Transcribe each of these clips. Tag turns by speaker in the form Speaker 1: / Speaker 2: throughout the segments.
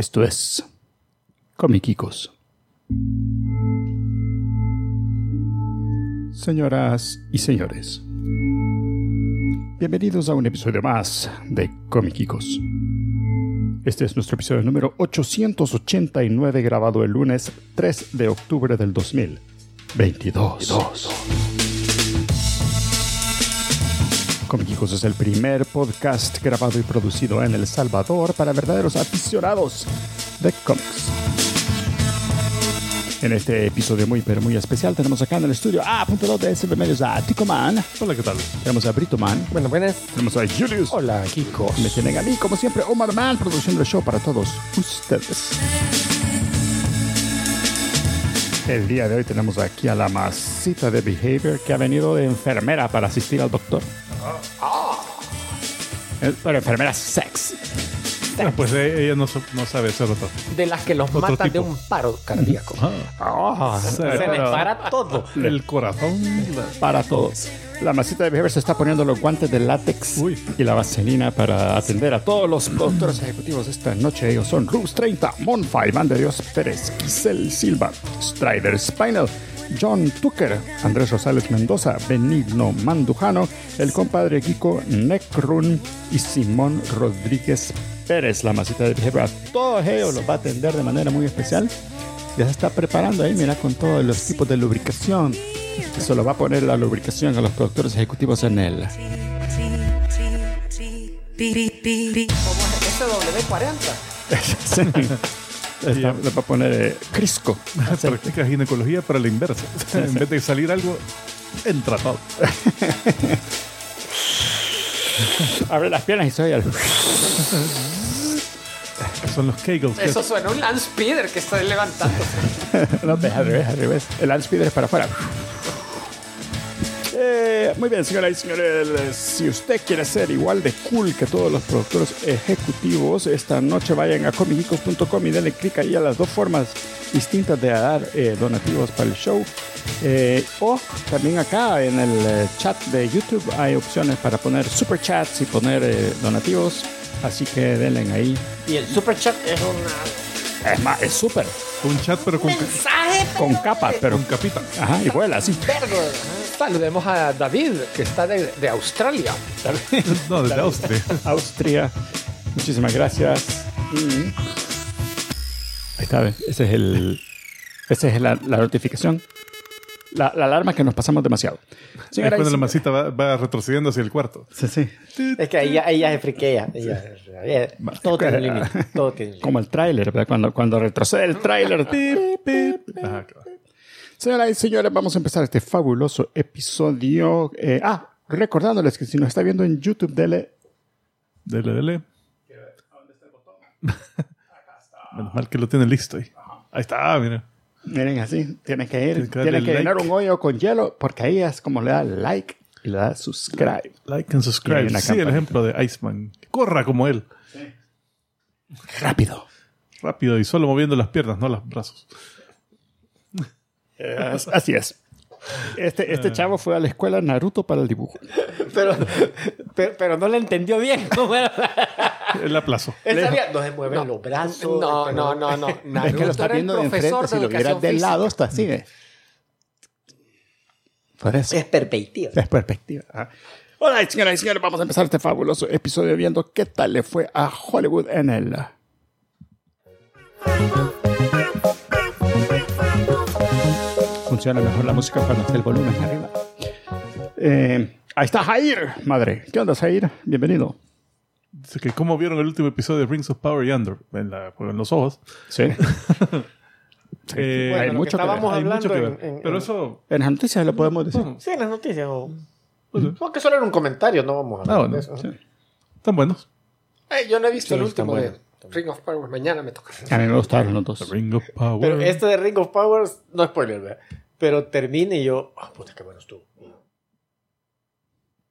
Speaker 1: Esto es Comiquicos. Señoras y señores, bienvenidos a un episodio más de Comiquicos. Este es nuestro episodio número 889 grabado el lunes 3 de octubre del 2022. Comiquicos es el primer podcast grabado y producido en El Salvador para verdaderos aficionados de cómics. En este episodio muy pero muy especial tenemos acá en el estudio a punto 2 de SB Medios a Tico Man,
Speaker 2: Hola, ¿qué tal?
Speaker 1: tenemos a Brito Man,
Speaker 3: Bueno, buenas.
Speaker 1: tenemos a Julius,
Speaker 3: Hola, Kiko.
Speaker 1: me tienen a mí como siempre Omar Man produciendo el show para todos ustedes. El día de hoy tenemos aquí a la masita de Behavior que ha venido de enfermera para asistir al doctor. Eh, Pero enfermera sex.
Speaker 2: Ah, pues eh, ella no, sa- no sabe hacer otro.
Speaker 3: De las que los
Speaker 2: Otro
Speaker 3: matan de un paro cardíaco.
Speaker 1: Ah,
Speaker 3: Se les
Speaker 1: pero-
Speaker 3: para todo.
Speaker 2: El corazón.
Speaker 1: para todos. La masita de Behavior se está poniendo los guantes de látex
Speaker 2: Uy.
Speaker 1: y la vaselina para atender a todos los productores ejecutivos esta noche. Ellos son Rubs 30, Monfa, Iván de Dios Pérez, Giselle Silva, Strider Spinal, John Tucker, Andrés Rosales Mendoza, Benigno Mandujano, el compadre Kiko Necrun y Simón Rodríguez Pérez. La masita de Behavior todos ellos los va a atender de manera muy especial. Ya se está preparando ahí, mira, con todos los tipos de lubricación. Eso lo va a poner la lubricación a los productores ejecutivos en él.
Speaker 3: Como es W40.
Speaker 1: Le va a poner eh, Crisco.
Speaker 2: Practica ginecología para la inversa. en vez de salir algo, entra todo.
Speaker 1: Abre las piernas y soy el...
Speaker 2: Son los Kegels.
Speaker 3: Eso suena un land speeder que está levantando.
Speaker 1: No, es al revés, al revés. El land speeder es para afuera. Eh, muy bien, señoras y señores. Si usted quiere ser igual de cool que todos los productores ejecutivos, esta noche vayan a comicicos.com y denle clic ahí a las dos formas distintas de dar eh, donativos para el show. Eh, o también acá en el eh, chat de YouTube hay opciones para poner super chats y poner eh, donativos. Así que denle ahí.
Speaker 3: Y el super chat es una
Speaker 1: Es más, es súper.
Speaker 2: Un chat, pero con,
Speaker 3: mensaje
Speaker 1: Con capas, pero.
Speaker 2: con capita.
Speaker 1: Ajá, y vuela así.
Speaker 3: vergo. Saludemos a David, que está de, de Australia.
Speaker 2: No, desde Austria.
Speaker 1: Austria. Muchísimas gracias. Ahí está, ¿ves? ese es el. Esa es la, la notificación. La, la alarma que nos pasamos demasiado.
Speaker 2: Es
Speaker 1: Señora,
Speaker 2: cuando la masita va, va retrocediendo hacia el cuarto.
Speaker 1: Sí, sí.
Speaker 3: Es que ella, ella se friquea. Ella, ella- todo tiene un límite. Todo tiene un límite.
Speaker 1: Como el tráiler, ¿verdad? Cuando, cuando retrocede el tráiler. pip, pip.
Speaker 2: Ajá, claro.
Speaker 1: Señoras y señores, vamos a empezar este fabuloso episodio. Eh, ah, recordándoles que si nos está viendo en YouTube, dele
Speaker 2: Dele, dele. Menos mal que lo tiene listo ahí. Ahí está, mira.
Speaker 1: Miren así, tienen que ir,
Speaker 2: Tienen que
Speaker 1: tienen
Speaker 2: darle
Speaker 1: que llenar
Speaker 2: like.
Speaker 1: un hoyo con hielo, porque ahí es como le da like y le da subscribe.
Speaker 2: Like and subscribe. Sí, el ejemplo de Iceman. Corra como él.
Speaker 1: Rápido.
Speaker 2: Rápido y solo moviendo las piernas, no los brazos.
Speaker 1: Eh, as- así es. Este, este chavo fue a la escuela Naruto para el dibujo.
Speaker 3: Pero, pero, pero no le entendió bien. ¿Cómo era?
Speaker 2: El aplazo.
Speaker 3: Él sabía, no se mueven los brazos. No, no, no, no.
Speaker 1: es que lo
Speaker 3: Naruto
Speaker 1: está
Speaker 3: era el
Speaker 1: viendo de
Speaker 3: profesor
Speaker 1: enfrente, si lo
Speaker 3: de
Speaker 1: vieras del lado, está así. ¿eh? Por eso.
Speaker 3: Es perspectiva.
Speaker 1: Es perspectiva. Hola, señoras y señores, vamos a empezar este fabuloso episodio viendo qué tal le fue a Hollywood en el... Funciona mejor la música cuando está el volumen arriba. Eh, ahí está Jair, madre. ¿Qué onda, Jair? Bienvenido.
Speaker 2: Dice que cómo vieron el último episodio de Rings of Power y Under en, la- en los ojos.
Speaker 1: Sí.
Speaker 2: Eh,
Speaker 1: hay
Speaker 3: lo que
Speaker 1: mucho que ver,
Speaker 3: estábamos
Speaker 2: hay
Speaker 3: hablando
Speaker 2: mucho que
Speaker 3: en-
Speaker 2: ver.
Speaker 3: en-
Speaker 2: Pero
Speaker 3: en-
Speaker 2: eso.
Speaker 1: En las noticias lo podemos decir.
Speaker 3: Sí, en las noticias. O... No, que solo era un comentario, no vamos a hablar
Speaker 2: Ah, bueno,
Speaker 3: de eso.
Speaker 1: sí.
Speaker 2: Están buenos.
Speaker 3: Eh, yo no he visto
Speaker 1: Sí,
Speaker 3: el último
Speaker 1: bueno.
Speaker 3: de Ring of Power. Mañana me toca.
Speaker 1: A mí me gustaron los dos.
Speaker 2: Ring of Power.
Speaker 3: Pero este de Ring of Power, no spoiler, ¿verdad? Pero termine y yo, ah, puta, qué bueno estuvo.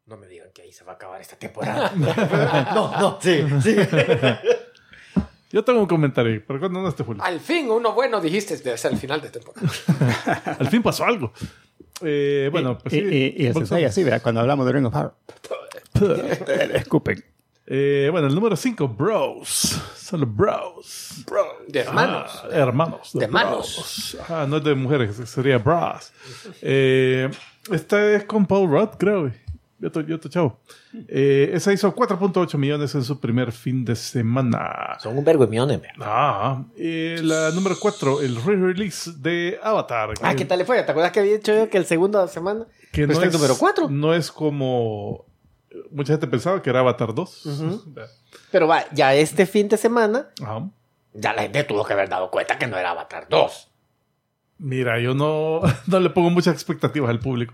Speaker 3: No me digan que ahí se va a acabar esta temporada. no, no, sí, sí.
Speaker 2: Yo tengo un comentario, pero cuando no esté Julio.
Speaker 3: Al fin, uno bueno dijiste desde el final de temporada.
Speaker 2: Al fin pasó algo. Eh, bueno, pues
Speaker 1: y,
Speaker 2: sí.
Speaker 1: y, y así, ¿verdad? Cuando hablamos de Ring of Power. Escupen.
Speaker 2: Eh, bueno, el número 5, Bros. Son los Bros.
Speaker 3: Bro, de hermanos.
Speaker 2: Ah, hermanos.
Speaker 3: De manos.
Speaker 2: Ah, no es de mujeres, sería Bros. Eh, esta es con Paul Rudd, creo. Yo te, yo te chavo. Eh, esa hizo 4.8 millones en su primer fin de semana.
Speaker 3: Son un vergo de millones.
Speaker 2: Ah, eh, la número 4, el re-release de Avatar.
Speaker 3: Ah, ¿qué tal le fue? ¿Te acuerdas que había dicho yo que el segundo semana?
Speaker 2: que
Speaker 3: está el número 4.
Speaker 2: No es como. Mucha gente pensaba que era Avatar 2.
Speaker 3: Pero va, ya este fin de semana,
Speaker 2: Ajá.
Speaker 3: ya la gente tuvo que haber dado cuenta que no era Avatar 2.
Speaker 2: Mira, yo no, no le pongo muchas expectativas al público.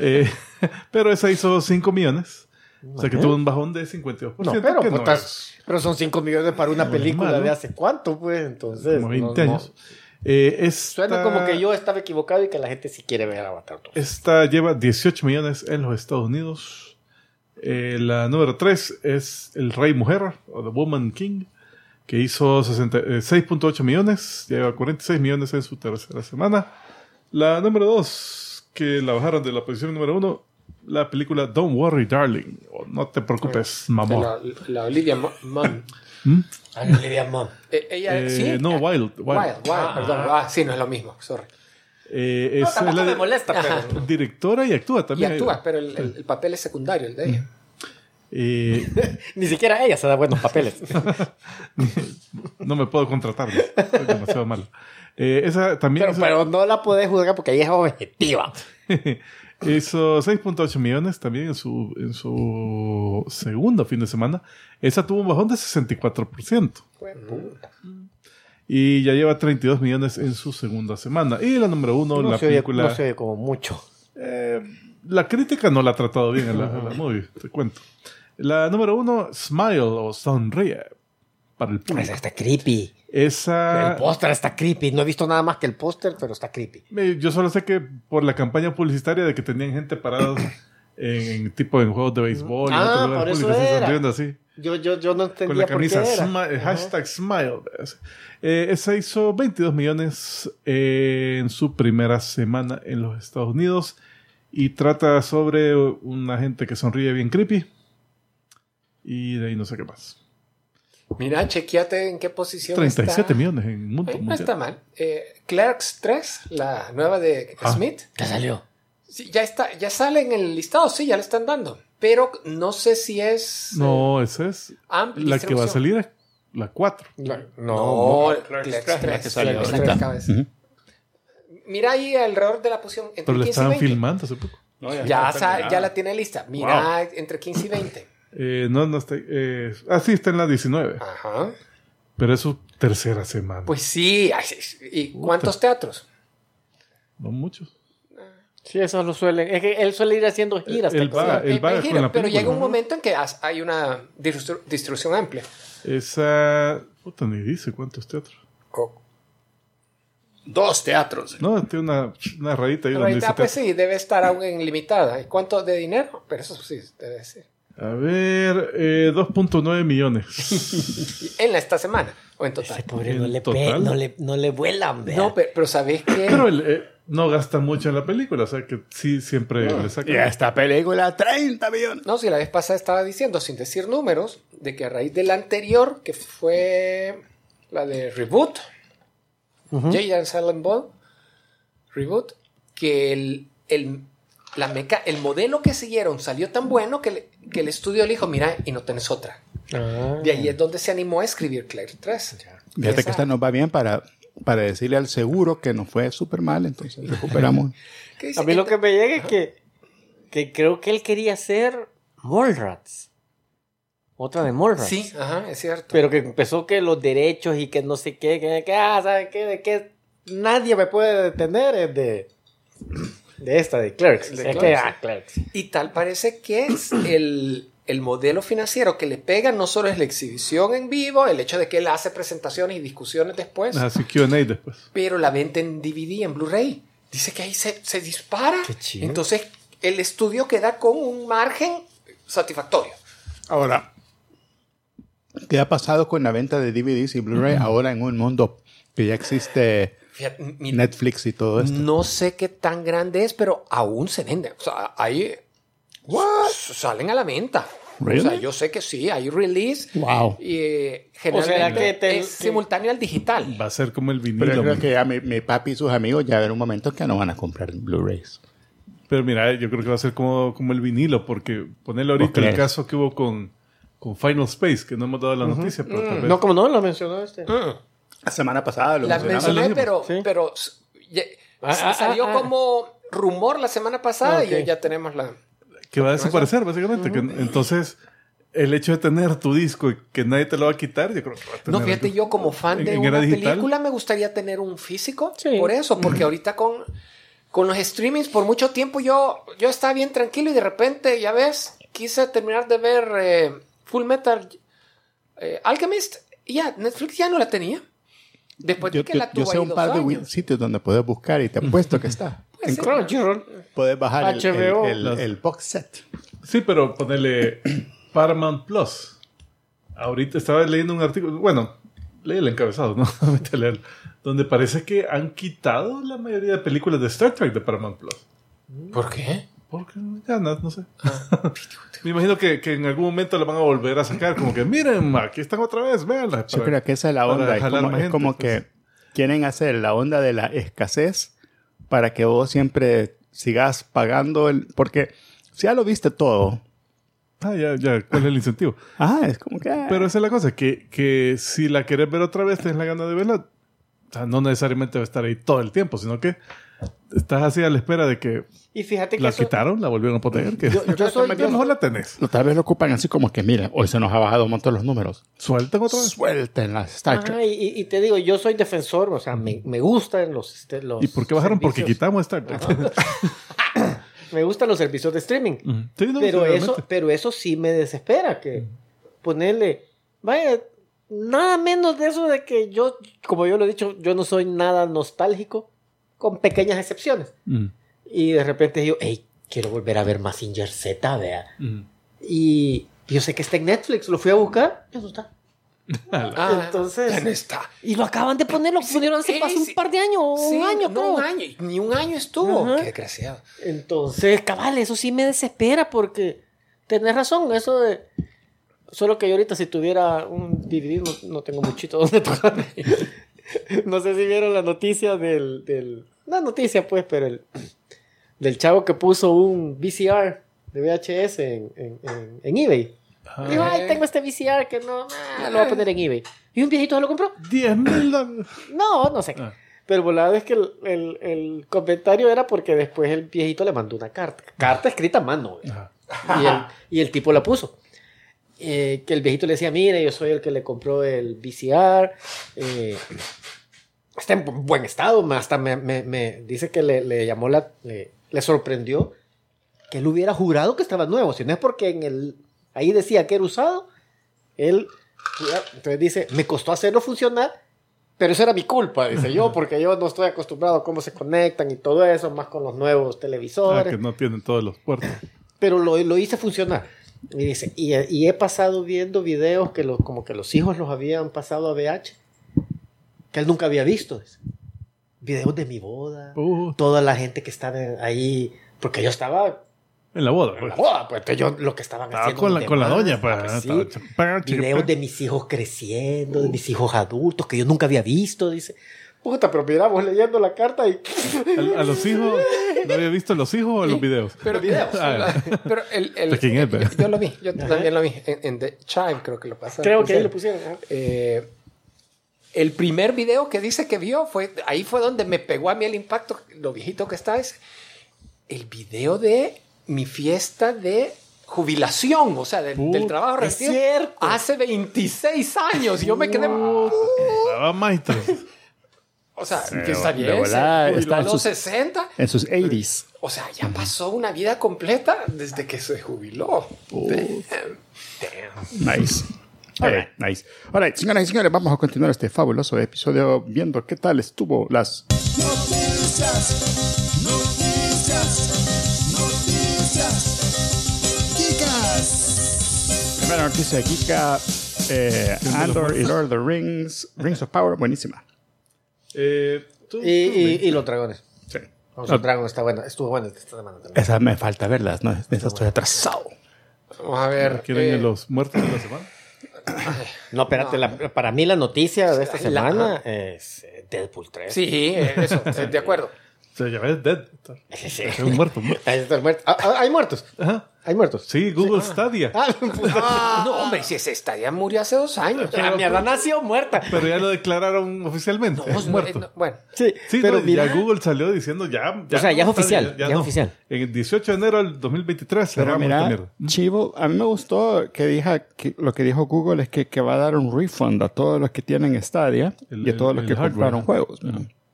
Speaker 2: Eh, pero esa hizo 5 millones. O sea que tuvo un bajón de 52%.
Speaker 3: No, pero,
Speaker 2: que no
Speaker 3: estás- pero son 5 millones para una
Speaker 2: No,
Speaker 3: película de hace cuánto, pues, entonces.
Speaker 2: como 20
Speaker 3: no- no.
Speaker 2: años. Eh, esta,
Speaker 3: Suena como que yo estaba equivocado y que la gente sí quiere ver Avatar 2.
Speaker 2: Esta lleva 18 millones en los Estados Unidos. Eh, la número 3 es El Rey Mujer, o The Woman King, que hizo 60 eh, 6.8 millones, lleva 46 millones en su tercera semana. La número 2, que la bajaron de la posición número 1, la película Don't Worry Darling, o No te preocupes, mamá.
Speaker 4: La, la Olivia Munn.
Speaker 2: ¿Mm?
Speaker 3: Ah, no, Olivia Munn.
Speaker 4: Eh, ella,
Speaker 2: Eh,
Speaker 4: sí.
Speaker 2: no, Wild. Wild.
Speaker 4: Wild, Wild, perdón. Ah, sí, no es lo mismo, sorry.
Speaker 2: Eh,
Speaker 3: No,
Speaker 2: es la
Speaker 3: me molesta, pero.
Speaker 2: directora y actúa
Speaker 4: Y
Speaker 2: también.
Speaker 4: actúa, pero el, el- el papel es secundario, el de ella.
Speaker 2: Eh,
Speaker 3: Ni siquiera ella se da buenos papeles.
Speaker 2: no me puedo contratar, soy demasiado malo. Eh, esa también
Speaker 3: pero,
Speaker 2: hizo-
Speaker 3: pero no la podés juzgar porque ella es objetiva.
Speaker 2: hizo 6.8 millones también en su, en su segundo fin de semana. Esa tuvo un bajón de 64%. Y ya lleva 32 millones en su segunda semana. Y la número uno,
Speaker 3: No,
Speaker 2: la
Speaker 3: se oye,
Speaker 2: película...
Speaker 3: no se oye como mucho.
Speaker 2: Eh, la crítica no la ha tratado bien en la, movie, te cuento. La número uno, Smile o Sonríe. Para el público.
Speaker 3: Esa está creepy.
Speaker 2: Esa...
Speaker 3: El póster está creepy. No he visto nada más que el póster, pero está creepy.
Speaker 2: Yo solo sé que por la campaña publicitaria de que tenían gente parada en, en tipo en juegos de béisbol y
Speaker 3: Ah,
Speaker 2: lugares
Speaker 3: por eso era.
Speaker 2: así.
Speaker 3: Yo, yo, yo no entendía
Speaker 2: Con la
Speaker 3: por qué
Speaker 2: camisa
Speaker 3: era.
Speaker 2: smi- hashtag smile. Eh, esa hizo 22 millones eh, en su primera semana en los Estados Unidos y trata sobre una gente que sonríe bien creepy y de ahí no sé qué más.
Speaker 4: Mira, chequeate en qué posición
Speaker 2: 37
Speaker 4: está.
Speaker 2: millones en mundo
Speaker 4: Eh, no
Speaker 2: mundial.
Speaker 4: está mal. Eh, Clerks 3, la nueva de
Speaker 2: Ah.
Speaker 4: Smith,
Speaker 3: Ya salió.
Speaker 4: Sí, ya está, ya sale en el listado, sí, ya le están dando. Pero no sé si es
Speaker 2: No, esa es
Speaker 4: amplia
Speaker 2: la que va a salir, la 4.
Speaker 4: No,
Speaker 1: Clerks
Speaker 4: Clerks
Speaker 1: 3,
Speaker 4: 3,
Speaker 1: la que salió
Speaker 4: la que
Speaker 1: ahorita.
Speaker 4: acaba de salir. Mira ahí alrededor de la posición entre
Speaker 2: Pero le
Speaker 4: 15 y
Speaker 2: estaban
Speaker 4: 20.
Speaker 2: filmando hace poco.
Speaker 4: Ya, sa- ya la tiene lista. Mira, entre 15 y 20.
Speaker 2: Eh, no, no está. Eh, ah, sí, está en la 19.
Speaker 4: Ajá.
Speaker 2: Pero es su tercera semana.
Speaker 4: Pues sí. ¿Y cuántos teatros?
Speaker 2: no muchos.
Speaker 3: Sí, eso lo suelen. Es que él suele ir haciendo giras.
Speaker 2: Él
Speaker 3: ¿te
Speaker 2: va, él va la
Speaker 4: pero
Speaker 2: película.
Speaker 4: llega un momento en que hay una distribución amplia.
Speaker 2: Esa. Puta, ni dice cuántos teatros.
Speaker 1: Dos teatros.
Speaker 2: No, tiene una, una rayita ahí donde dice
Speaker 4: pues sí, debe estar aún en limitada. ¿Y cuánto de dinero? Pero eso sí, debe ser.
Speaker 2: A ver, eh, 2.9 millones.
Speaker 4: En esta semana o en total.
Speaker 3: Ese pobre
Speaker 2: En
Speaker 3: no le,
Speaker 2: total.
Speaker 3: pe- no, le, no le vuelan, vea.
Speaker 4: No, pero, pero ¿sabés qué?
Speaker 2: Pero él eh, no gasta mucho en la película, o sea que sí, siempre le saca.
Speaker 1: Y esta película, 30 millones.
Speaker 4: No, si la vez pasada estaba diciendo, sin decir números, de que a raíz de la anterior, que fue la de Reboot, Jay and Silent Bob, Reboot, que el, el, la meca el modelo que siguieron salió tan bueno que, le- que el estudio le dijo, mira, y no tenés otra.
Speaker 3: Ah.
Speaker 4: De ahí es donde se animó a escribir Claire 3.
Speaker 1: Fíjate que esta nos va bien para, para decirle al seguro que nos fue súper mal, entonces recuperamos.
Speaker 4: ¿Qué dice?
Speaker 3: A mí lo que me llega es que, que creo que él quería hacer Mallrats. Otra de Mallrats.
Speaker 4: Sí, ajá, es cierto.
Speaker 3: Pero que empezó que los derechos y que no sé qué, que, que ah, ¿sabe qué? De que nadie me puede detener es de, de esta, de Clerks.
Speaker 4: De
Speaker 3: Es que,
Speaker 4: Clerks,
Speaker 3: ah. Clerks.
Speaker 4: Y tal parece que es el, el modelo financiero que le pega no solo es la exhibición en vivo, el hecho de que él hace presentaciones y discusiones después,
Speaker 2: Así QA después.
Speaker 4: pero la venta en DVD, en Blu-ray. Dice que ahí se, se dispara.
Speaker 3: Qué chido.
Speaker 4: Entonces el estudio queda con un margen satisfactorio.
Speaker 1: Ahora, ¿qué ha pasado con la venta de DVDs y Blu-ray ahora en un mundo que ya existe
Speaker 4: Fíjate, mi-
Speaker 1: Netflix y todo esto?
Speaker 4: no sé qué tan grande es, pero aún se vende. O sea, ahí salen a la venta. O
Speaker 1: Really?
Speaker 4: sea, yo sé que sí, hay release.
Speaker 1: Wow.
Speaker 4: Y eh,
Speaker 3: O sea,
Speaker 4: generalmente
Speaker 3: que te-
Speaker 4: es
Speaker 3: que-
Speaker 4: simultáneo al digital.
Speaker 2: Va a ser como el
Speaker 1: Pero
Speaker 2: vinilo.
Speaker 1: yo creo
Speaker 2: man.
Speaker 1: que ya mi, mi papi y sus amigos ya en un momento que no van a comprar Blu-rays.
Speaker 2: Pero mira, yo creo que va a ser como, como el vinilo, porque ponerle ahorita el
Speaker 1: crees?
Speaker 2: caso que hubo con, con Final Space, que no hemos dado la noticia, pero tal vez-
Speaker 3: No, como no lo mencionó este.
Speaker 4: Mm.
Speaker 1: La semana pasada lo
Speaker 4: La mencioné,
Speaker 2: lo
Speaker 4: pero,
Speaker 3: Sí.
Speaker 4: pero
Speaker 3: Ah, ah,
Speaker 4: salió
Speaker 3: ah, ah.
Speaker 4: como rumor la semana pasada
Speaker 3: Ok.
Speaker 4: y ya tenemos la...
Speaker 2: que va a desaparecer, básicamente. que, entonces, el hecho de tener tu disco y que nadie te lo va a quitar, yo creo que va a tener.
Speaker 4: No, fíjate, yo como fan de
Speaker 2: en
Speaker 4: una
Speaker 2: digital.
Speaker 4: película me gustaría tener un físico.
Speaker 3: Sí.
Speaker 4: Por eso, porque ahorita con, con los streamings por mucho tiempo yo, yo estaba bien tranquilo y de repente, ya ves, quise terminar de ver eh, Full Metal eh, Alchemist y ya, Netflix ya no la tenía. Después
Speaker 1: Yo,
Speaker 4: de que
Speaker 1: yo-
Speaker 4: la tuvo
Speaker 1: yo sé
Speaker 4: ahí
Speaker 1: un par de
Speaker 4: años.
Speaker 1: sitios donde puedes buscar y te apuesto que está.
Speaker 4: Pues sí.
Speaker 3: Crunchyroll.
Speaker 1: Puedes bajar el,
Speaker 3: HBO.
Speaker 1: el, el- el box set.
Speaker 2: Sí, pero ponerle Paramount Plus. Ahorita estaba leyendo un artículo, bueno, leí el encabezado, no donde parece que han quitado la mayoría de películas de Star Trek de Paramount Plus.
Speaker 4: ¿Por qué?
Speaker 2: Porque ya no, no sé. Me imagino que, que en algún momento la van a volver a sacar, como que miren, aquí están otra vez, véanla.
Speaker 1: Yo creo que esa es la onda. Es como, es como
Speaker 2: pues.
Speaker 1: que quieren hacer la onda de la escasez para que vos siempre sigas pagando el... Porque si ya lo viste todo,
Speaker 2: Ah, ya, ya, ¿cuál es el incentivo?
Speaker 1: ah, es como que...
Speaker 2: Pero esa es la cosa, que, que si la querés ver otra vez, tenés la gana de verla. O sea, no necesariamente va a estar ahí todo el tiempo, sino que estás así a la espera de que
Speaker 3: Y fíjate que
Speaker 2: la
Speaker 3: eso-
Speaker 2: quitaron, la volvieron a poner. Que
Speaker 3: Yo- yo soy-
Speaker 2: lo mejor la tenés.
Speaker 1: Tal vez lo ocupan así como que, mira, hoy se nos ha bajado un montón los números.
Speaker 2: Sueltan otra vez.
Speaker 1: Suelten las Star Trek.
Speaker 3: Ajá, y, y- te digo, yo soy defensor, o sea, me, me gustan los, este, los
Speaker 2: ¿Y por qué bajaron? Porque
Speaker 3: servicios-
Speaker 2: quitamos Star Trek.
Speaker 3: Me gustan los servicios de streaming.
Speaker 2: Ujú. Sí, no,
Speaker 3: pero,
Speaker 2: sí,
Speaker 3: eso, pero eso sí me desespera, que ponerle, vaya, nada menos de eso de que yo, como yo lo he dicho, yo no soy nada nostálgico, con pequeñas excepciones.
Speaker 2: Mm,
Speaker 3: Y de repente yo, hey, quiero volver a ver Massinger Z, vea.
Speaker 2: mm.
Speaker 3: Y yo sé que está en Netflix, lo fui a buscar, ya no está.
Speaker 4: Ah,
Speaker 3: Entonces-
Speaker 4: ya no está.
Speaker 3: Y lo acaban de poner, lo pusieron hace,
Speaker 4: sí,
Speaker 3: hace un
Speaker 4: sí.
Speaker 3: par de años,
Speaker 4: Sí,
Speaker 3: un año,
Speaker 4: no
Speaker 3: creo.
Speaker 4: un año, ni un año estuvo.
Speaker 3: Ajá.
Speaker 4: Qué desgraciado.
Speaker 3: Entonces, cabal, eso sí me desespera porque tenés razón, eso de... Solo que yo ahorita si tuviera un DVD no, no tengo muchito donde tocar. no sé si vieron la noticia del... del no noticia pues, pero el... Del chavo que puso un VCR de VHS en, en, en, en eBay. Dijo, ay, tengo este VCR que no, nah, lo voy a poner en eBay. Y un viejito se lo compró.
Speaker 2: 10 mil dólares.
Speaker 3: No, no sé.
Speaker 2: Ah.
Speaker 3: Pero volada es que el, el- el comentario era porque después el viejito le mandó una carta. Carta escrita a mano.
Speaker 2: Ajá.
Speaker 3: Y el, y el tipo la puso. Eh, que el viejito le decía, mire, yo soy el que le compró el VCR. eh, está en bu- buen estado. me- Hasta me, me- me dice que le, le llamó la... Le, le sorprendió que él hubiera jurado que estaba nuevo. Si no es porque en el... Ahí decía que era usado. Él... Entonces dice, me costó hacerlo funcionar. Pero eso era mi culpa, dice yo, porque yo no estoy acostumbrado a cómo se conectan y todo eso, más con los nuevos
Speaker 2: Ah,
Speaker 3: televisores
Speaker 2: que no tienen todos los puertos.
Speaker 3: pero lo, lo hice funcionar. Y dice, y, y he pasado viendo videos que los, como que los hijos los habían pasado a VH, que él nunca había visto. dice. Videos de mi boda,
Speaker 2: Uh,
Speaker 3: toda la gente que estaba ahí, porque yo estaba
Speaker 2: en la boda.
Speaker 3: en
Speaker 2: pues.
Speaker 3: la boda, pues entonces yo lo que estaban
Speaker 2: Estaba
Speaker 3: haciendo.
Speaker 2: con la,
Speaker 3: los
Speaker 2: con la
Speaker 3: demás,
Speaker 2: doña, pues.
Speaker 3: pues, sí. Videos de mis hijos creciendo, de mis hijos adultos, que yo nunca había visto, dice. Puta, pero miramos leyendo la carta y...
Speaker 2: ¿A, a los hijos? ¿No había visto los hijos o los videos?
Speaker 4: Pero,
Speaker 3: videos.
Speaker 4: Ah, pero el, el-
Speaker 2: ¿De quién es, pero?
Speaker 4: yo lo vi, yo también lo vi en, en The Chive, creo que lo pasaron.
Speaker 3: Creo que ahí lo pusieron.
Speaker 4: Eh, el primer video que dice que vio fue ahí fue donde me pegó a mí el impacto, lo viejito que está es el video de mi fiesta de jubilación, o sea, del- trabajo
Speaker 3: es
Speaker 4: recién
Speaker 3: cierto.
Speaker 4: hace 26 años y yo me quedé,
Speaker 2: Estaba maestro.
Speaker 4: O sea, que está bien, jubiló
Speaker 1: está
Speaker 4: a los
Speaker 1: sus-
Speaker 4: 60,
Speaker 1: En sus 80s.
Speaker 4: o sea, ya pasó una vida completa desde que se jubiló.
Speaker 1: Nice. Alright, nice. Alright, señoras y señores, vamos a continuar este fabuloso episodio viendo qué tal estuvo las
Speaker 5: Noticias, noticias, noticias. Chicas.
Speaker 1: Primera noticia de Kika, eh, Andor y Lord of the Rings, Rings of Power, buenísima.
Speaker 2: Eh, tú-
Speaker 3: Y,
Speaker 2: tú,
Speaker 3: y, y los dragones.
Speaker 1: Sí.
Speaker 3: House of Dragon está buena, estuvo buena esta semana también.
Speaker 1: Esa me falta verlas, ¿no? De esas estoy atrasado.
Speaker 4: Vamos a ver.
Speaker 2: ¿Quieren
Speaker 4: eh,
Speaker 2: los muertos de la semana?
Speaker 3: No, espérate,
Speaker 4: No.
Speaker 3: la- para mí la noticia de esta
Speaker 4: La-
Speaker 3: semana es eh, Deadpool 3.
Speaker 4: Sí, eh, eso, de acuerdo.
Speaker 2: Ya ves, dead.
Speaker 3: Sí.
Speaker 2: Es un muerto, muerto.
Speaker 3: Ah, ah, hay muertos.
Speaker 2: Ajá.
Speaker 3: Hay muertos.
Speaker 2: Sí, Google Stadia.
Speaker 3: Ah, puta.
Speaker 4: no, hombre, si ese estadio murió hace dos años.
Speaker 3: La mierda nació muerta.
Speaker 2: Pero ya lo declararon oficialmente.
Speaker 4: No,
Speaker 2: es
Speaker 4: no,
Speaker 2: muerto.
Speaker 4: eh, no, bueno,
Speaker 3: Sí,
Speaker 2: Sí,
Speaker 3: pero
Speaker 2: no,
Speaker 3: mira,
Speaker 2: ya Google salió diciendo ya.
Speaker 3: O sea, ya es oficial, ya es oficial.
Speaker 2: En el 18 de enero del 2023
Speaker 1: Pero mira,
Speaker 2: mierda.
Speaker 1: Chivo, a mí me gustó que, dija, que lo que dijo Google es que, que va a dar un refund a todos los que tienen Stadia
Speaker 2: El-
Speaker 1: y a todos
Speaker 2: el-
Speaker 1: los
Speaker 2: el
Speaker 1: que
Speaker 2: hardware.
Speaker 1: compraron juegos.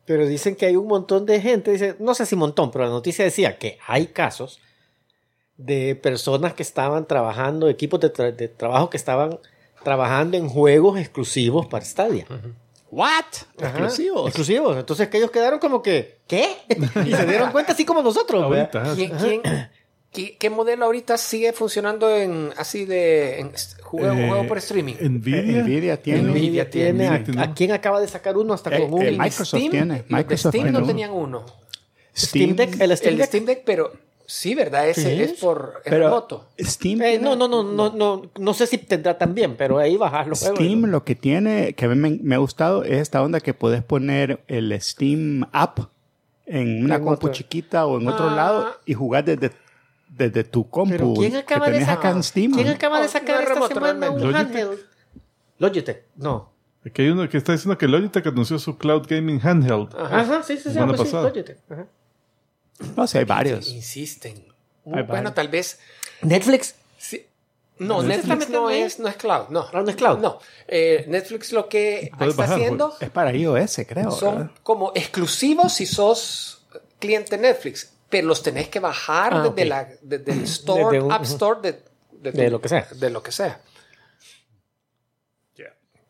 Speaker 3: pero dicen que hay un montón de gente, dice, no sé si montón, pero la noticia decía que hay casos de personas que estaban trabajando, equipos de, tra- de trabajo que estaban trabajando en juegos exclusivos para Stadia.
Speaker 1: ¿What?
Speaker 3: Ajá.
Speaker 1: Exclusivos.
Speaker 3: Exclusivos. Entonces que ellos quedaron como que, ¿qué? y se dieron cuenta así como nosotros.
Speaker 4: ¿quién, quién- qué, qué modelo ahorita sigue funcionando en así de en juego,
Speaker 2: Eh,
Speaker 4: juego por streaming?
Speaker 2: Nvidia.
Speaker 1: Nvidia tiene.
Speaker 3: Nvidia tiene,
Speaker 2: Nvidia tiene.
Speaker 3: ¿a, a quién acaba de sacar uno hasta
Speaker 1: Eh,
Speaker 3: con un
Speaker 1: eh, Microsoft
Speaker 4: Steam,
Speaker 1: tiene, Microsoft
Speaker 4: Steam no
Speaker 1: uno.
Speaker 4: tenían uno.
Speaker 3: Steam Deck? El Steam
Speaker 4: el
Speaker 3: Deck.
Speaker 4: Steam Deck, pero sí, ¿verdad? Ese
Speaker 3: Sí.
Speaker 4: es por es
Speaker 1: Pero
Speaker 4: remoto.
Speaker 1: Steam,
Speaker 3: Eh, no, no, no, no, no, no sé si tendrá también, pero ahí bajas los juegos.
Speaker 1: Steam lo que tiene, que a mí me, me ha gustado, es esta onda que puedes poner el Steam app en una
Speaker 3: En
Speaker 1: compu
Speaker 3: otro.
Speaker 1: chiquita o en otro
Speaker 4: Ah.
Speaker 1: lado y jugar desde, desde tu compu
Speaker 3: Pero ¿quién
Speaker 1: que
Speaker 3: acaba de sacar?
Speaker 1: acá en Steam.
Speaker 3: ¿Quién acaba de sacar esta
Speaker 4: remoto,
Speaker 3: semana un handheld? Logitech, no.
Speaker 2: Aquí hay uno que está diciendo que Logitech anunció su Cloud Gaming Handheld.
Speaker 3: Ajá, sí, sí, sí,
Speaker 2: Semana
Speaker 3: pues sí,
Speaker 2: pasada.
Speaker 3: Logitech. Ajá.
Speaker 1: No sé, hay varios.
Speaker 4: Insisten.
Speaker 1: Hay
Speaker 4: bueno,
Speaker 1: varios.
Speaker 4: tal vez
Speaker 3: Netflix.
Speaker 4: sí. No,
Speaker 3: ¿No se está
Speaker 4: Netflix no es, no es cloud, no.
Speaker 3: Ah, no es cloud.
Speaker 4: No, Eh, Netflix lo que está
Speaker 2: bajar,
Speaker 4: haciendo
Speaker 2: pues.
Speaker 1: Es para iOS, creo.
Speaker 4: son
Speaker 1: ¿verdad?
Speaker 4: como exclusivos si sos cliente Netflix, pero los tenés que bajar
Speaker 3: Ah,
Speaker 4: desde, la, desde el store,
Speaker 3: Desde un-
Speaker 4: App Store de, de,
Speaker 3: De lo que sea.
Speaker 4: De lo que sea.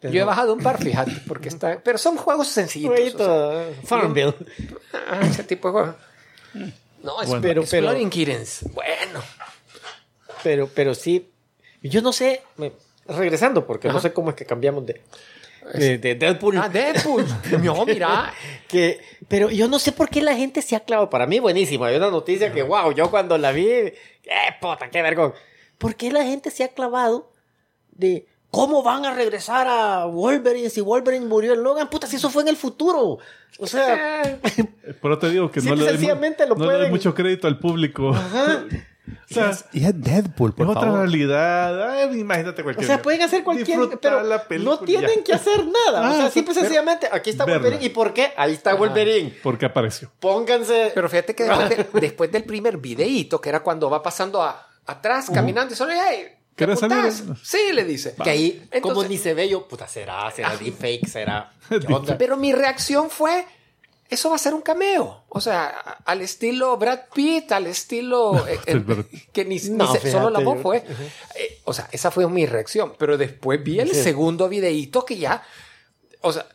Speaker 4: Yo he bajado un par, fíjate, porque está, pero son juegos sencillitos. o sea,
Speaker 3: Farmville.
Speaker 4: ah, ese tipo de juegos. No, es
Speaker 2: Bueno.
Speaker 3: Pero- pero-
Speaker 4: Exploring Kittens. Bueno,
Speaker 3: Pero, pero sí, yo no sé, me- regresando, porque no sé cómo es que cambiamos de, de, de Deadpool.
Speaker 4: ah, Deadpool. no, mira,
Speaker 3: que, pero yo no sé por qué la gente se ha clavado. Para mí, buenísimo. Hay una noticia que, wow, yo cuando la vi, ¡eh, puta, qué vergón! ¿Por qué la gente se ha clavado de cómo van a regresar a Wolverine si Wolverine murió en Logan? Puta, si eso fue en el futuro. O sea,
Speaker 2: eso te digo que no, le doy,
Speaker 3: lo
Speaker 2: no le doy mucho crédito al público. O sea,
Speaker 1: Y es Deadpool, por
Speaker 2: es otra
Speaker 1: favor.
Speaker 2: realidad. Ay, imagínate
Speaker 3: o
Speaker 2: cualquier.
Speaker 3: sea, pueden hacer cualquier, pero
Speaker 2: la película
Speaker 3: no
Speaker 2: y
Speaker 3: tienen que hacer nada. o
Speaker 2: Ah,
Speaker 3: sea, simple
Speaker 2: pero-
Speaker 3: sencillamente, aquí está
Speaker 2: verla.
Speaker 3: Wolverine. ¿Y por qué? Ahí está Wolverine.
Speaker 2: Porque apareció.
Speaker 3: Pónganse.
Speaker 4: Pero fíjate que después, de- después del primer videíto, que era cuando va pasando a- atrás, caminando, y solo, hey, ¿qué
Speaker 2: ¿Querés salir?
Speaker 4: Sí, le dice.
Speaker 3: Que ahí, como
Speaker 4: Entonces-
Speaker 3: ni se ve yo, puta, será, será deepfake, será. ¿Qué onda?
Speaker 4: Pero mi reacción fue, eso va a ser un cameo. O sea, a- al estilo Brad Pitt, al estilo... eh, eh, que ni, ni
Speaker 3: No,
Speaker 4: se- solo la
Speaker 3: fíjate,
Speaker 4: voz
Speaker 3: yo-
Speaker 4: fue... eh, o sea, esa fue mi reacción. Pero después vi el
Speaker 3: Sí.
Speaker 4: segundo videíto que ya... O sea,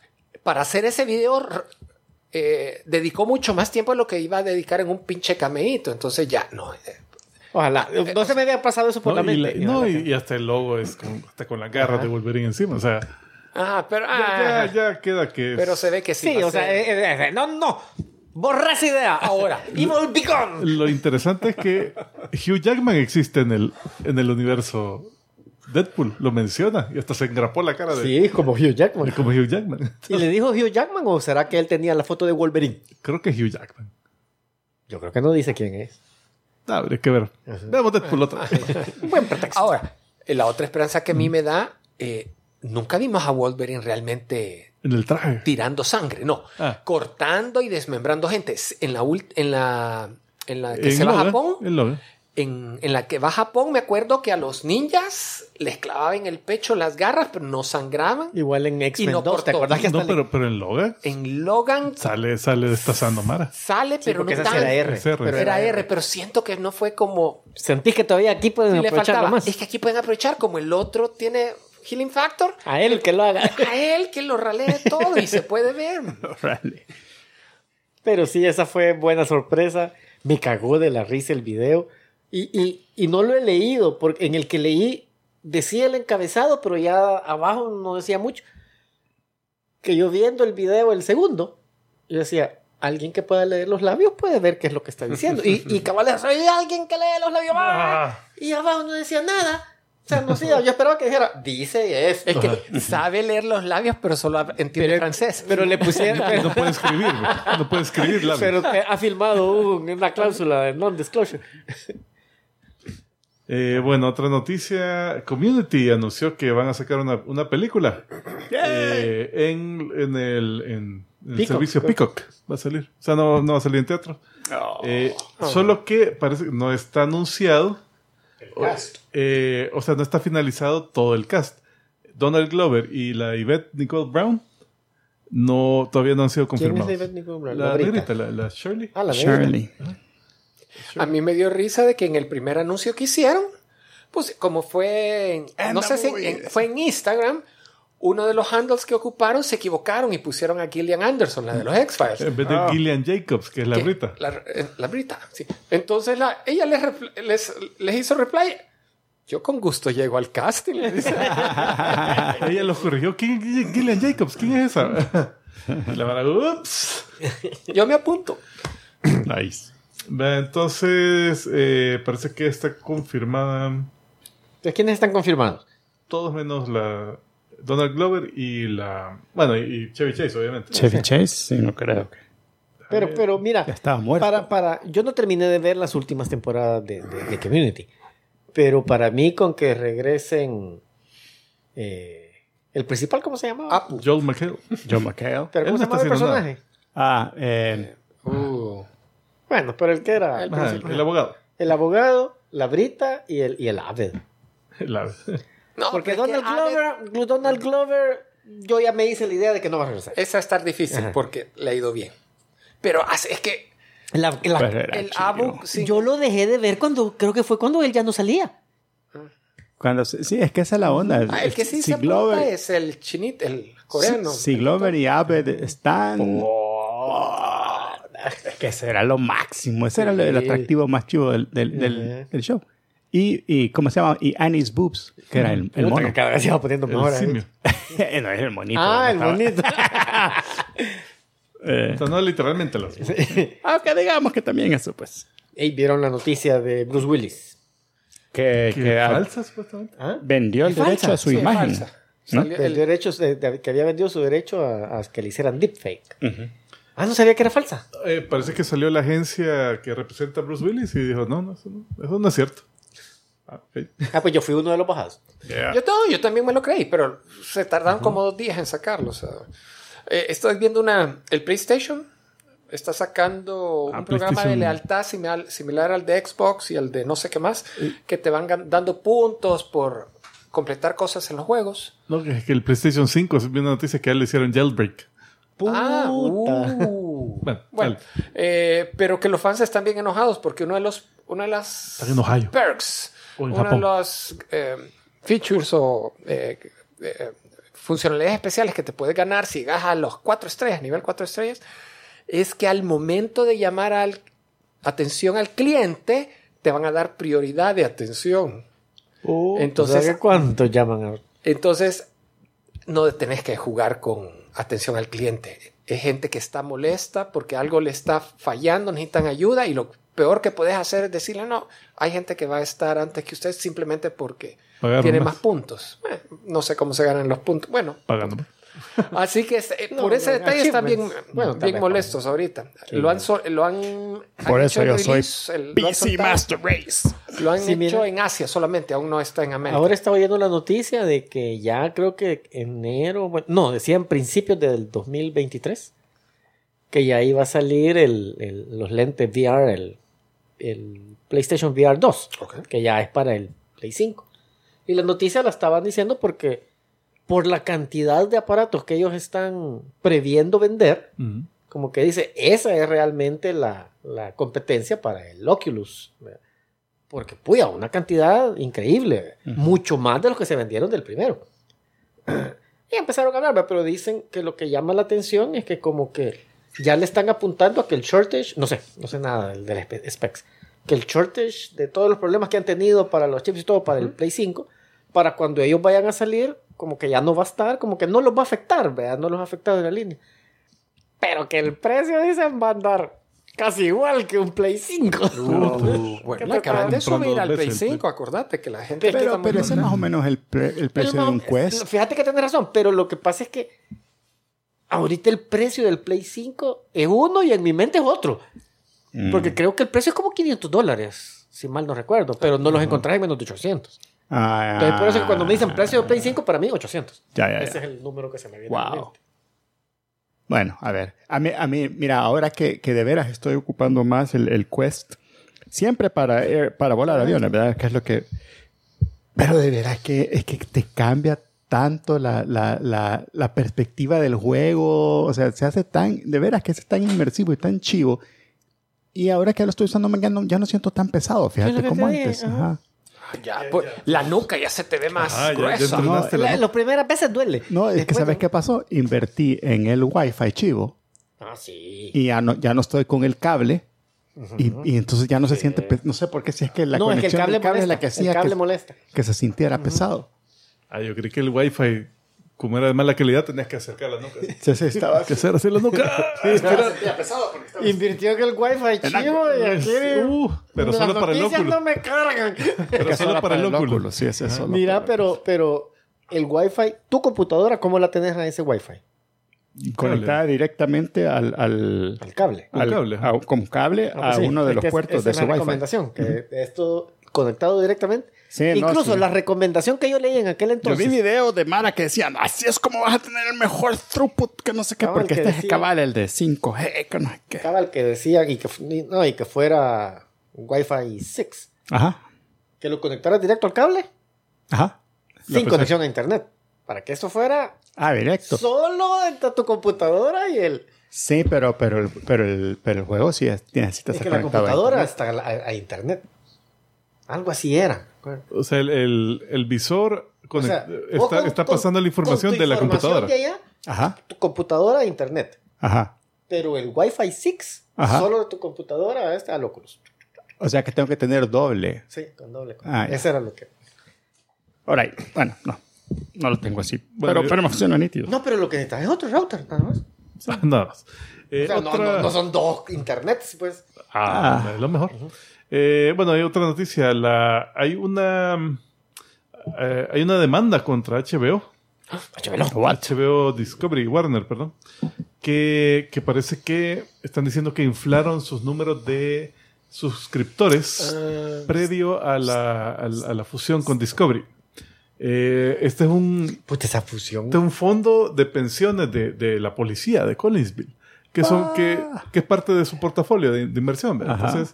Speaker 4: para hacer ese video... eh, dedicó mucho más tiempo de lo que iba a dedicar en un pinche cameíto. Entonces ya, no. eh,
Speaker 3: Ojalá. No se me había pasado eso por
Speaker 2: No,
Speaker 3: la
Speaker 2: y,
Speaker 3: mente.
Speaker 2: la- no, y, y hasta el logo es con, hasta con las garras de Wolverine encima. O sea,
Speaker 4: Ah, pero... ah,
Speaker 2: ya, ya queda que. es-
Speaker 4: pero se ve que sí.
Speaker 3: Sí, o sea, eh, eh, eh, no, no. Borra esa idea ahora. Evil Be Gone.
Speaker 2: Lo interesante es que Hugh Jackman existe en el, en el universo Deadpool. Lo menciona y hasta se engrapó la cara de
Speaker 3: Sí, como Hugh Jackman.
Speaker 2: como Hugh Jackman.
Speaker 3: ¿Y le dijo Hugh Jackman o será que él tenía la foto de Wolverine?
Speaker 2: Creo que Hugh Jackman.
Speaker 3: Yo creo que no dice quién es.
Speaker 2: Ah, habría que ver. Veamos Deadpool otra vez.
Speaker 3: Buen pretexto.
Speaker 4: Ahora, eh, la otra esperanza que a mí me da, eh, nunca vimos a Wolverine realmente
Speaker 2: En el traje.
Speaker 4: tirando sangre, no,
Speaker 2: Ah.
Speaker 4: cortando y desmembrando gente. En la, ult- en la, en la que
Speaker 2: En
Speaker 4: se va a Japón,
Speaker 2: en,
Speaker 4: en la que va a Japón, me acuerdo que a los ninjas les clavaban en el pecho las garras, pero no sangraban.
Speaker 3: Igual en X-Men
Speaker 4: no
Speaker 3: 2, ¿te
Speaker 4: cortó.
Speaker 3: acordás que hasta
Speaker 2: No,
Speaker 3: le-
Speaker 2: pero, pero en Logan
Speaker 4: En Logan
Speaker 2: sale, sale destazando Mara.
Speaker 4: sale,
Speaker 3: Sí,
Speaker 4: pero no
Speaker 3: porque esa sí
Speaker 4: tan.
Speaker 3: era R. Pero
Speaker 4: Era R, pero siento que no fue como
Speaker 3: Sentís que todavía aquí pueden aprovecharlo
Speaker 4: faltaba.
Speaker 3: más.
Speaker 4: Es que aquí pueden aprovechar, como el otro tiene Healing Factor,
Speaker 3: A él que lo haga.
Speaker 4: a él que lo ralee todo y se puede ver.
Speaker 3: Pero sí, esa fue buena sorpresa. Me cagó de la risa el video. Y, y, y no lo he leído, porque en el que leí decía el encabezado, pero ya abajo no decía mucho. Que yo viendo el video, el segundo, yo decía, alguien que pueda leer los labios puede ver qué es lo que está diciendo. Y, y cabal, hay alguien que lee los labios. ¡ah!
Speaker 2: Ah.
Speaker 3: Y abajo no decía nada. O sea, no yo esperaba que dijera, dice esto.
Speaker 4: Es que sabe leer los labios, pero solo entiende francés.
Speaker 3: Pero le pusieron...
Speaker 2: No puede escribir, no puede escribir labios.
Speaker 3: pero ha filmado un- una cláusula de non-disclosure.
Speaker 2: Eh, bueno, otra noticia. Community anunció que van a sacar una, una película eh, en, en el, en el
Speaker 3: Peacock.
Speaker 2: servicio Peacock. Va a salir. O sea, no, no va a salir en teatro. Eh, Solo que parece que no está anunciado. Eh, o sea, no está finalizado todo el cast. Donald Glover y la Yvette Nicole Brown no, todavía no han sido
Speaker 3: ¿Quién es
Speaker 2: confirmados.
Speaker 3: David Nicole Brown?
Speaker 2: La,
Speaker 3: La
Speaker 2: negrita, la, la Shirley.
Speaker 3: Ah, la negra.
Speaker 1: Shirley.
Speaker 4: A mí me dio risa de que en el primer anuncio que hicieron, pues como fue, en-
Speaker 1: And
Speaker 4: no
Speaker 1: the
Speaker 4: sé si en- fue en Instagram, uno de los handles que ocuparon se equivocaron y pusieron a Gillian Anderson, la de los X-Files.
Speaker 2: En vez de Gillian Jacobs, que es la
Speaker 4: Que-
Speaker 2: Brita.
Speaker 4: La, eh, la Brita, sí. Entonces la, ella les, les, les hizo reply. Yo con gusto llego al casting. le dice.
Speaker 2: Ella lo corrigió. ¿Quién es Gillian Jacobs? ¿Quién es esa? Y la van ups.
Speaker 4: Yo me apunto.
Speaker 1: Nice.
Speaker 2: Entonces, eh, parece que está confirmada
Speaker 3: Entonces, ¿quiénes están confirmados?
Speaker 2: todos menos la Donald Glover y la... Bueno, y Chevy Chase, obviamente.
Speaker 1: Chevy Chase, sí, no creo que.
Speaker 3: Pero, pero mira,
Speaker 1: estaba muerto.
Speaker 3: para, para, yo no terminé de ver las últimas temporadas de, de- de Community, pero para mí con que regresen eh, el principal, ¿cómo se llamaba?
Speaker 4: Apu.
Speaker 2: Joel McHale.
Speaker 1: John McHale.
Speaker 3: pero ¿cómo
Speaker 2: no
Speaker 3: se el
Speaker 2: nada.
Speaker 3: personaje?
Speaker 1: Ah, eh,
Speaker 4: Uh.
Speaker 3: Bueno, pero el que era
Speaker 4: El
Speaker 3: el,
Speaker 2: Ajá, el, el abogado.
Speaker 3: abogado, la Brita y el, y el Abed.
Speaker 2: La-
Speaker 4: No,
Speaker 3: Porque Donald Glover, Donald Glover, yo ya me hice la idea de que no va a regresar.
Speaker 4: Esa va a estar difícil
Speaker 3: Ajá.
Speaker 4: porque le ha ido bien. Pero hace- es que
Speaker 3: La- la-
Speaker 1: Pero era
Speaker 4: el. Abu, sí.
Speaker 3: Yo lo dejé de ver cuando, creo que fue cuando él ya no salía.
Speaker 1: cuando, se- sí, es que esa es la onda.
Speaker 4: Ah, el que sí
Speaker 1: si
Speaker 4: se
Speaker 1: Glover,
Speaker 4: es el chinito, el coreano.
Speaker 1: si Glover y Abed están. Es que ese era lo máximo. Ese era el, el
Speaker 3: Sí.
Speaker 1: atractivo más chivo del, del, del- del show. Y, y, ¿cómo se llama? Y Annie's Boobs, que era el, el mono.
Speaker 3: que cada vez se va poniendo
Speaker 2: el
Speaker 3: mejor. ¿eh?
Speaker 2: simio.
Speaker 1: no es el monito.
Speaker 3: Ah, el
Speaker 1: estaba-
Speaker 3: bonito.
Speaker 1: Eh,
Speaker 2: sea, no literalmente los...
Speaker 1: aunque digamos que también eso, pues.
Speaker 3: Ey, vieron la noticia de Bruce Willis.
Speaker 1: Que,
Speaker 2: ¿Qué
Speaker 1: que
Speaker 2: falsa, supuestamente?
Speaker 3: ¿Ah?
Speaker 1: vendió el derecho
Speaker 3: falsa,
Speaker 1: a su
Speaker 4: Sí,
Speaker 1: imagen.
Speaker 4: falsa.
Speaker 1: ¿no?
Speaker 3: El
Speaker 4: el-
Speaker 3: derecho de- de- que había vendido su derecho a, a que le hicieran deepfake. Ah, no sabía que era falsa.
Speaker 2: Eh, parece que salió la agencia que representa a Bruce Willis y dijo, no, no, eso no, eso no es cierto. Ah.
Speaker 3: Ah, pues yo fui uno de los bajados.
Speaker 4: Yo, todo, yo también me lo creí, pero se tardaron como dos días en sacarlo. o sea. Eh, estoy viendo una. El PlayStation está sacando
Speaker 2: Ah,
Speaker 4: un programa de lealtad similar, similar al de Xbox y al de no sé qué más, que te van dando puntos por completar cosas en los juegos.
Speaker 2: No, que, que el PlayStation 5, vi una noticia que a él le hicieron jailbreak.
Speaker 4: Ah,
Speaker 3: Puta.
Speaker 4: uh.
Speaker 2: Bueno,
Speaker 4: Bueno, eh, pero que los fans están bien enojados porque uno de los una de las perks, uno de los eh, features o eh, eh, funcionalidades especiales que te puedes ganar si llegas a los cuatro estrellas, nivel cuatro estrellas, es que al momento de llamar al atención al cliente te van a dar prioridad de atención. Entonces-
Speaker 3: ¿sabes ¿cuántos llaman?
Speaker 4: Entonces, no tenés que jugar con atención al cliente. Es gente que está molesta porque algo le está fallando, necesitan ayuda y lo peor que puedes hacer es decirle, no, hay gente que va a estar antes que usted simplemente porque
Speaker 2: Pagaron
Speaker 4: tiene
Speaker 2: más.
Speaker 4: más puntos. Eh, no sé cómo se ganan los puntos. Bueno,
Speaker 2: Pagando.
Speaker 4: Así que eh,
Speaker 3: No,
Speaker 4: por ese
Speaker 3: no,
Speaker 4: detalle están bien.
Speaker 3: Bueno,
Speaker 4: bien molestos ahorita. Lo han, so- lo han,
Speaker 1: Por
Speaker 4: han
Speaker 1: eso
Speaker 4: hecho
Speaker 1: yo
Speaker 4: el
Speaker 1: soy
Speaker 4: release, el- lo han
Speaker 1: PC
Speaker 4: soltado.
Speaker 1: Master Race.
Speaker 4: Lo han
Speaker 3: Sí,
Speaker 4: hecho
Speaker 3: mira.
Speaker 4: en Asia solamente, aún no está en América.
Speaker 3: Ahora estaba oyendo la noticia de que ya creo que enero, bueno, no, decían principios del 2023, que ya iba a salir el, el- los lentes VR, el, el PlayStation VR 2,
Speaker 4: Ok.
Speaker 3: que ya es para el Play 5. Y la noticia la estaban diciendo porque por la cantidad de aparatos que ellos están previendo vender, como que dice, esa es realmente la, la competencia para el Oculus. ¿verdad? Porque, puya, una cantidad increíble, mucho más de los que se vendieron del primero. Y empezaron a hablar, ¿verdad? pero dicen que lo que llama la atención es que como que ya le están apuntando a que el shortage, no sé, no sé nada del, del spe- specs, que el shortage de todos los problemas que han tenido para los chips y todo para el Play 5, para cuando ellos vayan a salir, como que ya no va a estar, como que no los va a afectar, ¿verdad? No los ha afectado en la línea. pero que el precio dicen va a andar casi igual que un Play 5.
Speaker 4: Uh, bueno,
Speaker 3: te
Speaker 4: acaban de subir al Play
Speaker 2: veces el
Speaker 4: 5, acordate que la gente...
Speaker 3: Pero-
Speaker 1: Pero, ese es más o menos el, pre- el precio
Speaker 3: Pero
Speaker 1: de un
Speaker 3: no,
Speaker 1: Quest.
Speaker 3: Fíjate que tienes razón, pero lo que pasa es que ahorita el precio del Play 5 es uno y en mi mente es otro.
Speaker 1: Mm.
Speaker 3: Porque creo que el precio es como 500 dólares, si mal no recuerdo, pero no los encontrás en menos de 800.
Speaker 1: Ah,
Speaker 3: Entonces, por eso que cuando me dicen precio de Play 5, para mí 800.
Speaker 1: Ya, ya, ya.
Speaker 3: Ese es el número que se me viene a
Speaker 1: Wow.
Speaker 3: mente.
Speaker 1: Bueno, a ver. A mí, a mí mira, ahora que, que de veras estoy ocupando más el, el Quest, siempre para, air- para volar aviones, ¿verdad? Que es lo que... Pero de veras que es que te cambia tanto la, la, la, la perspectiva del juego. O sea, se hace tan... De veras que es tan inmersivo y tan chivo. Y ahora que lo estoy usando, ya no, ya no siento tan pesado,
Speaker 3: Es
Speaker 1: fíjate, como antes.
Speaker 3: ajá.
Speaker 4: Ya, pues, la nuca ya se te ve más
Speaker 2: Ah,
Speaker 4: gruesa.
Speaker 1: No,
Speaker 2: la.
Speaker 3: Las primeras veces duele.
Speaker 1: no, es que ¿sabes
Speaker 3: no.
Speaker 1: qué pasó? Invertí en el Wi-Fi chivo.
Speaker 3: Ah, sí.
Speaker 1: y ya no, ya no estoy con el cable. y, y entonces ya no se siente, pe- no sé por qué, si es que la
Speaker 3: no, es que el cable,
Speaker 1: del cable es la que hacía
Speaker 3: el cable
Speaker 1: que,
Speaker 3: molesta.
Speaker 1: que se sintiera pesado.
Speaker 2: Ah, yo creí que el wifi, como era de mala calidad, tenías que acercar la nuca.
Speaker 1: Se, se estaba,
Speaker 2: que hacer así la nuca.
Speaker 3: Invirtió que el wifi chivo y aquí...
Speaker 2: Uh, pero
Speaker 3: las
Speaker 2: solo para el óculo.
Speaker 3: no me cargan.
Speaker 2: Pero solo para el óculo.
Speaker 1: Sí, es eso.
Speaker 3: Mira, pero, pero el wifi, tu computadora, ¿cómo la tenés a ese wifi?
Speaker 1: Conectada directamente al, al,
Speaker 3: Al cable.
Speaker 1: Al-
Speaker 2: cable,
Speaker 1: a- con cable
Speaker 3: Ah,
Speaker 1: a
Speaker 3: pues sí,
Speaker 1: uno de los
Speaker 3: es-
Speaker 1: puertos
Speaker 3: esa
Speaker 1: de
Speaker 3: la
Speaker 1: Wi-Fi.
Speaker 3: recomendación, que esto conectado directamente.
Speaker 1: Sí, no,
Speaker 3: Incluso
Speaker 1: sí.
Speaker 3: la recomendación que yo leí en aquel
Speaker 1: Yo
Speaker 3: entonces.
Speaker 1: vi videos de Mara que decían, así es como vas a tener el mejor throughput, que no sé qué,
Speaker 3: Cabal,
Speaker 1: porque
Speaker 3: que
Speaker 1: este es
Speaker 3: decía-
Speaker 1: cabal el de 5G, que no sé qué.
Speaker 3: Estaba el que decía y que, no, y que fuera Wi-Fi 6.
Speaker 1: Ajá,
Speaker 3: Que lo conectaras directo al cable
Speaker 1: ajá.
Speaker 3: sin conexión a internet. Para que eso fuera
Speaker 1: Ah, directo.
Speaker 3: solo entre tu computadora y el.
Speaker 1: Sí, pero, pero, el- pero, el, pero el juego sí es- necesita
Speaker 3: Es
Speaker 1: ser
Speaker 3: que la computadora está a, a internet. Algo así era.
Speaker 2: O sea, el, el, el visor
Speaker 3: O sea,
Speaker 2: está,
Speaker 3: con-
Speaker 2: está
Speaker 3: con-
Speaker 2: pasando la información
Speaker 3: con tu
Speaker 2: de la
Speaker 3: información
Speaker 2: computadora.
Speaker 3: de allá,
Speaker 1: Ajá,
Speaker 3: tu computadora a internet.
Speaker 1: ajá.
Speaker 3: Pero el Wi-Fi 6,
Speaker 1: Ajá.
Speaker 3: solo de tu computadora está al Oculus.
Speaker 1: O sea que tengo que tener doble.
Speaker 3: Sí, con doble.
Speaker 1: Ah.
Speaker 3: Ese era lo que.
Speaker 1: Alright, bueno, no. No lo tengo así.
Speaker 2: Bueno,
Speaker 1: pero,
Speaker 2: yo-
Speaker 1: pero me funciona nítido.
Speaker 3: No, pero lo que necesitas es otro router, nada más.
Speaker 2: Nada más. Eh,
Speaker 3: O sea, no,
Speaker 2: otra-
Speaker 3: no- no son dos internets, pues.
Speaker 2: Ah,
Speaker 1: Ah.
Speaker 2: es lo mejor. Eh, bueno, hay otra noticia. La, hay una eh, hay una demanda contra HBO. HBO Discovery, Warner, perdón. Que, que parece que están diciendo que inflaron sus números de suscriptores
Speaker 3: Ah,
Speaker 2: previo a la, a la- a la fusión con Discovery. Eh, este es un
Speaker 3: puta, esa fusión.
Speaker 2: de un fondo de pensiones de, de la policía de Collinsville, que, son, que, que es parte de su portafolio de, de inversión. ¿verdad?
Speaker 1: Ajá.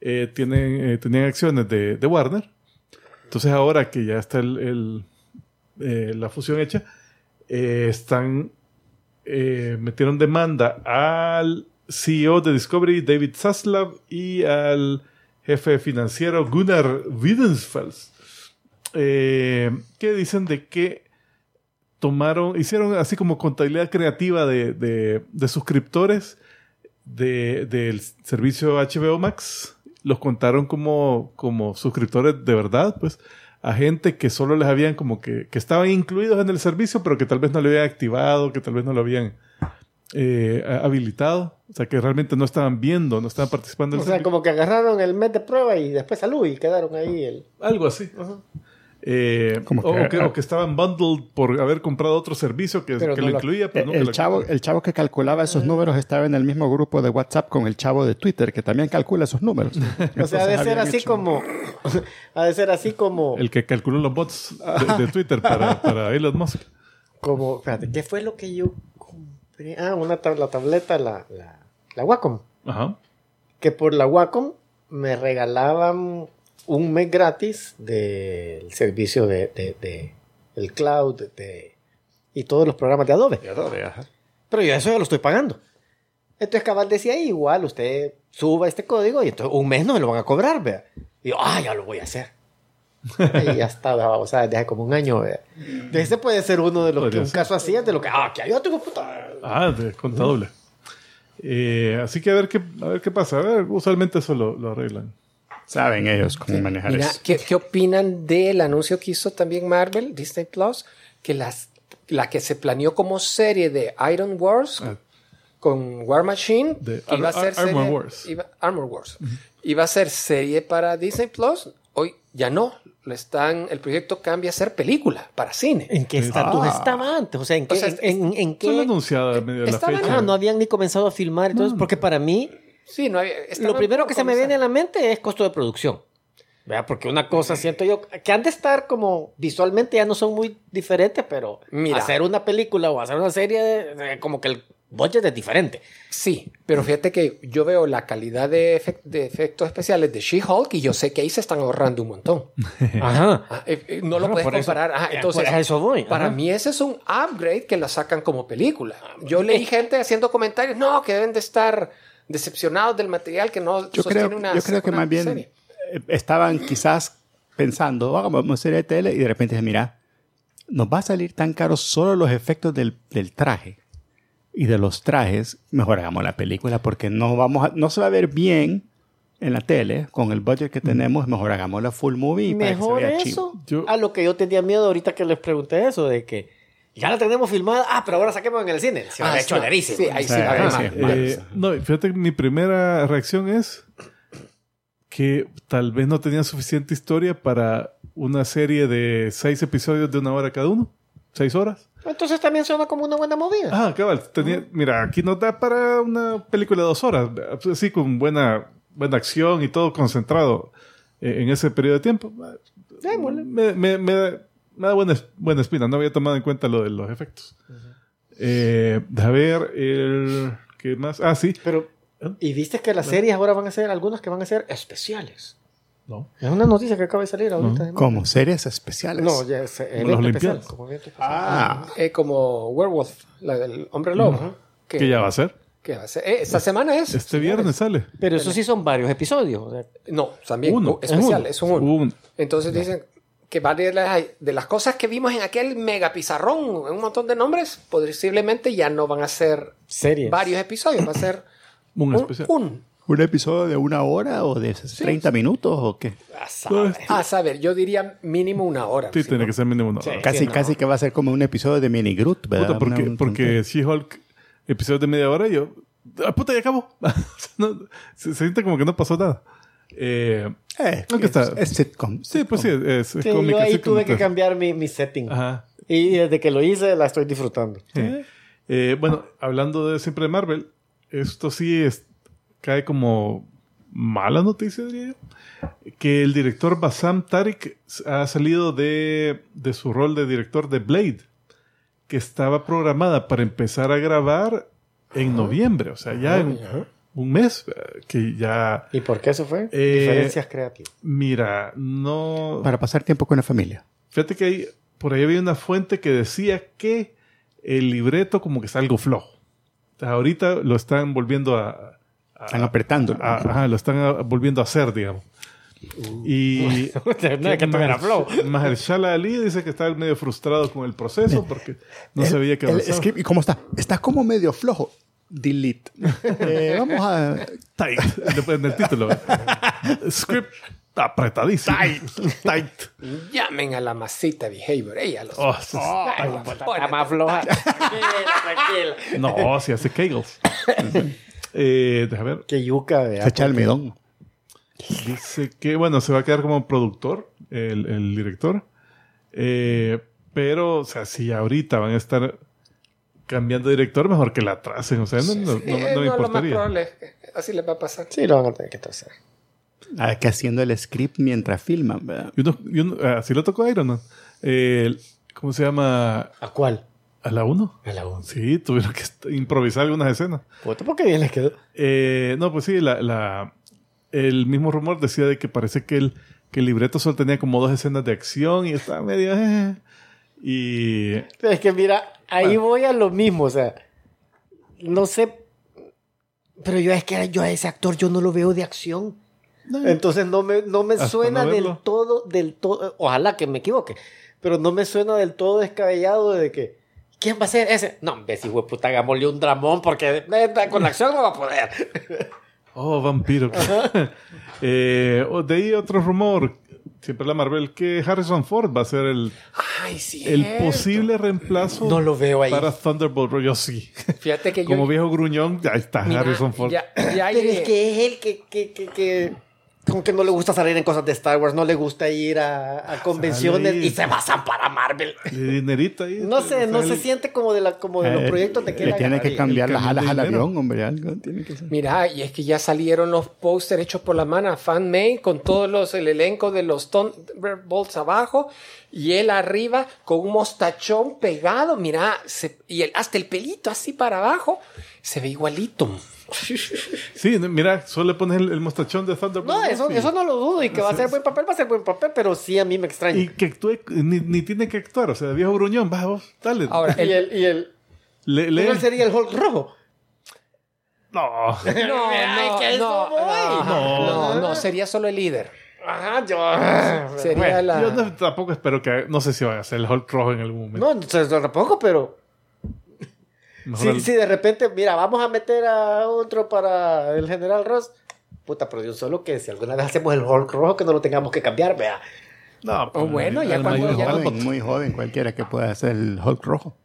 Speaker 2: Eh, tienen, eh, tenían acciones de, Warner. Entonces, ahora que ya está el, eh, la fusión hecha, eh, están metieron demanda al CEO de Discovery, David Zaslav, y al jefe financiero Gunnar Wiedensfels, eh, que dicen de que tomaron, hicieron así como contabilidad creativa de, suscriptores de- del servicio HBO Max. Los contaron como, como suscriptores de verdad, pues, a gente que solo les habían como que, que estaban incluidos en el servicio, pero que tal vez no lo habían activado, que tal vez no lo habían eh, habilitado. O sea, que realmente no estaban viendo, no estaban participando
Speaker 3: O
Speaker 2: del
Speaker 3: sea,
Speaker 2: servicio.
Speaker 3: como que agarraron el mes de prueba y después salud y quedaron ahí el.
Speaker 2: Algo así. Eh,
Speaker 1: Como
Speaker 2: o,
Speaker 1: que-
Speaker 2: o que, o que estaban bundled por haber comprado otro servicio que,
Speaker 3: Pero
Speaker 2: que
Speaker 3: no
Speaker 2: lo incluía, pero
Speaker 1: El,
Speaker 2: nunca
Speaker 1: el chavo, el chavo que calculaba esos números estaba en el mismo grupo de WhatsApp con el chavo de Twitter, que también calcula esos números.
Speaker 3: O sea, ha de ser así como. ha de ser así como.
Speaker 2: El que calculó los bots de, de Twitter para, para Elon Musk.
Speaker 3: Como. Espérate, ¿qué fue lo que yo compré? Ah, una tab- la tableta, la, la, la Wacom.
Speaker 2: Ajá.
Speaker 3: Que por la Wacom me regalaban un mes gratis del servicio de, de, de- el cloud de, y todos los programas de Adobe. Pero yo eso ya lo estoy pagando. Entonces Cabal decía, igual usted suba este código y entonces un mes no me lo van a cobrar, vea. Y yo, ah, ya lo voy a hacer. y ya está, o sea, desde hace como un año, vea. Ese puede ser uno de los que un
Speaker 2: ser.
Speaker 3: caso así es de lo que, ah, que hay otro puta.
Speaker 2: Ah, de cuenta doble. Eh, así que a ver qué, a ver qué pasa. A ver, usualmente eso lo, lo arreglan.
Speaker 1: Saben ellos cómo manejar
Speaker 4: Mira,
Speaker 1: eso.
Speaker 4: ¿qué, qué opinan del anuncio que hizo también Marvel, Disney Plus? Que las, la que se planeó como serie de Iron Wars
Speaker 2: Ah.
Speaker 4: con War Machine,
Speaker 2: De
Speaker 4: que iba a ser
Speaker 2: Ar- Armor
Speaker 4: serie-
Speaker 2: Wars.
Speaker 4: Iba, Armor Wars. Iba a ser serie para Disney Plus. Hoy ya no. Le están, el proyecto cambia a ser película para cine.
Speaker 3: ¿En qué estatus
Speaker 1: Ah.
Speaker 3: estaba antes? O sea, ¿en qué?
Speaker 4: O sea,
Speaker 3: en, en- en qué?
Speaker 2: Solo anunciada en medio de la fecha.
Speaker 3: Ah, no habían ni comenzado a filmar. Entonces, porque para mí,
Speaker 4: Sí, no
Speaker 3: lo primero que se me viene a la mente es costo de producción. ¿Verdad? Porque una cosa siento yo que han de estar como visualmente ya no son muy diferentes, pero
Speaker 4: Mira.
Speaker 3: hacer una película o hacer una serie, de- como que el budget es diferente.
Speaker 4: Sí, pero fíjate que yo veo la calidad de, efec- de efectos especiales de She-Hulk y yo sé que ahí se están ahorrando un montón.
Speaker 3: Ajá.
Speaker 4: Ah, eh, eh, no lo puedes
Speaker 3: eso-
Speaker 4: comparar. Ajá,
Speaker 3: eh,
Speaker 4: entonces,
Speaker 3: eso voy,
Speaker 4: para
Speaker 3: ajá.
Speaker 4: mí ese es un upgrade que la sacan como película. Yo leí gente haciendo comentarios, no, que deben de estar decepcionados del material que no
Speaker 1: Yo
Speaker 4: sostiene
Speaker 1: creo,
Speaker 4: una
Speaker 1: yo creo que más bien
Speaker 4: serie.
Speaker 1: eh, estaban quizás pensando, hagamos una serie de tele y de repente mira, nos va a salir tan caro solo los efectos del, del traje y de los trajes, mejor hagamos la película porque no, vamos a- no se va a ver bien en la tele con el budget que tenemos, mejor hagamos la full movie para que se
Speaker 3: Mejor
Speaker 1: vea
Speaker 3: eso
Speaker 1: chivo.
Speaker 2: Yo-
Speaker 3: a lo que yo tenía miedo ahorita que les pregunté eso, de que ya la tenemos filmada, ah, pero ahora saquemos en el cine. Se
Speaker 4: Ah,
Speaker 3: ha
Speaker 4: sí, ahí sí va a mal. mal.
Speaker 2: Eh, no, fíjate que mi primera reacción es que tal vez no tenían suficiente historia para una serie de seis episodios de una hora cada uno. ¿Seis horas?
Speaker 3: Entonces también suena como una buena movida.
Speaker 2: Ah, cabal. Tenía, mira, aquí nos da para una película de dos horas. Así con buena, buena acción y todo concentrado eh, en ese periodo de tiempo. Me, me- me da, me da buena, es- buena espina. No había tomado en cuenta lo de los efectos. Eh, a ver, el... ¿Qué más? Ah, sí.
Speaker 3: Pero, ¿y viste que las series ahora van a ser, algunas que van a ser especiales?
Speaker 2: No.
Speaker 3: Es una noticia que acaba de salir ahorita.
Speaker 1: Como series especiales.
Speaker 3: No, ya es evento
Speaker 2: las
Speaker 3: especial.
Speaker 2: Olimpiadas.
Speaker 3: Como especial.
Speaker 1: Ah,
Speaker 4: Eh, como Werewolf, la del hombre lobo. que,
Speaker 2: ¿Qué ya va a ser?
Speaker 4: que va a ser- eh, esta semana es.
Speaker 2: Este
Speaker 4: señores.
Speaker 2: viernes sale.
Speaker 3: Pero eso sí son varios episodios. o sea,
Speaker 4: No, también.
Speaker 2: Uno.
Speaker 4: no, especial,
Speaker 3: Es
Speaker 4: es un uno.
Speaker 2: Un-
Speaker 4: Entonces dicen que varias de las, cosas que vimos en aquel mega pizarrón, en un montón de nombres, posiblemente ya no van a ser
Speaker 3: series.
Speaker 4: varios episodios, va a ser
Speaker 2: un
Speaker 4: un, un.
Speaker 1: ¿Un episodio de una hora o de 30 minutos o qué?
Speaker 3: A saber.
Speaker 4: A saber, yo diría mínimo una hora.
Speaker 2: Sí,
Speaker 4: si
Speaker 2: tiene
Speaker 4: no.
Speaker 2: que ser mínimo una
Speaker 3: Sí.
Speaker 2: hora.
Speaker 1: Casi,
Speaker 4: no.
Speaker 1: casi que va a ser como un episodio de Mini Groot, ¿verdad?
Speaker 2: Puta, porque,
Speaker 1: Una-
Speaker 2: porque She-Hulk, episodio de media hora, yo. ¡Ah, puta, ya acabó! No, se, se siente como que no pasó nada. Eh,
Speaker 1: Eh, es,
Speaker 2: está-
Speaker 1: es sitcom.
Speaker 2: sí, pues sí, es, es
Speaker 3: Sí,
Speaker 2: cómica,
Speaker 3: yo ahí tuve que cambiar mi, mi setting.
Speaker 2: Ajá.
Speaker 3: Y desde que lo hice la estoy disfrutando.
Speaker 2: Eh, bueno, hablando de siempre de Marvel, esto sí es, cae como mala noticia, diría yo. Que el director Bassam Tariq ha salido de, de su rol de director de Blade, que estaba programada para empezar a grabar en noviembre, o sea, ya en un mes, eh, que ya,
Speaker 3: ¿Y por qué eso fue?
Speaker 2: Eh,
Speaker 3: Diferencias creativas.
Speaker 2: mira, no...
Speaker 1: Para pasar tiempo con la familia.
Speaker 2: Fíjate que hay, por ahí había una fuente que decía que el libreto como que está algo flojo. Ahorita lo están volviendo a... a-
Speaker 1: Están apretando.
Speaker 2: a- ajá, lo están a- volviendo a hacer, digamos. Y
Speaker 3: No es que.
Speaker 2: Mahershala Ali dice que está medio frustrado con el proceso porque no sabía que
Speaker 1: El script, ¿Y cómo está? Está como medio flojo. Delete. Eh, vamos a...
Speaker 2: Tight, le ponen el título. Script apretadísimo. Tight.
Speaker 4: Llamen a la masita behavior. Ella los.
Speaker 2: Oh, es-
Speaker 3: está más floja. Tranquila, tranquila.
Speaker 2: no, si hace kegels. eh, déjame ver.
Speaker 3: Que yuca, vea.
Speaker 1: Se echa almidón.
Speaker 2: Dice que, bueno, se va a quedar como productor, el, el director. Eh, pero, o sea, si ahorita van a estar cambiando de director, mejor que la atrasen. O sea, no, no- no-
Speaker 4: Eh,
Speaker 2: no me
Speaker 4: no, lo más
Speaker 2: importaría.
Speaker 4: probable es que así les va a pasar.
Speaker 3: Sí, lo van a tener que trazar.
Speaker 1: Ah, que haciendo el script mientras filman, ¿verdad?
Speaker 2: Y uno, y uno- así lo tocó a Iron Man. Eh, ¿Cómo se llama?
Speaker 3: ¿A cuál?
Speaker 2: ¿A la 1?
Speaker 3: A la 11.
Speaker 2: Sí, tuvieron que improvisar algunas escenas.
Speaker 3: ¿por qué bien les quedó?
Speaker 2: Eh, no, pues sí, la, la- el mismo rumor decía de que parece que el, que el libreto solo tenía como dos escenas de acción y estaba medio... eh. Y
Speaker 3: Es que mira, ahí voy a lo mismo, o sea, no sé, pero yo es que yo a ese actor yo no lo veo de acción. Entonces no me, no me suena
Speaker 2: no
Speaker 3: del todo, del todo, ojalá que me equivoque, pero no me suena del todo descabellado de que, ¿quién va a ser ese? No, ves, hijo de puta, hagámosle un dramón porque con la acción no va a poder.
Speaker 2: Oh, vampiro. Eh, de ahí otro rumor. Siempre la Marvel, que Harrison Ford va a ser el,
Speaker 4: Ay,
Speaker 2: el posible reemplazo
Speaker 4: No lo veo ahí.
Speaker 2: para Thunderbolt. Yo sí.
Speaker 4: Fíjate que yo.
Speaker 2: Como viejo gruñón, ahí está
Speaker 4: Mira,
Speaker 2: Harrison Ford.
Speaker 4: Ya, ya
Speaker 3: Pero es que es él que, que, que, que- como que no le gusta salir en cosas de Star Wars, no le gusta ir a, a convenciones
Speaker 2: Sale.
Speaker 3: y se basan para Marvel.
Speaker 2: De dinerito ahí.
Speaker 3: No sé, no se siente como de, la, como de los
Speaker 1: Eh,
Speaker 3: proyectos de que
Speaker 1: Le tiene que cambiar
Speaker 2: El
Speaker 1: las alas al avión, hombre. Algo tiene que ser.
Speaker 4: Mira, y es que ya salieron los pósters hechos por la mano, fan made, con todos los, el elenco de los Thunderbolts abajo, y él arriba con un mostachón pegado, mira, se- y el, hasta el pelito así para abajo, se ve igualito.
Speaker 2: Sí, no, mira, solo le pones el, el mostachón de Thunderbolt.
Speaker 3: No, eso,
Speaker 2: y-
Speaker 3: eso no lo dudo. Y que va a ser buen papel, va a ser buen papel, pero sí a mí me extraña.
Speaker 2: Y que actúe, ni, ni tiene que actuar. O sea, viejo gruñón, va vos, dale.
Speaker 4: Ahora,
Speaker 3: Y
Speaker 4: el-
Speaker 3: y el,
Speaker 2: Le-
Speaker 3: sería el Hulk rojo.
Speaker 2: No.
Speaker 4: no,
Speaker 3: Ay,
Speaker 4: no,
Speaker 3: que
Speaker 4: no, no,
Speaker 2: No.
Speaker 4: no, no, sería solo el líder.
Speaker 3: Ajá, yo.
Speaker 4: Sería
Speaker 3: Bueno,
Speaker 4: la...
Speaker 2: Yo no- tampoco espero que. No sé si vaya a ser el Hulk rojo en algún momento.
Speaker 3: No, tampoco, pero. Si,
Speaker 2: el-
Speaker 3: si de repente, mira, vamos a meter a otro para el General Ross. Puta, pero yo solo que si alguna vez hacemos el Hulk rojo, que no lo tengamos que cambiar, vea.
Speaker 2: No,
Speaker 4: Oh, bueno, ya cuando
Speaker 2: mayor
Speaker 4: ya-.
Speaker 1: Joven, muy joven, cualquiera que pueda hacer el Hulk rojo.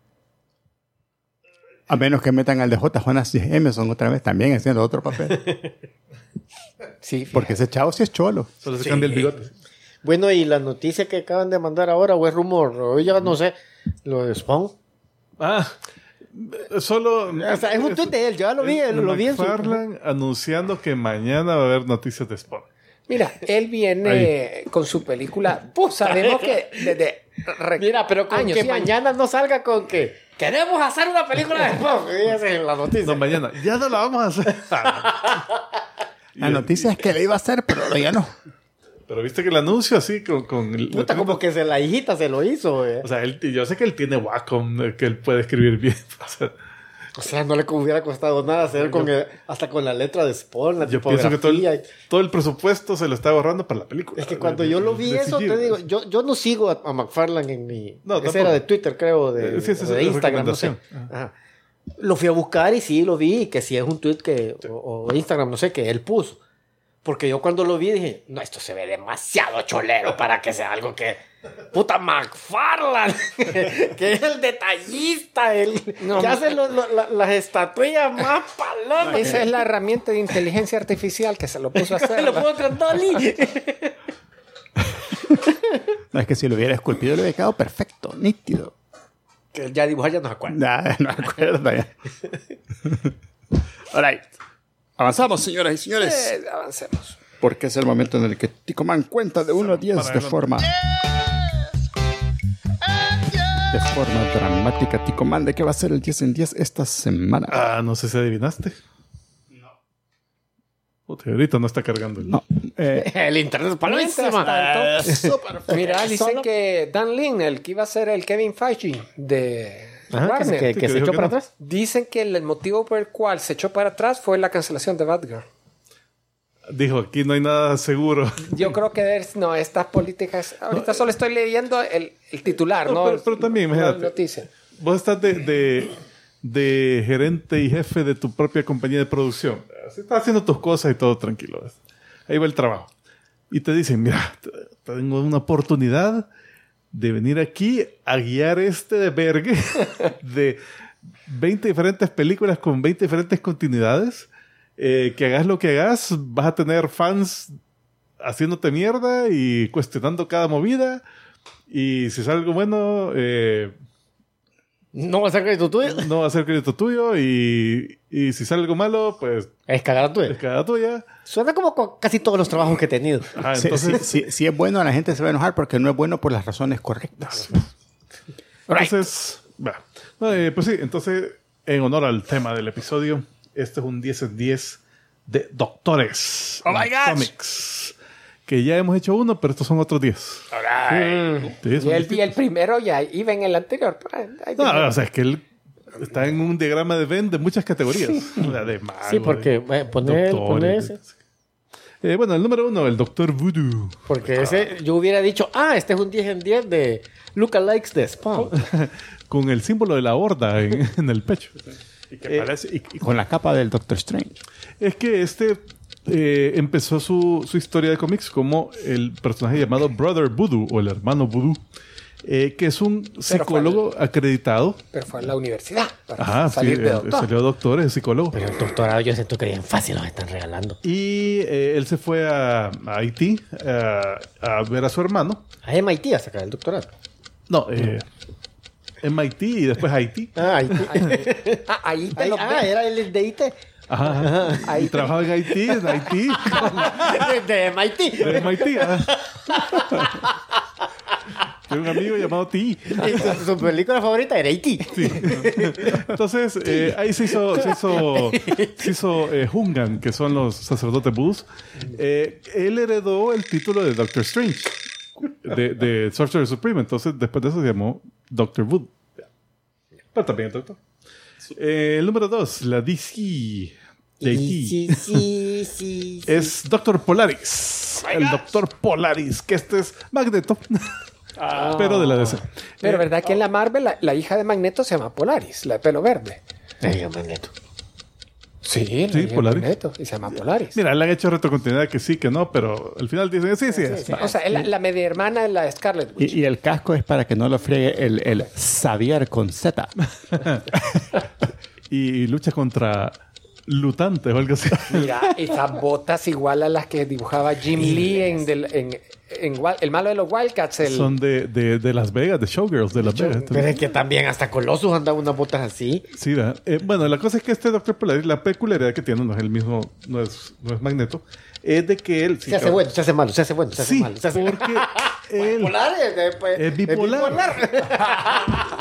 Speaker 1: A menos que metan al de J. Jonas Emerson otra vez, también haciendo otro papel.
Speaker 4: Sí,
Speaker 1: Porque ese chavo sí es cholo.
Speaker 2: Solo se cambia el bigote.
Speaker 3: Bueno, y la noticia que acaban de mandar ahora, o es rumor, o ya no sé, lo de Spawn.
Speaker 2: Ah, solo.
Speaker 3: O sea, es un tweet de él, yo ya lo vi, lo vi en su.
Speaker 2: Anunciando que mañana va a haber noticias de Spawn.
Speaker 4: Mira, él viene con su película. Sabemos que desde
Speaker 3: Mira, pero con
Speaker 4: años
Speaker 3: que mañana no salga con que queremos hacer una película de Spawn. Esa es la noticia.
Speaker 2: No, mañana. Ya no la vamos a hacer.
Speaker 1: La noticia es que le iba a hacer, pero ya no.
Speaker 2: Pero viste que el anuncio así con. con
Speaker 3: Puta, como que se, la hijita se lo hizo, eh.
Speaker 2: O sea, él, yo sé que él tiene Wacom, eh, que él puede escribir bien. O sea,
Speaker 3: O sea, no le hubiera costado nada hacer con el- hasta con la letra de Spawn, la
Speaker 2: yo pienso que todo el, todo el presupuesto se lo está ahorrando para la película.
Speaker 3: Es que cuando
Speaker 2: De-
Speaker 3: yo lo vi eso, te digo, yo, yo no sigo a, a McFarlane en mi...
Speaker 2: No, tampoco.
Speaker 3: era de Twitter, creo, de,
Speaker 2: Eh, sí, esa
Speaker 3: de Instagram, no sé. Ajá. Lo fui a buscar y sí, lo vi, que sí es un tweet que, o, o Instagram, no sé, que él puso. Porque yo cuando lo vi dije, no, esto se ve demasiado cholero para que sea algo que... Puta McFarlane, que es el detallista, el
Speaker 4: No,
Speaker 3: que hace lo- lo- la- las estatuillas más palomas.
Speaker 4: Esa es la herramienta de inteligencia artificial que se lo puso a hacer.
Speaker 3: lo puedo con Dolly.
Speaker 1: No, es que si lo hubiera esculpido, le hubiera quedado perfecto, nítido.
Speaker 3: que ya dibujar ya no se acuerda.
Speaker 1: Ya, no me acuerdo ya. All right. Avanzamos, señoras y señores.
Speaker 4: Eh, avancemos.
Speaker 1: Porque es el momento en el que Tico Man cuenta de 1 a 10 de forma. De forma dramática. Tico Man, ¿de qué va a ser el 10 en 10 esta semana?
Speaker 2: Ah, no sé si adivinaste. No. ahorita no está cargando. el-
Speaker 1: No. eh,
Speaker 3: El internet es
Speaker 4: Mientras tanto, Mira, dicen
Speaker 3: Solo-
Speaker 4: que Dan Lin, el que iba a ser el Kevin Feige de
Speaker 3: Ajá, que,
Speaker 4: Warner,
Speaker 3: que- que
Speaker 2: que
Speaker 3: se echó
Speaker 2: que
Speaker 3: para
Speaker 2: no.
Speaker 3: atrás.
Speaker 4: dicen que el motivo por el cual se echó para atrás fue la cancelación de Batgirl.
Speaker 2: Dijo, aquí no hay nada seguro.
Speaker 4: Yo creo que es- no, estas políticas. Ahorita solo estoy leyendo el, el titular,
Speaker 2: No,
Speaker 4: ¿no?
Speaker 2: pero- pero también, imagínate.
Speaker 4: noticia.
Speaker 2: Vos estás de, de, de gerente y jefe de tu propia compañía de producción. Estás haciendo tus cosas y todo tranquilo. Ahí va el trabajo. Y te dicen, mira, te- tengo una oportunidad de venir aquí a guiar este de vergue de 20 diferentes películas con 20 diferentes continuidades. Eh, que hagas lo que hagas, vas a tener fans haciéndote mierda y cuestionando cada movida. Y si es algo bueno, eh,
Speaker 3: No va a ser crédito tuyo.
Speaker 2: no va a ser crédito tuyo y, y si sale algo malo, pues
Speaker 3: Es cagada tuya.
Speaker 2: es cada tuya.
Speaker 3: Suena como con casi todos los trabajos que he tenido.
Speaker 1: Si,
Speaker 2: entonces,
Speaker 1: si- si- si es bueno, la gente se va a enojar porque no es bueno por las razones correctas.
Speaker 2: entonces eh, pues sí, entonces, en honor al tema del episodio, este es un 10 en 10 de Doctores.
Speaker 1: Oh my gosh.
Speaker 2: Comics. Que ya hemos hecho uno, pero estos son otros 10. Sí, son
Speaker 4: Y el, y el primero ya iba en el anterior.
Speaker 2: No, o sea, es que él está en un diagrama de Venn de muchas categorías. De mago,
Speaker 3: Sí, porque
Speaker 2: de
Speaker 3: eh, poner,
Speaker 2: doctores,
Speaker 3: poner ese.
Speaker 2: Eh, bueno, el número uno, el Doctor Voodoo.
Speaker 3: Porque ese, yo hubiera dicho, ah, este es un 10 en 10 de lookalikes de Spawn.
Speaker 2: con el símbolo de la horda en, en el pecho.
Speaker 1: Y, que parece- y- y con la capa del Doctor Strange.
Speaker 2: Es que este eh, empezó su, su historia de cómics como el personaje llamado Brother Voodoo o el hermano Voodoo, eh, que es un psicólogo acreditado.
Speaker 4: Pero fue a la universidad para
Speaker 2: Ajá, sí,
Speaker 4: salir de
Speaker 2: eh,
Speaker 4: doctor.
Speaker 2: salió doctor, es psicólogo.
Speaker 3: Pero el doctorado yo siento que bien fácil los están regalando.
Speaker 2: Y eh, él se fue a, a Haití a, a ver a su hermano.
Speaker 3: A MIT a sacar el doctorado.
Speaker 2: No, eh, MIT y después Haití.
Speaker 3: Ah, Haití.
Speaker 4: Ah, ahí te lo
Speaker 3: ah, era el de IT.
Speaker 2: Ajá, ajá. Y trabajaba en Haití, en Haití,
Speaker 3: de, de MIT.
Speaker 2: de MIT. ajá. Tengo un amigo llamado T.
Speaker 3: Y su, su película favorita era IT.
Speaker 2: Entonces, eh, ahí se hizo, se hizo, se hizo eh, Hungan, que son los sacerdotes vudús. Eh, él heredó el título de Doctor Strange, de, de Sorcerer Supreme. Entonces, después de eso se llamó Doctor Voodoo. Pero también el doctor. Eh, el número dos, la DC. JT.
Speaker 3: Sí, sí, sí.
Speaker 2: Es Doctor Polaris. El Doctor Polaris, que este es Magneto. Pero de la DC.
Speaker 4: Pero
Speaker 2: Eh,
Speaker 4: verdad que en la Marvel la, la hija de Magneto se llama Polaris, la de pelo verde.
Speaker 3: Ay, Magneto.
Speaker 4: Sí, la
Speaker 2: Sí,
Speaker 4: hija de
Speaker 2: Polaris.
Speaker 4: Magneto, y se llama Polaris.
Speaker 2: Mira, le han hecho retrocontinuidad que sí, que no, pero al final dicen sí, sí, es.
Speaker 4: Sí, o sea, es la, la media hermana de la Scarlet Witch.
Speaker 1: Y, y el casco es para que no lo friegue el, el Xavier con Z.
Speaker 2: Y, y lucha contra lutantes o algo así.
Speaker 4: Mira, esas botas igual a las que dibujaba Jim Lee en, del- en- en Wa- el malo de los Wildcats. El,
Speaker 2: Son de, de, de Las Vegas, de Showgirls de Las Vegas.
Speaker 3: Pero es que también hasta Colossus anda unas botas así.
Speaker 2: Sí. Eh, bueno, la cosa es que este Doctor Polaris, la peculiaridad que tiene, no es el mismo, no es, no es Magneto, es de que él... sí,
Speaker 3: Se hace
Speaker 2: cabrón.
Speaker 3: bueno, se hace malo, se hace bueno, se hace
Speaker 2: Sí,
Speaker 3: malo. Se hace
Speaker 2: porque él
Speaker 3: Bipolar, eh, eh, pues,
Speaker 2: es bipolar.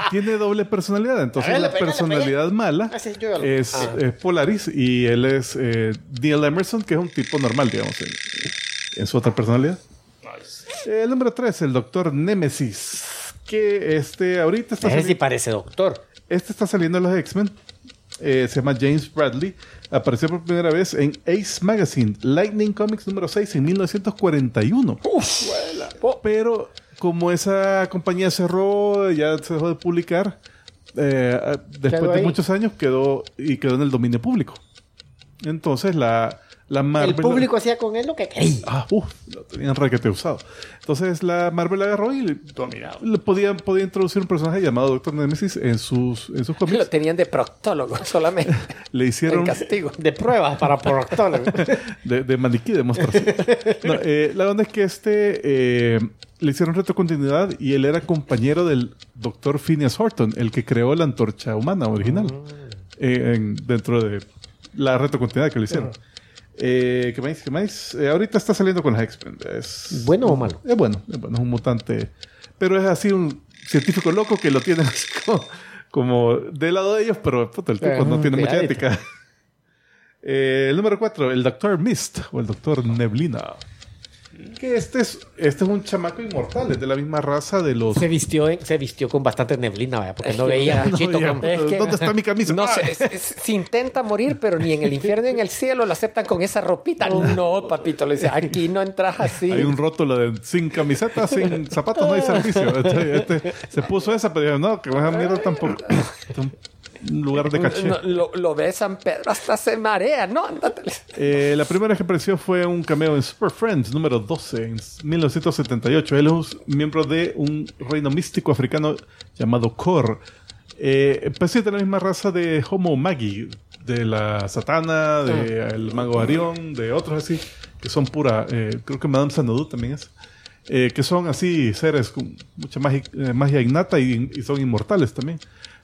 Speaker 2: tiene doble personalidad. Entonces la personalidad mala
Speaker 3: Ah,
Speaker 2: es,
Speaker 3: Ah.
Speaker 2: es Polaris y él es eh, Neil Emerson, que es un tipo normal, digamos, en, en su otra personalidad. Eh, el número 3, el Doctor Nemesis. Que este ahorita está
Speaker 3: Ese sí parece doctor.
Speaker 2: este está saliendo en los X-Men. Eh, se llama James Bradley. Apareció por primera vez en Ace Magazine, Lightning Comics número 6 en 1941. Pero como esa compañía cerró, ya se dejó de publicar, eh, después de muchos años quedó y quedó en el dominio público. Entonces la, la Marvel...
Speaker 3: El público hacía con él lo que quería.
Speaker 2: Ah, uff, lo tenían requete usado. Entonces la Marvel agarró y le, podía, podía introducir un personaje llamado Doctor Nemesis en sus, en sus
Speaker 4: lo
Speaker 2: cómics.
Speaker 4: tenían de proctólogo solamente.
Speaker 2: Le hicieron
Speaker 4: en castigo.
Speaker 3: De pruebas para proctólogo.
Speaker 2: de, de maniquí de. No, eh, la onda es que este eh, le hicieron retrocontinuidad y él era compañero del Doctor Phineas Horton, el que creó la antorcha humana original eh, en- dentro de la retrocontinuidad que le hicieron. Eh, ¿Qué más? ¿Qué más? Eh, ahorita está saliendo con las X-Men. Es,
Speaker 3: ¿Bueno o malo?
Speaker 2: Es bueno, es bueno, es un mutante. Pero es así un científico loco que lo tienen así como, como del lado de ellos, pero puta, el tipo no tiene mucha ética. Eh, el número 4, el Doctor Mist o el Doctor Neblina. Que este es, este es un chamaco inmortal, es de la misma raza de los.
Speaker 3: Se vistió, en- se vistió con bastante neblina, vaya, porque no veía a Chito
Speaker 2: No, ya,
Speaker 3: con-
Speaker 4: Es que-
Speaker 2: ¿Dónde está mi camisa?
Speaker 4: No
Speaker 2: Ah,
Speaker 4: sé, es- es- se intenta morir, pero ni en el infierno ni en el cielo lo aceptan con esa ropita. No, papito, le dice, aquí no entras así.
Speaker 2: Hay un rótulo de sin camiseta, sin zapatos, no hay servicio. Este, este se puso esa, pero no, que esa mierda tampoco. Lugar de caché.
Speaker 4: No, lo, lo ve San Pedro, hasta se marea, ¿no? Ándate.
Speaker 2: Eh, la primera que apareció fue un cameo en Super Friends número 12 en 1978. Él es miembro de un reino místico africano llamado Kor. Eh, de la misma raza de Homo Magi, de la Satana, del Mago Arión, de otros así, que son pura. eh, creo que Madame Sanadu también es. eh, que son así seres con mucha magia, magia innata y, y son inmortales también.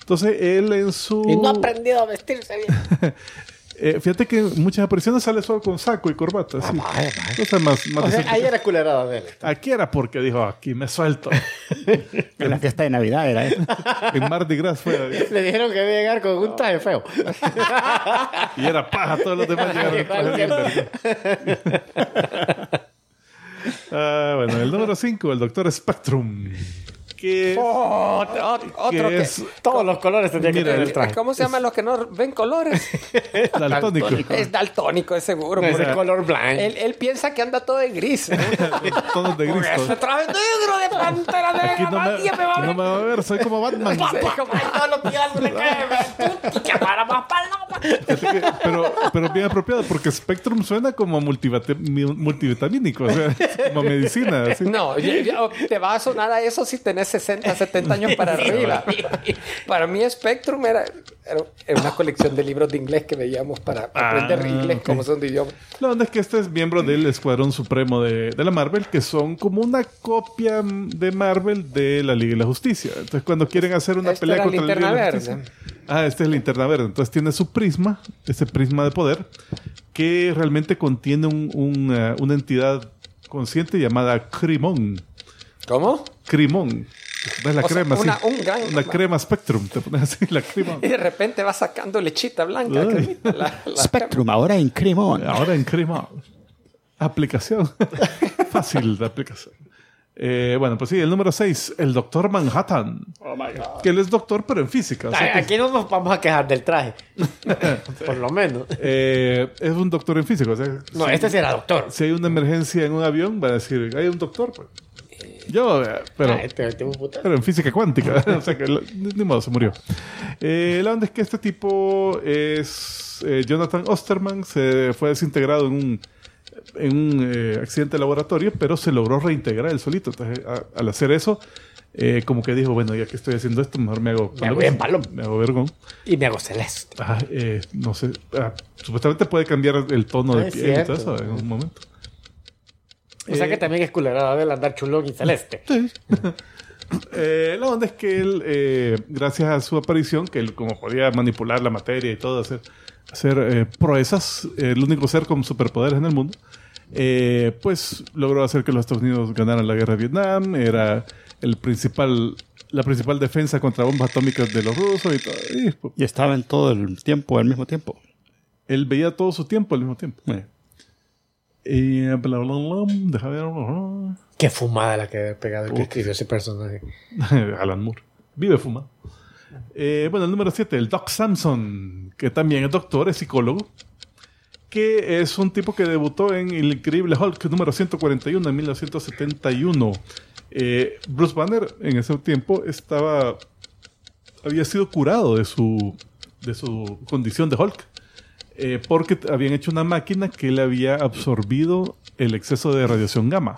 Speaker 2: Entonces él en su...
Speaker 3: Y no ha aprendido a vestirse bien.
Speaker 2: Eh, fíjate que en muchas apariciones sale solo con saco y corbata. Sí.
Speaker 3: vaya,
Speaker 2: más, más
Speaker 3: O sea, ahí era culerada de él.
Speaker 2: Aquí era porque dijo, aquí me suelto.
Speaker 1: En la fiesta de Navidad era eso.
Speaker 2: en Mardi Gras fue.
Speaker 3: Le dijeron que debía llegar con un traje feo.
Speaker 2: Y era paja, todos los demás llegaron. Ah, bueno, el número 5, el Doctor Spectrum. Que que
Speaker 3: Oh, otro, otro
Speaker 2: que
Speaker 3: que,
Speaker 2: es-
Speaker 3: todos los colores tendría que tener el traje.
Speaker 4: ¿Cómo se llaman los que no ven colores?
Speaker 2: daltónico.
Speaker 4: es daltónico, es seguro.
Speaker 3: No, ese color blind.
Speaker 4: él, él piensa que anda todo de gris. ¿no?
Speaker 2: Tonos de gris.
Speaker 4: Ese
Speaker 2: todos.
Speaker 4: traje negro de pantera negra.
Speaker 2: Aquí no me,
Speaker 4: nadie me va a
Speaker 2: no
Speaker 4: ver.
Speaker 2: me va a ver, soy como Batman.
Speaker 4: Todos que
Speaker 2: que- pero, pero bien apropiado, porque Spectrum suena como multivitamínico, o sea, es como medicina. así.
Speaker 4: No, yo- yo- te va a sonar a eso si tenés 60, 70 años para arriba. Para mí Spectrum era, era, una colección de libros de inglés que veíamos para
Speaker 2: Ah,
Speaker 4: aprender inglés
Speaker 2: ok.
Speaker 4: como son de idioma.
Speaker 2: La onda es que este es miembro del Escuadrón Supremo de, de la Marvel, que son como una copia de Marvel de la Liga de la Justicia. Entonces, cuando quieren hacer una pelea contra la Liga de la
Speaker 4: Verde.
Speaker 2: Justicia. Ah, este es linterna verde. Entonces tiene su prisma, ese prisma de poder, que realmente contiene un- un, eh, una entidad consciente llamada Crimón.
Speaker 4: ¿Cómo?
Speaker 2: Crimón. Es la
Speaker 4: O sea,
Speaker 2: crema,
Speaker 4: una-
Speaker 2: así.
Speaker 4: un gran-
Speaker 2: Una crema Spectrum. Te pones así, la crema.
Speaker 4: Y de repente va sacando lechita blanca. Cremita, la- la-
Speaker 1: Spectrum, ahora en Cremón.
Speaker 2: Ahora en crema. Aplicación. Fácil de aplicación. Eh, bueno, pues sí, el número 6, el Doctor Manhattan.
Speaker 1: Oh my God.
Speaker 2: Que él es doctor, pero en física. o sea
Speaker 3: Ay,
Speaker 2: que-
Speaker 3: Aquí no nos vamos a quejar del traje. Por lo menos.
Speaker 2: eh, es un doctor en física. O sea,
Speaker 3: No,
Speaker 2: si,
Speaker 3: este sí era doctor.
Speaker 2: si hay una emergencia en un avión, va a decir, hay un doctor. Pues. Yo, eh, pero,
Speaker 3: Ah, este, este
Speaker 2: pero en física cuántica. o sea que ni, modo, se murió. Eh, la onda es que este tipo es eh, Jonathan Osterman, se fue desintegrado en un, en un eh, accidente de laboratorio, pero se logró reintegrar él solito. Entonces, a- al hacer eso, eh, como que dijo, bueno, ya que estoy haciendo esto, mejor me hago
Speaker 3: Me hago bien paloma.
Speaker 2: Me hago vergón.
Speaker 3: Y me hago celeste.
Speaker 2: Ah, eh, no sé. ah, supuestamente puede cambiar el tono
Speaker 3: Ah,
Speaker 2: de
Speaker 3: es
Speaker 2: piel y todo eso en un momento.
Speaker 3: O sea
Speaker 2: Eh,
Speaker 3: que también es culerada del andar chulón y celeste.
Speaker 2: Eh, la onda es que él, eh, gracias a su aparición, que él como podía manipular la materia y todo, hacer, hacer eh, proezas, eh, el único ser con superpoderes en el mundo, eh, pues logró hacer que los Estados Unidos ganaran la guerra de Vietnam, era el principal, la principal defensa contra bombas atómicas de los rusos y todo. Y, pues,
Speaker 1: Y estaba en todo el tiempo, al mismo tiempo.
Speaker 2: él veía todo su tiempo al mismo tiempo.
Speaker 1: Eh.
Speaker 2: Y, bla, bla, bla, deja ver.
Speaker 3: Qué fumada la que había pegado el que escribió ese personaje.
Speaker 2: Alan Moore. Vive fumado. Eh, bueno, el número 7, el Doc Samson, que también es doctor, es psicólogo, que es un tipo que debutó en El Increíble Hulk número 141 en 1971. Eh, Bruce Banner en ese tiempo estaba había sido curado de su de su condición de Hulk eh, porque habían hecho una máquina que le había absorbido el exceso de radiación gamma.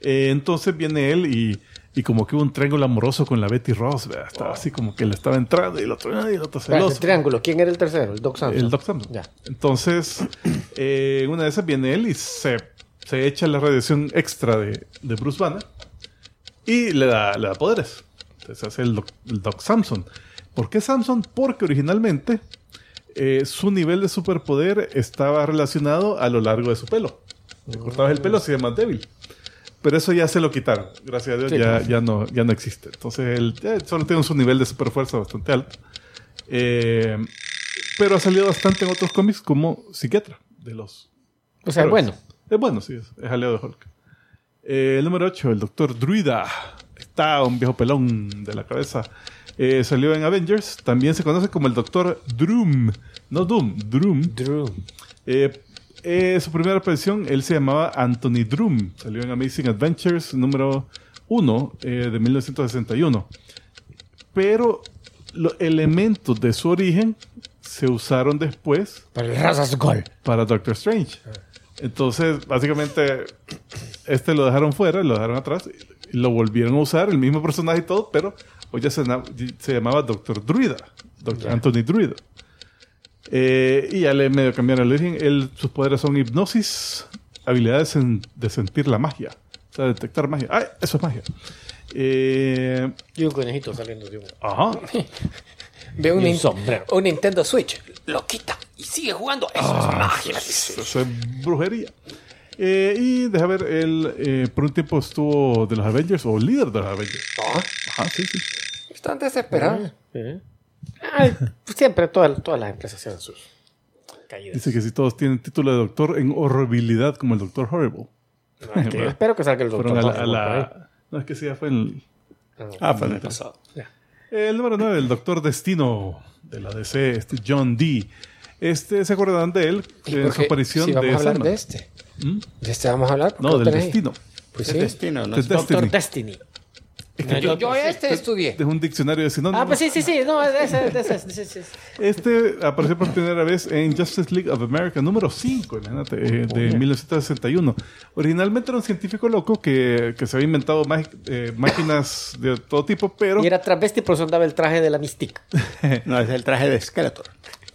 Speaker 2: Eh, entonces viene él y, y como que hubo un triángulo amoroso con la Betty Ross, ¿verdad? estaba así como que le estaba entrando y el otro, el otro celoso.
Speaker 3: triángulo. ¿Quién era el tercero? El Doc Samson.
Speaker 2: El Doc Samson.
Speaker 3: Ya.
Speaker 2: Entonces, eh, una de esas viene él y se, se echa la radiación extra de, de Bruce Banner y le da, le da poderes. Entonces hace el Doc, el Doc Samson. ¿Por qué Samson? Porque originalmente eh, su nivel de superpoder estaba relacionado a lo largo de su pelo. Le cortabas el pelo, se llama débil. Pero eso ya se lo quitaron. Gracias a Dios
Speaker 3: Sí,
Speaker 2: ya, ya, no, ya no existe. Entonces él eh, solo tiene su nivel de superfuerza bastante alto. Eh, pero ha salido bastante en otros cómics como psiquiatra de los
Speaker 3: O sea,
Speaker 2: Pero
Speaker 3: bueno.
Speaker 2: Es bueno, sí, es, es aliado de Hulk. El número 8, el doctor Druida. Está un viejo pelón de la cabeza. Eh, salió en Avengers. También se conoce como el doctor Droom. No Doom, Droom.
Speaker 3: Drew.
Speaker 2: Eh, eh, su primera aparición, él se llamaba Anthony Droom. Salió en Amazing Adventures número 1 eh, de 1961. Pero los elementos de su origen se usaron después
Speaker 3: Para el Razas Gol.
Speaker 2: para Doctor Strange. Entonces, básicamente, este lo dejaron fuera, lo dejaron atrás, lo volvieron a usar, el mismo personaje y todo, pero hoy ya se, se llamaba Doctor Druida, Doctor Anthony Druida. Eh, y ya le medio cambiaron el origen. Él, sus poderes son hipnosis, habilidades en- de sentir la magia, o sea, detectar magia. ¡Ay! Eso es magia. Eh,
Speaker 3: Y un conejito saliendo de un...
Speaker 2: ajá.
Speaker 4: Ve un,
Speaker 3: un sombrero.
Speaker 4: un Nintendo Switch, lo quita y sigue jugando. Eso
Speaker 2: Ah,
Speaker 4: es magia.
Speaker 2: Eso es brujería. Eh, y deja ver, él eh, por un tiempo estuvo de los Avengers o líder de los Avengers.
Speaker 4: Ah,
Speaker 2: Ajá, sí, sí.
Speaker 4: Están desesperados.
Speaker 3: ¿Eh? Ay, pues siempre todas, todas las empresas hacen sus caídas.
Speaker 2: Dice que si todos tienen título de doctor en horribilidad como el Doctor Horrible.
Speaker 3: Que espero que salga el doctor.
Speaker 2: A la, a No, es que sí, ya fue el,
Speaker 1: Ah, fue en el pasado.
Speaker 2: el número 9, el Doctor Destino de la DC, este John Dee. Este, ¿se acuerdan de él?
Speaker 4: ¿Y
Speaker 2: En su aparición
Speaker 4: Si vamos
Speaker 2: de
Speaker 4: a hablar
Speaker 2: Sandman.
Speaker 4: de este.
Speaker 2: ¿Mm?
Speaker 4: ¿De este vamos a hablar? ¿Por qué
Speaker 2: No, del
Speaker 4: ahí?
Speaker 2: destino.
Speaker 4: Pues
Speaker 1: Es
Speaker 4: sí.
Speaker 1: destino, ¿no?
Speaker 2: Es
Speaker 3: Doctor
Speaker 2: Destiny.
Speaker 4: No, yo, yo este estudié.
Speaker 2: Es un diccionario de sinónimos.
Speaker 3: Ah, pues sí, sí, sí. No, ese, ese, ese.
Speaker 2: Este apareció por primera vez en Justice League of America número 5, imagínate, eh, de 1961. Originalmente era un científico loco que, que se había inventado eh, máquinas de todo tipo, pero...
Speaker 3: Y era travesti, por eso andaba el traje de la Mystique.
Speaker 1: No, es el traje de Skeletor.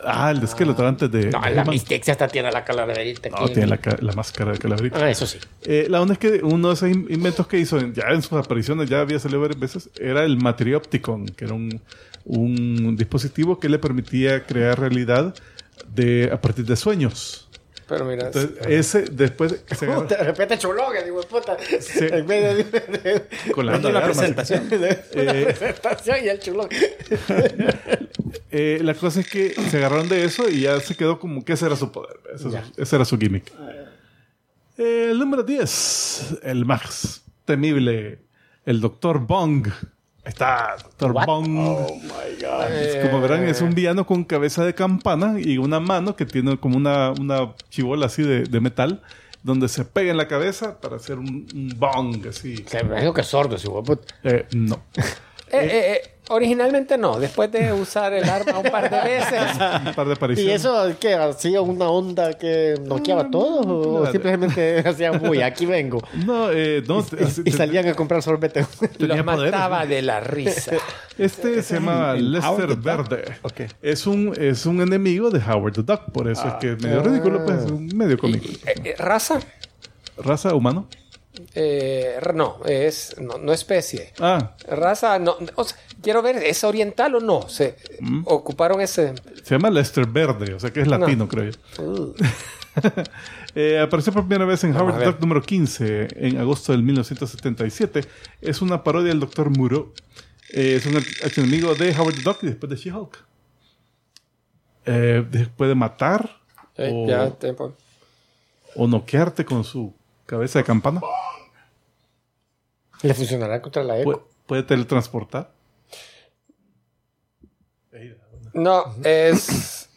Speaker 2: Ah, el de Skeletor antes de...
Speaker 3: No,
Speaker 2: de
Speaker 3: la sí hasta tiene la calaverita aquí.
Speaker 2: No, tiene la, la máscara de calaverita.
Speaker 3: Ah, eso sí.
Speaker 2: Eh, la onda es que uno de esos in- inventos que hizo, ya en sus apariciones, ya había salido varias veces, era el Materiopticon, que era un, un dispositivo que le permitía crear realidad de, a partir de sueños.
Speaker 4: Pero mira,
Speaker 2: Entonces, ese, después que se
Speaker 3: De repente chuloga, digo, puta.
Speaker 2: Sí.
Speaker 3: En vez de, de-
Speaker 2: con la de armas.
Speaker 1: presentación.
Speaker 3: una
Speaker 2: Eh,
Speaker 3: presentación y el chulón.
Speaker 2: Eh, la cosa es que se agarraron de eso y ya se quedó como que ese era su poder. Ese, ese era su gimmick. Eh, el número 10, el más temible, el Dr. Bong. Está? Bong.
Speaker 1: Oh my God.
Speaker 2: Como verán, es un villano con cabeza de campana y una mano que tiene como una, una chivola así de, de metal, donde se pega en la cabeza para hacer un, un bong así.
Speaker 3: Se me imagino que es sordo, ese huevo.
Speaker 2: Eh, no.
Speaker 4: eh, eh, eh, originalmente no. Después de usar el arma un par de veces.
Speaker 2: Un par de
Speaker 3: ¿Y
Speaker 2: apariciones.
Speaker 3: eso qué? ¿Hacía una onda que noqueaba a todos? ¿O simplemente hacían, uy, aquí vengo?
Speaker 2: No, eh, no.
Speaker 3: Y salían a comprar sorbete.
Speaker 4: Los
Speaker 2: poderes.
Speaker 4: mataba de la risa.
Speaker 2: Este se llama Lester. Verde.
Speaker 1: Ok.
Speaker 2: Es un, es un enemigo de Howard the Duck, por eso es que es medio ridículo, pues es un medio cómico.
Speaker 4: Eh, eh, ¿Raza?
Speaker 2: Raza humano.
Speaker 4: Eh, no, es no, no especie.
Speaker 2: Ah,
Speaker 4: Raza, no. O sea, quiero ver, ¿es oriental o no? Se ocuparon ese.
Speaker 2: se llama Lester Verde, o sea que es latino, creo yo.
Speaker 4: Uh,
Speaker 2: Eh, apareció por primera vez en
Speaker 4: Vamos
Speaker 2: Howard. Duck número 15 en agosto del 1977. Es una parodia del Dr. Muro. Eh, es un enemigo de Howard the Duck y después de She-Hulk. Eh, de- puede matar
Speaker 4: eh,
Speaker 2: o,
Speaker 4: ya, tiempo.
Speaker 2: o noquearte con su cabeza de campana.
Speaker 3: ¿Le funcionará contra la eco?
Speaker 2: puede teletransportar.
Speaker 4: No, es.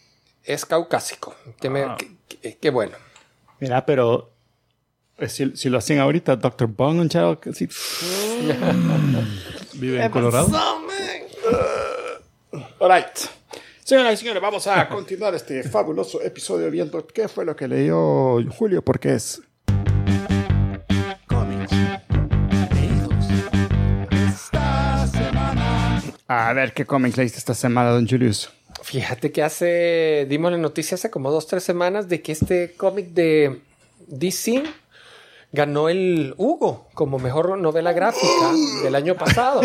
Speaker 4: Es caucásico. Que me-
Speaker 2: Ah.
Speaker 4: que- que- Qué bueno.
Speaker 1: Mira, pero eh, si, si lo hacen ahorita, Dr. Bong and Child, sí.
Speaker 2: Vive en Colorado.
Speaker 1: All right. Señoras y señores, vamos a continuar este fabuloso episodio viendo qué fue lo que leyó Julio, porque es A ver, ¿qué cómics leíste esta semana, don Julius?
Speaker 4: Fíjate que hace. Dimos la noticia hace como dos, tres semanas de que este cómic de DC ganó el Hugo como mejor novela gráfica del año pasado.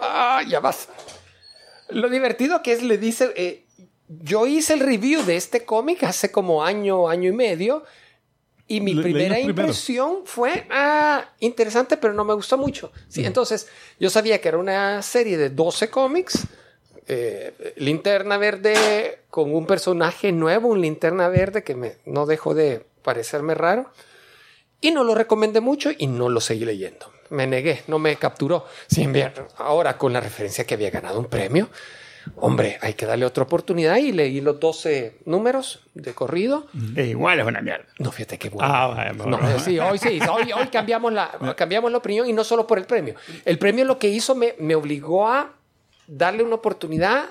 Speaker 4: ah, ya vas. Lo divertido que es, le dice. eh, yo hice el review de este cómic hace como año, año y medio. Y mi
Speaker 2: Le-
Speaker 4: primera impresión fue, ah, interesante, pero no me gustó mucho. Sí, entonces yo sabía que era una serie de 12 cómics, eh, linterna verde con un personaje nuevo, un linterna verde que me, no dejó de parecerme raro. Y no lo recomendé mucho y no lo seguí leyendo. Me negué, no me capturó. Sin ver, ahora con la referencia que había ganado un premio, hombre, hay que darle otra oportunidad y leí los 12 números de corrido.
Speaker 1: Eh, igual es una mierda.
Speaker 4: No, fíjate qué bueno.
Speaker 1: Ah, vaya, mejor.
Speaker 4: No, sí, hoy sí, hoy, hoy cambiamos, la, cambiamos la opinión y no solo por el premio. El premio lo que hizo me, me obligó a darle una oportunidad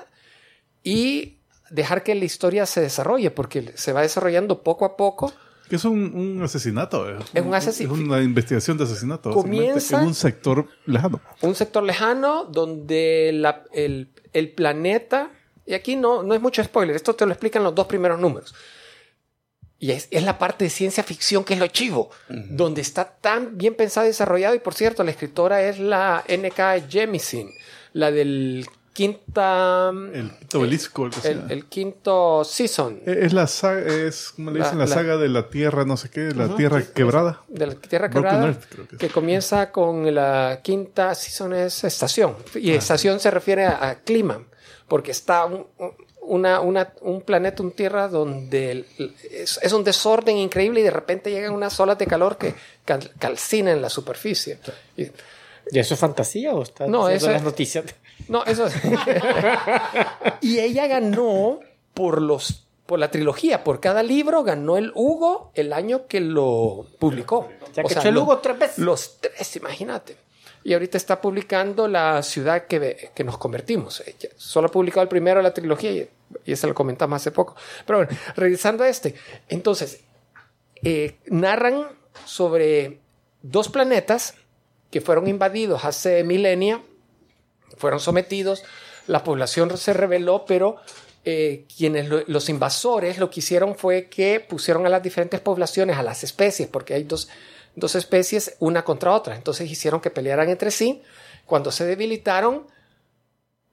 Speaker 4: y dejar que la historia se desarrolle, porque se va desarrollando poco a poco.
Speaker 2: Que es un, un asesinato. eh.
Speaker 4: Es un asesin-
Speaker 2: Es una investigación de asesinato.
Speaker 4: Comienza-
Speaker 2: En un sector lejano.
Speaker 4: Un sector lejano donde la- el, el planeta, y aquí no, no es mucho spoiler, esto te lo explican los dos primeros números. Y es, es la parte de ciencia ficción que es lo chivo, donde está tan bien pensado y desarrollado. Y por cierto, la escritora es la N.K. Jemisin, la del quinta.
Speaker 2: El quinto obelisco. el que sea.
Speaker 4: el, el quinto season.
Speaker 2: Eh, Es la saga, es como le dicen, la,
Speaker 4: la-
Speaker 2: saga de la tierra, no sé qué, la tierra quebrada.
Speaker 4: de la Tierra
Speaker 2: Broken
Speaker 4: Quebrada,
Speaker 2: Earth, creo que
Speaker 4: comienza con la quinta season es estación. Y
Speaker 2: Ah.
Speaker 4: estación se refiere a, a clima, porque está un, una, una- un planeta, un tierra donde el- es, es un desorden increíble y de repente llegan unas olas de calor que cal- calcinan la superficie. Y
Speaker 3: ¿Y eso es fantasía o está
Speaker 4: No, eso
Speaker 3: las
Speaker 4: es-
Speaker 3: noticias?
Speaker 4: No, eso Y ella ganó por los por la trilogía, por cada libro ganó el Hugo el año que lo publicó.
Speaker 3: Ya que echó el Hugo tres veces.
Speaker 4: Los tres, imagínate. Y ahorita está publicando La ciudad que, que nos convertimos. Ella solo ha publicado el primero de la trilogía y, y ese lo comentamos hace poco. Pero bueno, regresando a este. Entonces, eh, narran sobre dos planetas que fueron invadidos hace milenia, fueron sometidos, la población se rebeló, pero eh, quienes lo- los invasores lo que hicieron fue que pusieron a las diferentes poblaciones, a las especies, porque hay dos, dos especies una contra otra, entonces hicieron que pelearan entre sí. Cuando se debilitaron,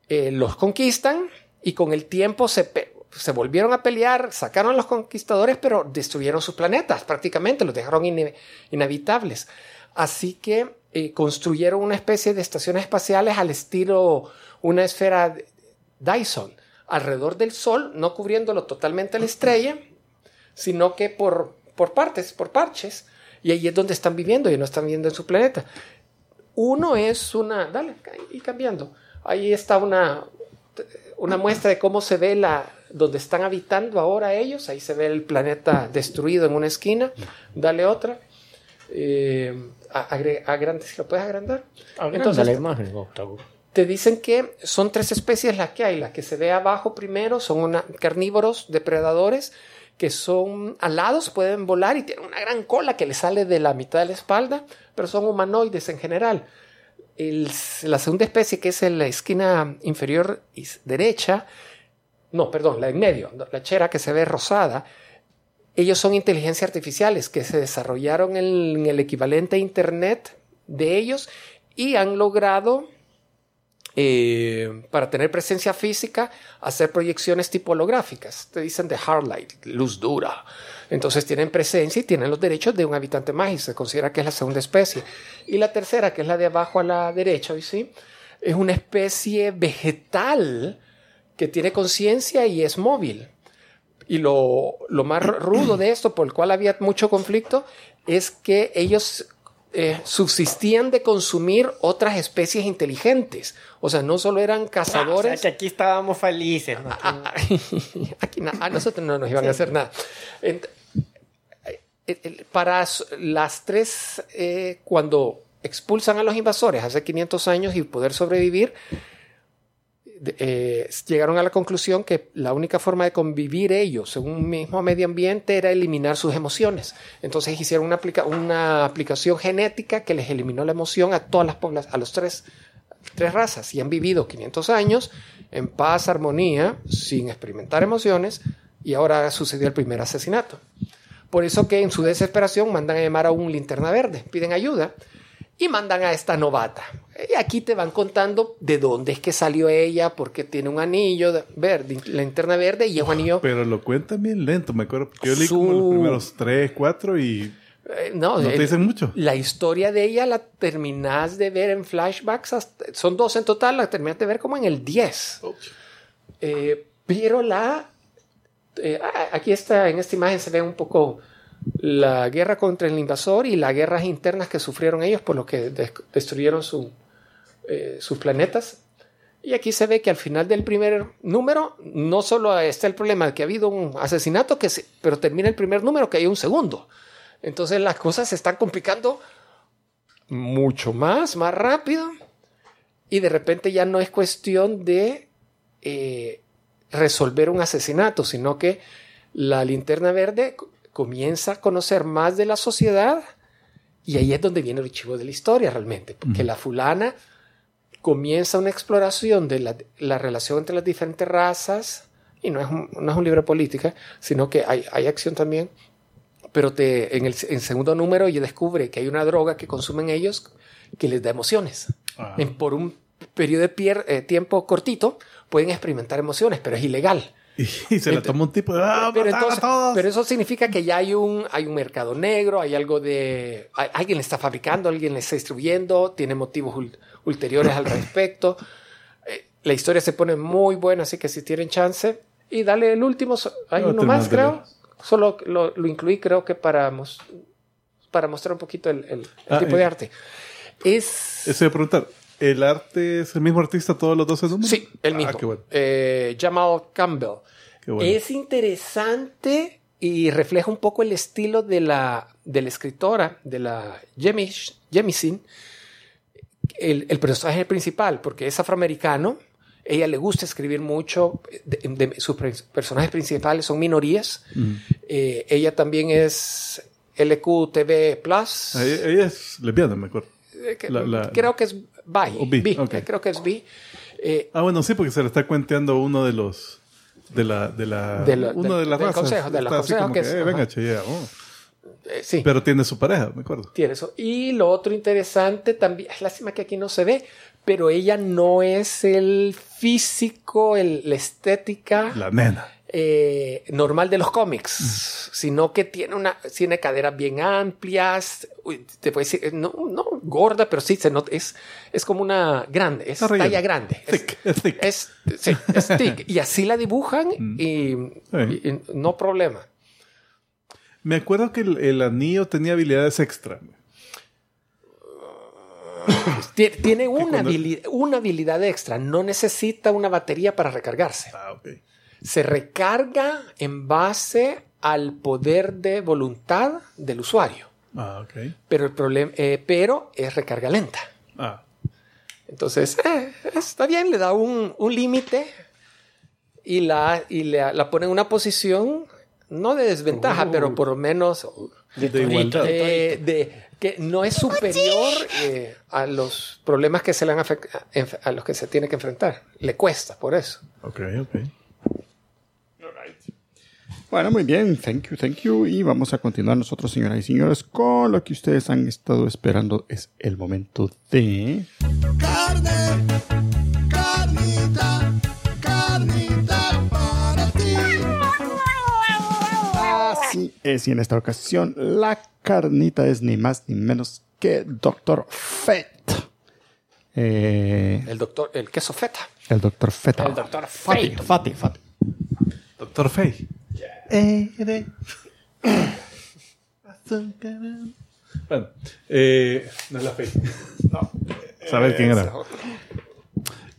Speaker 4: eh, los conquistan y con el tiempo se, se volvieron a pelear, sacaron a los conquistadores, pero destruyeron sus planetas prácticamente, los dejaron ine- inhabitables. Así que eh, construyeron una especie de estaciones espaciales al estilo una esfera Dyson alrededor del Sol, no cubriéndolo totalmente la estrella, sino que por, por partes, por parches. Y ahí es donde están viviendo y no están viviendo en su planeta. Uno es una, dale, y cambiando. Ahí está una, una muestra de cómo se ve la, donde están habitando ahora ellos. Ahí se ve el planeta destruido en una esquina. Dale otra. Eh, a- si lo puedes agrandar.
Speaker 3: Entonces, la imagen.
Speaker 4: Te dicen que son tres especies las que hay. La que se ve abajo primero son una- carnívoros, depredadores, que son alados, pueden volar y tienen una gran cola que les sale de la mitad de la espalda, pero son humanoides en general. El- la segunda especie, que es en la esquina inferior derecha, no, perdón, la en medio, la chera que se ve rosada, ellos son inteligencias artificiales que se desarrollaron en, el equivalente a Internet de ellos y han logrado eh, para tener presencia física, hacer proyecciones tipolográficas. Te dicen de hard light, luz dura. Entonces tienen presencia y tienen los derechos de un habitante y se considera que es la segunda especie. Y la tercera, que es la de abajo a la derecha, ¿sí? es una especie vegetal que tiene conciencia y es móvil. Y lo, lo más rudo de esto, por el cual había mucho conflicto, es que ellos eh, subsistían de consumir otras especies inteligentes. O sea, no solo eran
Speaker 3: Ah, o sea,
Speaker 4: cazadores.
Speaker 3: que aquí estábamos felices. ¿no?
Speaker 4: Ah, aquí na- a nosotros no nos iban a hacer nada. Eh, para las tres, eh, cuando expulsan a los invasores hace 500 años y poder sobrevivir, eh, llegaron a la conclusión que la única forma de convivir ellos en un mismo medio ambiente era eliminar sus emociones. Entonces hicieron una, aplica- una aplicación genética que les eliminó la emoción a todas las pobla- a los tres, tres razas y han vivido 500 años en paz, armonía, sin experimentar emociones y ahora sucedió el primer asesinato. Por eso que en su desesperación mandan a llamar a un linterna verde, piden ayuda y mandan a esta novata. Y aquí te van contando de dónde es que salió ella, porque tiene un anillo de- verde, linterna verde y es un anillo...
Speaker 2: Pero lo cuentan bien lento, me acuerdo. Porque yo leí
Speaker 4: Su-
Speaker 2: como los primeros tres, cuatro y
Speaker 4: eh, no,
Speaker 2: no te
Speaker 4: el-
Speaker 2: dicen mucho.
Speaker 4: La historia de ella la terminás de ver en flashbacks, hasta- son dos en total, la terminás de ver como en el 10. Eh, pero la... eh, ah, aquí está, en esta imagen se ve un poco la guerra contra el invasor y las guerras internas que sufrieron ellos por lo que des- destruyeron su, eh, sus planetas. Y aquí se ve que al final del primer número no solo está el problema de que ha habido un asesinato, que pero termina el primer número que hay un segundo. Entonces las cosas se están complicando mucho más, más rápido. Y de repente ya no es cuestión de eh, resolver un asesinato, sino que la linterna verde comienza a conocer más de la sociedad y ahí es donde viene el chivo de la historia realmente, porque la fulana comienza una exploración de la, la relación entre las diferentes razas y no es un, no es un libro de política, sino que hay, hay acción también pero te, en el en segundo número ella descubre que hay una droga que consumen ellos que les da emociones.
Speaker 2: Ah.
Speaker 4: En- por un periodo de pier- eh, tiempo cortito pueden experimentar emociones, pero es ilegal.
Speaker 2: Y, se la tomó un tipo de. ¡Ah,
Speaker 4: pero, entonces-
Speaker 2: a todos!
Speaker 4: pero eso significa que ya hay un, hay un mercado negro, hay algo de... hay- alguien le está fabricando, alguien le está distribuyendo, tiene motivos ul- ulteriores al respecto. Eh, la historia se pone muy buena, así que si tienen chance... Y dale el último, hay
Speaker 2: No,
Speaker 4: uno más,
Speaker 2: de
Speaker 4: creo. Solo lo, lo incluí, creo que para, mos- para mostrar un poquito el, el- el
Speaker 2: Ah,
Speaker 4: tipo
Speaker 2: eh.
Speaker 4: de arte. Es...
Speaker 2: Eso a preguntar. ¿El arte es el mismo artista todos los 12 números?
Speaker 4: Sí, el
Speaker 2: Ah,
Speaker 4: mismo.
Speaker 2: qué bueno.
Speaker 4: Eh, Jamal Campbell.
Speaker 2: Qué bueno.
Speaker 4: Es interesante y refleja un poco el estilo de la, de la escritora, de la Jemish- Jemisin, el, el personaje principal, porque es afroamericano. Ella le gusta escribir mucho. de- de- sus personajes principales son minorías. Eh, ella también es LQTV Plus.
Speaker 2: Ah, Ella, ella es lesbiana, me acuerdo.
Speaker 4: Eh, que-
Speaker 2: la- la-
Speaker 4: creo que es bi.
Speaker 2: O bi,
Speaker 4: bi,
Speaker 2: ok.
Speaker 4: eh, Creo que es bi. Eh,
Speaker 2: Ah, bueno, sí, porque se le está cuenteando uno de los. De la. De la
Speaker 4: De del-
Speaker 2: de las
Speaker 4: del
Speaker 2: razas.
Speaker 4: consejo, de los consejos que
Speaker 2: que,
Speaker 4: es-
Speaker 2: eh, venga, oh.
Speaker 4: eh, sí.
Speaker 2: Pero tiene su pareja, me acuerdo.
Speaker 4: Tiene eso. Y lo otro interesante también, es lástima que aquí no se ve, pero ella no es el físico, el- la estética
Speaker 2: La nena.
Speaker 4: Eh, normal de los cómics, sino que tiene una tiene caderas bien amplias, uy, te puedo decir, no, no gorda, pero sí se nota, es, es como una grande, es talla grande. Es-
Speaker 2: Thick, es thick.
Speaker 4: Es, sí, es thick. Y así la dibujan y, y- y no problema.
Speaker 2: Me acuerdo que el, el anillo tenía habilidades extra.
Speaker 4: Tie- Tiene una,
Speaker 2: cuando-
Speaker 4: habili- una habilidad extra, no necesita una batería para recargarse.
Speaker 2: Ah, ok.
Speaker 4: Se recarga en base al poder de voluntad del usuario,
Speaker 2: Ah, ok.
Speaker 4: pero, el problema, eh, pero es recarga lenta.
Speaker 2: Ah,
Speaker 4: Entonces, eh, está bien, le da un, un límite y, la, y la, la pone en una posición, no de desventaja, pero por lo menos
Speaker 2: de igualdad.
Speaker 4: de, de- que no es superior eh, a los problemas que se le han a los que se tiene que enfrentar. Le cuesta, por eso.
Speaker 2: Ok, ok.
Speaker 1: Bueno, muy bien, thank you, thank you. Y vamos a continuar nosotros, señoras y señores, con lo que ustedes han estado esperando. Es el momento de...
Speaker 5: Carne, carnita, carnita para ti.
Speaker 1: Así es, y en esta ocasión la carnita es ni más ni menos que Doctor Fett. Eh,
Speaker 4: El doctor, el queso feta.
Speaker 1: el Doctor Feta.
Speaker 4: El Dr.
Speaker 1: Fati,
Speaker 4: Fate.
Speaker 1: Fati, Fati.
Speaker 2: Doctor Bueno, eh, no es la Fate. No. Saber quién era.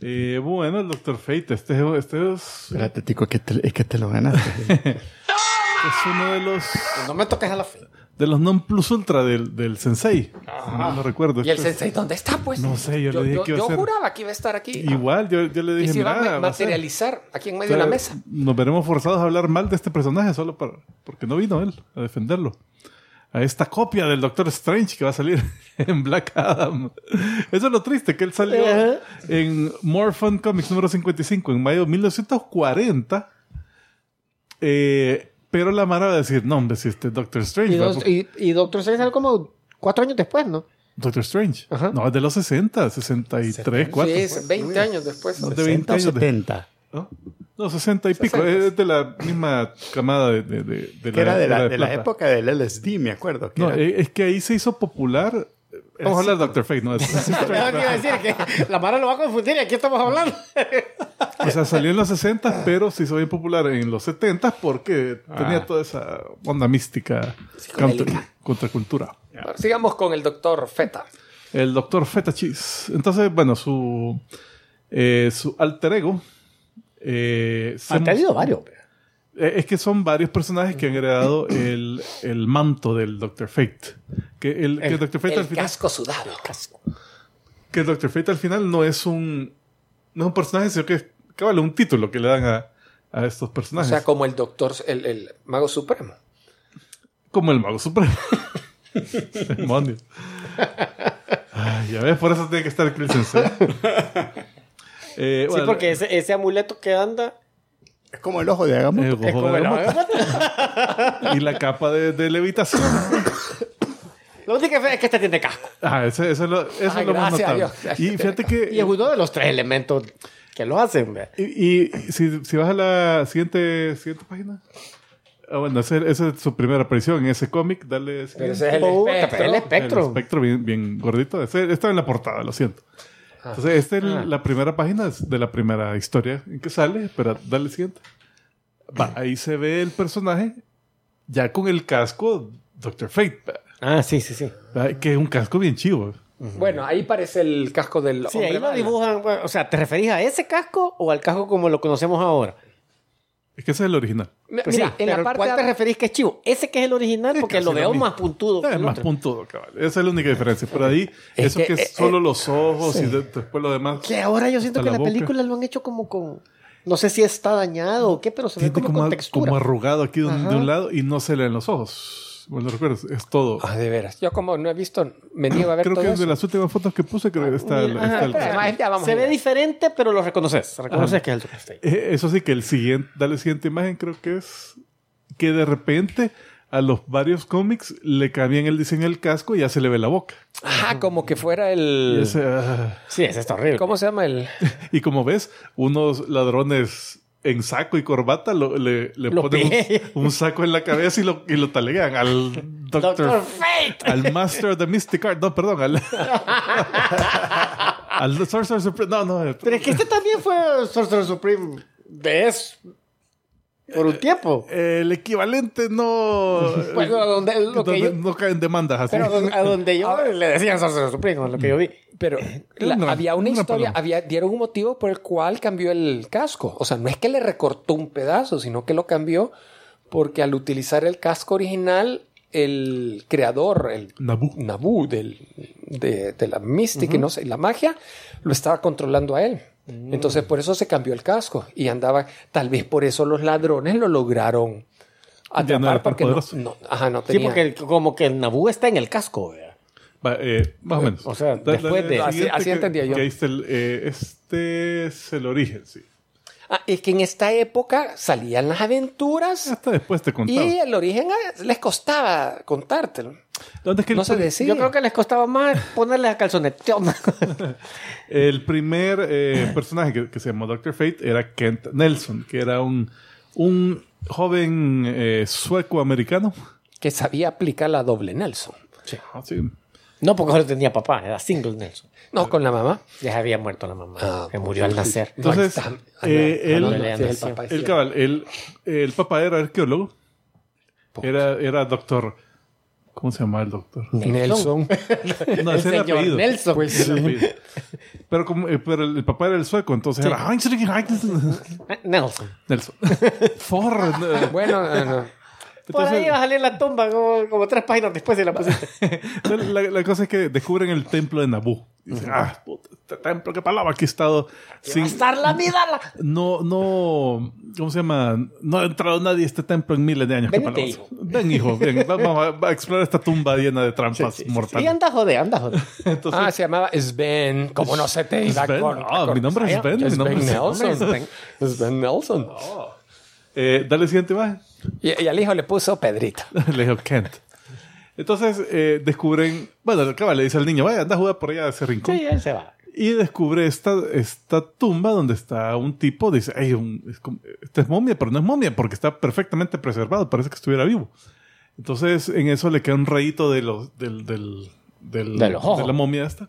Speaker 2: Eh, bueno, el Doctor Fate, este, este es,
Speaker 1: Espérate, tico, que te- es que te lo ganaste.
Speaker 2: es uno de los
Speaker 4: No me toques a la fe.
Speaker 2: De los non plus ultra del, del Sensei. Si No recuerdo.
Speaker 4: ¿Y el sensei dónde está, pues?
Speaker 2: No sé, yo le dije que iba a
Speaker 4: yo
Speaker 2: ser-
Speaker 4: juraba que iba a estar aquí.
Speaker 2: Igual, yo, yo le
Speaker 4: Y
Speaker 2: dije,
Speaker 4: se iba a
Speaker 2: mira,
Speaker 4: ma-
Speaker 2: va a
Speaker 4: materializar aquí en medio
Speaker 2: O sea,
Speaker 4: de la mesa.
Speaker 2: Nos veremos forzados a hablar mal de este personaje solo para, porque no vino él a defenderlo. A esta copia del Doctor Strange que va a salir en Black Adam. Eso es lo triste, que él salió
Speaker 4: Ajá.
Speaker 2: en More Fun Comics número 55 en mayo de 1940. Eh, pero la Mara va a decir, no, hombre, si este es Doctor Strange.
Speaker 3: Y, dos- y- y Doctor Strange salió como cuatro años después, ¿no?
Speaker 2: Doctor Strange.
Speaker 3: Ajá.
Speaker 2: No, es de los 60, 63, 4.
Speaker 4: Sí, es 20 años después.
Speaker 2: No, de 20
Speaker 1: ¿60 o
Speaker 2: años de-
Speaker 1: 70?
Speaker 2: ¿no? No, 60 y pico.
Speaker 4: 60.
Speaker 2: Es de la misma camada de, de, de, de
Speaker 1: Que era de la, de la
Speaker 2: plata.
Speaker 1: época del LSD, me acuerdo. que
Speaker 2: No,
Speaker 1: era-
Speaker 2: es que ahí se hizo popular. Vamos a hablar de Doctor Fate, ¿no? Es- es-
Speaker 3: Yo iba a decir que la Mara lo va a confundir y aquí estamos hablando.
Speaker 2: o sea, salió en los 60, pero se hizo bien popular en los 70 porque
Speaker 1: Ah.
Speaker 2: tenía toda esa onda mística contra, contracultura.
Speaker 4: Sigamos con el doctor Feta.
Speaker 2: El doctor Feta Cheese. Entonces, bueno, su, eh, su alter ego. eh, se
Speaker 3: Ha tenido varios.
Speaker 2: Eh, Es que son varios personajes que han heredado el, el manto del Doctor Fate. Que el, que el Doctor Fate al final.
Speaker 4: casco sudado.
Speaker 2: Que el Doctor Fate al final no es un. No es un personaje, sino que es un título que le dan a, a estos
Speaker 4: O
Speaker 2: personajes.
Speaker 4: sea, como el doctor, el, el mago supremo.
Speaker 2: Como el Mago Supremo. Demonios. Ay, ya ves, por eso tiene que estar el. Eh,
Speaker 3: Sí,
Speaker 2: bueno,
Speaker 3: porque ese, ese amuleto que anda
Speaker 1: es como el ojo de Agamotto.
Speaker 2: el
Speaker 3: es como
Speaker 2: de
Speaker 3: el
Speaker 2: Agamotto. y la capa de, de levitación.
Speaker 3: Lo único que es que este tiene casco.
Speaker 2: Ah, eso, eso es lo, eso
Speaker 4: Ay,
Speaker 2: es lo más notable.
Speaker 4: Dios.
Speaker 2: Y fíjate que.
Speaker 3: Y es uno de los tres elementos que lo hacen.
Speaker 2: Y, y si, si vas a la siguiente, siguiente página. Ah, bueno, esa esa es su primera aparición en ese cómic. Dale.
Speaker 4: Pero ese es el espectro.
Speaker 3: el
Speaker 2: El
Speaker 3: espectro.
Speaker 2: espectro bien, bien gordito. Ese estaba en la portada, lo siento. Entonces, esta es
Speaker 3: Ah.
Speaker 2: la primera página de la primera historia en que sale. Pero dale siguiente. Va, ahí se ve el personaje ya con el casco Doctor Fate.
Speaker 3: Ah, sí, sí, sí.
Speaker 2: Que es un casco bien chivo.
Speaker 4: Bueno, ahí parece el casco del
Speaker 3: Sí,
Speaker 4: hombre
Speaker 3: ahí lo dibujan. bueno, o sea, ¿te referís a ese casco o al casco como lo conocemos ahora?
Speaker 2: Es que ese es el original.
Speaker 3: Pues
Speaker 4: Mira,
Speaker 3: sí,
Speaker 4: en
Speaker 3: pero
Speaker 4: la parte
Speaker 3: ¿cuál te referís que es chivo? Ese que es el original, porque
Speaker 2: casi
Speaker 3: lo veo más puntudo. que
Speaker 2: Es
Speaker 3: el
Speaker 2: más
Speaker 3: otro.
Speaker 2: puntudo, cabal. Esa es la única diferencia. Pero ahí,
Speaker 4: Es
Speaker 2: eso
Speaker 4: que,
Speaker 2: que,
Speaker 4: eh,
Speaker 2: es solo
Speaker 4: eh,
Speaker 2: los ojos y de- después lo demás.
Speaker 3: Que ahora yo siento que
Speaker 2: la
Speaker 3: la, película lo han hecho como con. No sé si está dañado o qué, pero se ve como,
Speaker 2: como,
Speaker 3: con textura.
Speaker 2: como arrugado aquí de un, de un lado y no se le ven los ojos. Bueno, recuerdas, es todo.
Speaker 4: Ah, de veras. Yo como no he visto, me niego a ver
Speaker 2: Creo
Speaker 4: todo
Speaker 2: que
Speaker 4: eso.
Speaker 2: de las últimas fotos que puse, creo que está, el-
Speaker 3: Ajá,
Speaker 2: está el-
Speaker 3: espera,
Speaker 4: Ah, ya vamos
Speaker 3: se
Speaker 4: a
Speaker 3: ve diferente, pero lo reconoces. Reconoces que es el.
Speaker 2: Eh, Eso sí, que el siguiente, dale la siguiente imagen, creo que es que de repente a los varios cómics le cambian el diseño del casco y ya se le ve la boca.
Speaker 4: Ajá, como que fuera
Speaker 2: Y,
Speaker 4: el...
Speaker 2: ese, ah.
Speaker 3: Sí, ese está horrible.
Speaker 4: ¿Cómo se llama el...?
Speaker 2: Y como ves, unos ladrones en saco y corbata lo- le, le
Speaker 3: Lo
Speaker 2: ponen un, un saco en la cabeza y lo, y lo talegan al Doctor,
Speaker 3: Doctor Fate.
Speaker 2: al Master of the Mystic Art. No, perdón, al, al Sorcerer Supreme. No, no.
Speaker 3: Pero es que este también fue Sorcerer Supreme de eso. Por un tiempo.
Speaker 2: El equivalente no.
Speaker 3: Bueno, a donde, lo que
Speaker 2: donde
Speaker 3: yo,
Speaker 2: no caen demandas así.
Speaker 3: pero a donde- a yo le decían Sorcerer Supreme, lo que yo vi.
Speaker 4: Pero la- había una historia, había, dieron un motivo por el cual cambió el casco. O sea, no es que le recortó un pedazo, sino que lo cambió porque al utilizar el casco original, el creador, el
Speaker 2: Naboo.
Speaker 4: Naboo del, de, de la mística y no sé, la magia, lo estaba controlando a él. Entonces, por eso se cambió el casco y andaba, tal vez por eso los ladrones lo lograron
Speaker 2: no
Speaker 4: atrapar
Speaker 2: tan
Speaker 4: porque no, no- ajá, no
Speaker 3: Sí,
Speaker 4: tenía.
Speaker 3: porque el- como que el Naboo está en el casco. ¿verdad?
Speaker 2: Va, eh, más o menos.
Speaker 3: o sea, después de-
Speaker 4: Así- así
Speaker 2: que-
Speaker 4: entendía yo.
Speaker 2: que el, eh, este es el origen, sí.
Speaker 4: Ah, es que en esta época salían las aventuras
Speaker 2: Hasta después te contaba.
Speaker 4: y el origen ah, les costaba contártelo.
Speaker 2: ¿Dónde es que el
Speaker 4: No se decía.
Speaker 3: Yo creo que les costaba más ponerle a calzonetón.
Speaker 2: El primer eh, personaje que, que se llamó Doctor Fate era Kent Nelson, que era un, un joven eh, sueco-americano.
Speaker 4: que sabía aplicar la doble Nelson.
Speaker 2: Ah, sí.
Speaker 3: No, porque solo tenía papá, era single Nelson.
Speaker 4: No, con la mamá.
Speaker 3: Ya había muerto la mamá,
Speaker 4: Ah,
Speaker 3: que murió al nacer.
Speaker 2: Entonces,
Speaker 4: No,
Speaker 2: eh,
Speaker 4: no, no, el papá,
Speaker 2: El
Speaker 4: sí.
Speaker 2: cabal, el, el papá era arqueólogo. Era, era doctor. ¿Cómo se llama el doctor?
Speaker 4: Nelson.
Speaker 2: No,
Speaker 3: El
Speaker 2: ese era apellido.
Speaker 3: Nelson.
Speaker 2: Era el apellido. Pero, como, eh, pero el, papá era el sueco, entonces era Heinz
Speaker 3: Nelson.
Speaker 2: Nelson. For. eh,
Speaker 4: bueno, no, no.
Speaker 3: Por ahí va a salir la tumba como, como tres páginas después de la pusiste.
Speaker 2: La, la cosa es que descubren el templo de Naboo. Y dicen, ah, puta, este templo, qué palabra, aquí he estado sin...
Speaker 3: Estar la vida. La...
Speaker 2: No, no, ¿cómo se llama? No ha entrado nadie a este templo en miles de años.
Speaker 3: Venite, hijo.
Speaker 2: Ven, hijo, ven, vamos a, va a explorar esta tumba llena de trampas
Speaker 3: Y
Speaker 2: mortales.
Speaker 3: anda joder, anda joder.
Speaker 2: Entonces,
Speaker 4: Ah, se llamaba Sven. ¿Cómo no se te iba
Speaker 2: Sven.
Speaker 4: con-
Speaker 2: Ah,
Speaker 4: con-
Speaker 2: mi nombre es Sven, mi
Speaker 4: Sven
Speaker 2: es
Speaker 4: Nelson.
Speaker 2: Sven.
Speaker 4: Nelson.
Speaker 2: eh, dale siguiente imagen.
Speaker 4: Y, y al hijo le puso Pedrito.
Speaker 2: Le dijo Kent. Entonces eh, descubren, bueno, acaba, le dice al niño, vaya, anda a jugar por allá a ese rincón.
Speaker 3: Sí, él se va.
Speaker 2: Y descubre esta, esta tumba donde está un tipo, dice, "Ey, un- es como- esta es momia, pero no es momia porque está perfectamente preservado, parece que estuviera vivo. Entonces en eso le queda un rayito de los, del, del, del-
Speaker 3: De los
Speaker 2: de la momia esta.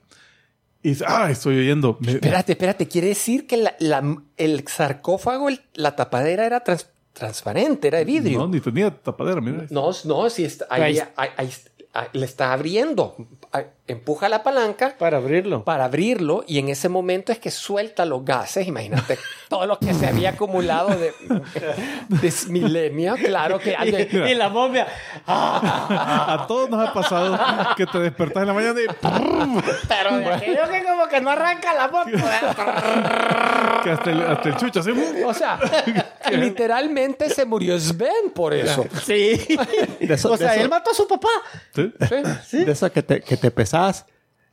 Speaker 2: Y dice, ah, estoy oyendo.
Speaker 4: Espérate, espérate. Quiere decir que la- la- el sarcófago, el- la tapadera era trans- transparente, era de vidrio.
Speaker 2: No, ni tenía tapadera, mira.
Speaker 4: No, no, si está, ahí,
Speaker 3: Ahí-
Speaker 4: ahí- ahí- ahí- le está abriendo. Empuja la palanca
Speaker 3: Para abrirlo.
Speaker 4: para abrirlo y en ese momento es que suelta los gases. Imagínate todo lo que se había acumulado de, de milenio. Claro que alguien-
Speaker 3: Y, y la momia. ¡ah!
Speaker 2: A todos nos ha pasado que te despertas en la mañana y
Speaker 3: Pero de aquello que como que no arranca la moto.
Speaker 2: que hasta el, hasta el chucho así.
Speaker 4: O sea, literalmente se murió Sven por eso.
Speaker 3: Sí.
Speaker 5: De eso-
Speaker 3: o sea,
Speaker 5: de eso-
Speaker 3: él mató a su papá.
Speaker 2: ¿Sí?
Speaker 4: Sí.
Speaker 5: De eso que te, que te pesas.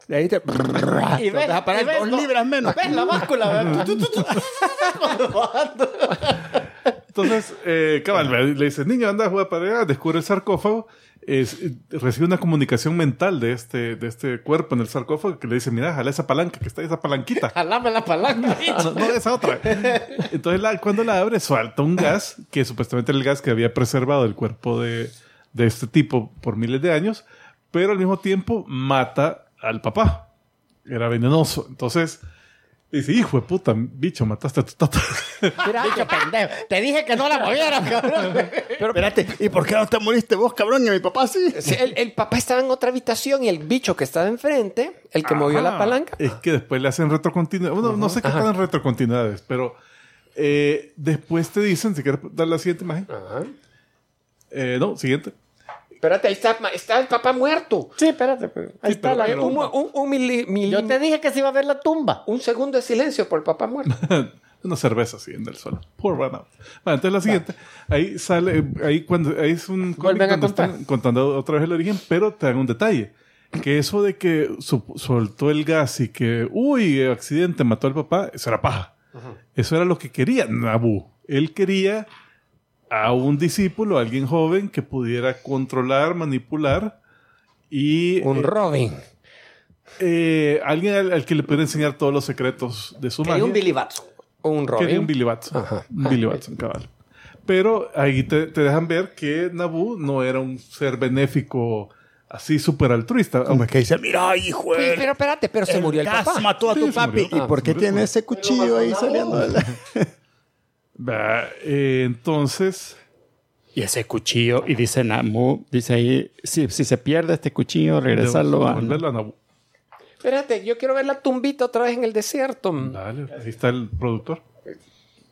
Speaker 5: De ahí te.
Speaker 3: Y
Speaker 5: te
Speaker 3: ves,
Speaker 5: vas a parar
Speaker 3: y ves
Speaker 5: dos
Speaker 3: lo-
Speaker 5: libras menos.
Speaker 3: ¿Ves la báscula?
Speaker 2: Entonces, eh, cabal, le dice, niño, anda a jugar para allá, descubre el sarcófago, es- recibe una comunicación mental de este, de este cuerpo en el sarcófago que le dice, mira, jala esa palanca, que está ahí, esa palanquita.
Speaker 3: Jalame la palanca.
Speaker 2: No, no, esa otra. Entonces, la- cuando la abre, suelta un gas, que supuestamente era el gas que había preservado el cuerpo de, de este tipo por miles de años, pero al mismo tiempo mata al papá. Era venenoso. Entonces, Dice, hijo de puta, bicho, mataste a tu tata.
Speaker 3: Bicho pendejo. Te dije que no la movieras, cabrón.
Speaker 5: Pero espérate, ¿y por qué no te moriste vos, cabrón? Y mi papá sí.
Speaker 4: Sí, el, el papá estaba en otra habitación y el bicho que estaba enfrente, el que movió la palanca.
Speaker 2: Es que después le hacen retrocontinuidad. Bueno, no sé qué
Speaker 4: Ajá.
Speaker 2: tal retrocontinuidades, pero eh, después te dicen, si quieres dar la siguiente imagen.
Speaker 4: Ajá.
Speaker 2: Eh, no, siguiente.
Speaker 4: Espérate, ahí está, está el papá muerto.
Speaker 3: Sí, espérate. pues. Ahí
Speaker 2: Sí,
Speaker 3: está la
Speaker 4: Un, un, un mili- mili-
Speaker 3: Yo te dije que se iba a ver la tumba.
Speaker 4: un segundo de silencio por el papá muerto.
Speaker 2: Una cerveza así en el suelo. Poor run out. Bueno, entonces la siguiente. Ahí sale, ahí cuando ahí es un cómic donde están contando otra vez el origen, pero te dan un detalle. Que eso de que su- soltó el gas y que, uy, accidente, mató al papá, eso era paja. Eso era lo que quería Nabu. Él quería a un discípulo, a alguien joven que pudiera controlar, manipular y
Speaker 4: Un
Speaker 2: eh,
Speaker 4: Robin.
Speaker 2: eh, alguien al, al que le pudiera enseñar todos los secretos de su
Speaker 3: Quería
Speaker 2: magia.
Speaker 3: un Billy Batson.
Speaker 4: Un
Speaker 2: Quería
Speaker 4: Robin.
Speaker 2: un Billy Batson.
Speaker 4: Ajá.
Speaker 2: Un Billy Batson, cabal. Pero ahí te, te dejan ver que Nabu no era un ser benéfico así súper altruista.
Speaker 5: Como es que dice, mira, hijo
Speaker 4: Sí, pero espérate, pero se murió el papá.
Speaker 5: mató a
Speaker 2: Sí,
Speaker 5: tu papi.
Speaker 2: murió.
Speaker 5: ¿Y por qué tiene ese cuchillo ahí saliendo de la...
Speaker 2: Va, eh, entonces,
Speaker 1: Y ese cuchillo, y dice Namu, dice ahí, si, si se pierde este cuchillo, regresarlo a...
Speaker 2: Nabu.
Speaker 4: Espérate, yo quiero ver la tumbita otra vez en el desierto.
Speaker 2: Dale, ahí está el productor.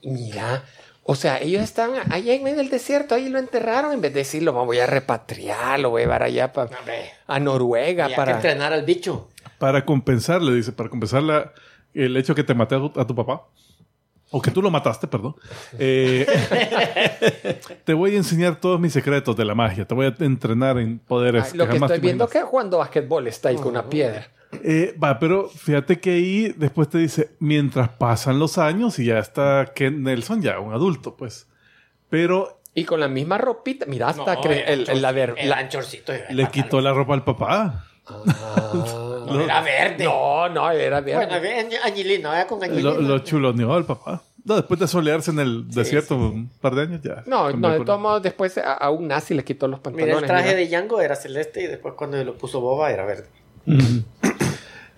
Speaker 4: Mira, o sea, ellos están allá en medio del desierto, ahí lo enterraron en vez de decir, lo voy a repatriar, lo voy a llevar allá pa- a Noruega
Speaker 3: que
Speaker 4: para...
Speaker 3: entrenar al bicho.
Speaker 2: Para compensarle, dice, para compensar la- el hecho que te maté a tu, a tu papá. O que tú lo mataste, perdón. Eh, te voy a enseñar todos mis secretos de la magia. Te voy a entrenar en poderes.
Speaker 4: Ay, lo que
Speaker 2: jamás
Speaker 4: estoy viendo
Speaker 2: imaginas.
Speaker 4: que jugando basquetbol está ahí con una piedra.
Speaker 2: Eh, va, pero fíjate que ahí después te dice, mientras pasan los años y ya está Ken Nelson, ya un adulto, pues. Pero
Speaker 4: Y con la misma ropita, mira, hasta
Speaker 3: No,
Speaker 4: el, el- la ver-
Speaker 3: El
Speaker 4: la-
Speaker 2: le quitó la ropa al papá.
Speaker 3: No, era verde.
Speaker 4: No, no, era verde.
Speaker 3: Bueno, añ- añilino, era con añilino.
Speaker 2: Lo, lo chuloneó al papá. No, después de solearse en el desierto un par de años, ya.
Speaker 4: no, no, de todos modos, después a, a un nazi le quitó los pantalones.
Speaker 3: Mira, el traje
Speaker 4: mira.
Speaker 3: de Django era celeste y después cuando lo puso Boba era verde.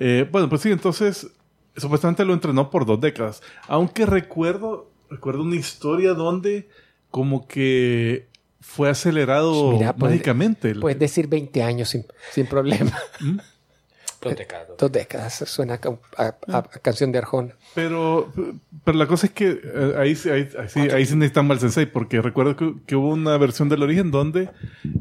Speaker 2: Eh, bueno, pues sí, entonces supuestamente lo entrenó por dos décadas. Aunque recuerdo, recuerdo una historia donde como que fue acelerado
Speaker 4: Mira, pues,
Speaker 2: mágicamente.
Speaker 4: Puedes decir 20 años sin, sin problema.
Speaker 3: Dos décadas.
Speaker 4: Dos décadas, suena a, a- a- a canción de Arjona.
Speaker 2: Pero, pero la cosa es que eh, ahí, sí- ahí, ahí sí, ahí sí necesitan al sensei, porque recuerdo que, que hubo una versión del origen donde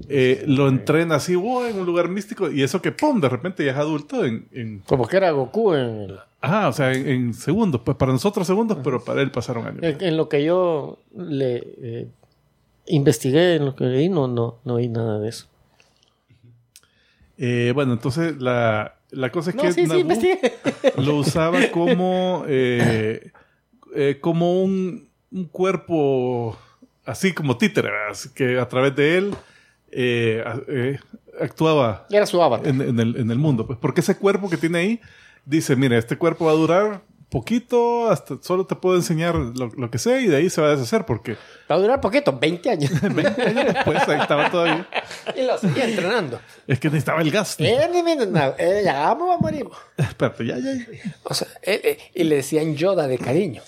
Speaker 2: eh, lo entrena así, wow, en un lugar místico, y eso que, ¡pum!, de repente ya es adulto en... en
Speaker 3: Como que era Goku en,
Speaker 2: ajá, o sea, en, en segundos. Pues para nosotros segundos, pero para él pasaron años.
Speaker 3: en- en lo que yo le eh, investigué, en lo que leí, no, no, no vi nada de eso.
Speaker 2: Eh, bueno, entonces la, la cosa es
Speaker 3: No,
Speaker 2: que
Speaker 3: sí,
Speaker 2: lo usaba como, eh, eh, como un, un cuerpo así como títere. Así que a través de él actuaba
Speaker 3: Era su avatar.
Speaker 2: en, en el, en el mundo. Pues porque ese cuerpo que tiene ahí dice, mira, este cuerpo va a durar poquito, hasta solo te puedo enseñar lo, lo que sé y de ahí se va a deshacer porque
Speaker 3: Va a durar poquito, 20 años.
Speaker 2: 20 años después ahí estaba todavía.
Speaker 4: Y lo seguía entrenando.
Speaker 2: Es que necesitaba el gas.
Speaker 3: eh, ni me- no, eh, ya vamos a morir.
Speaker 2: Espérate, ya, ya, ya.
Speaker 4: O sea, él- él- y le decían Yoda de cariño.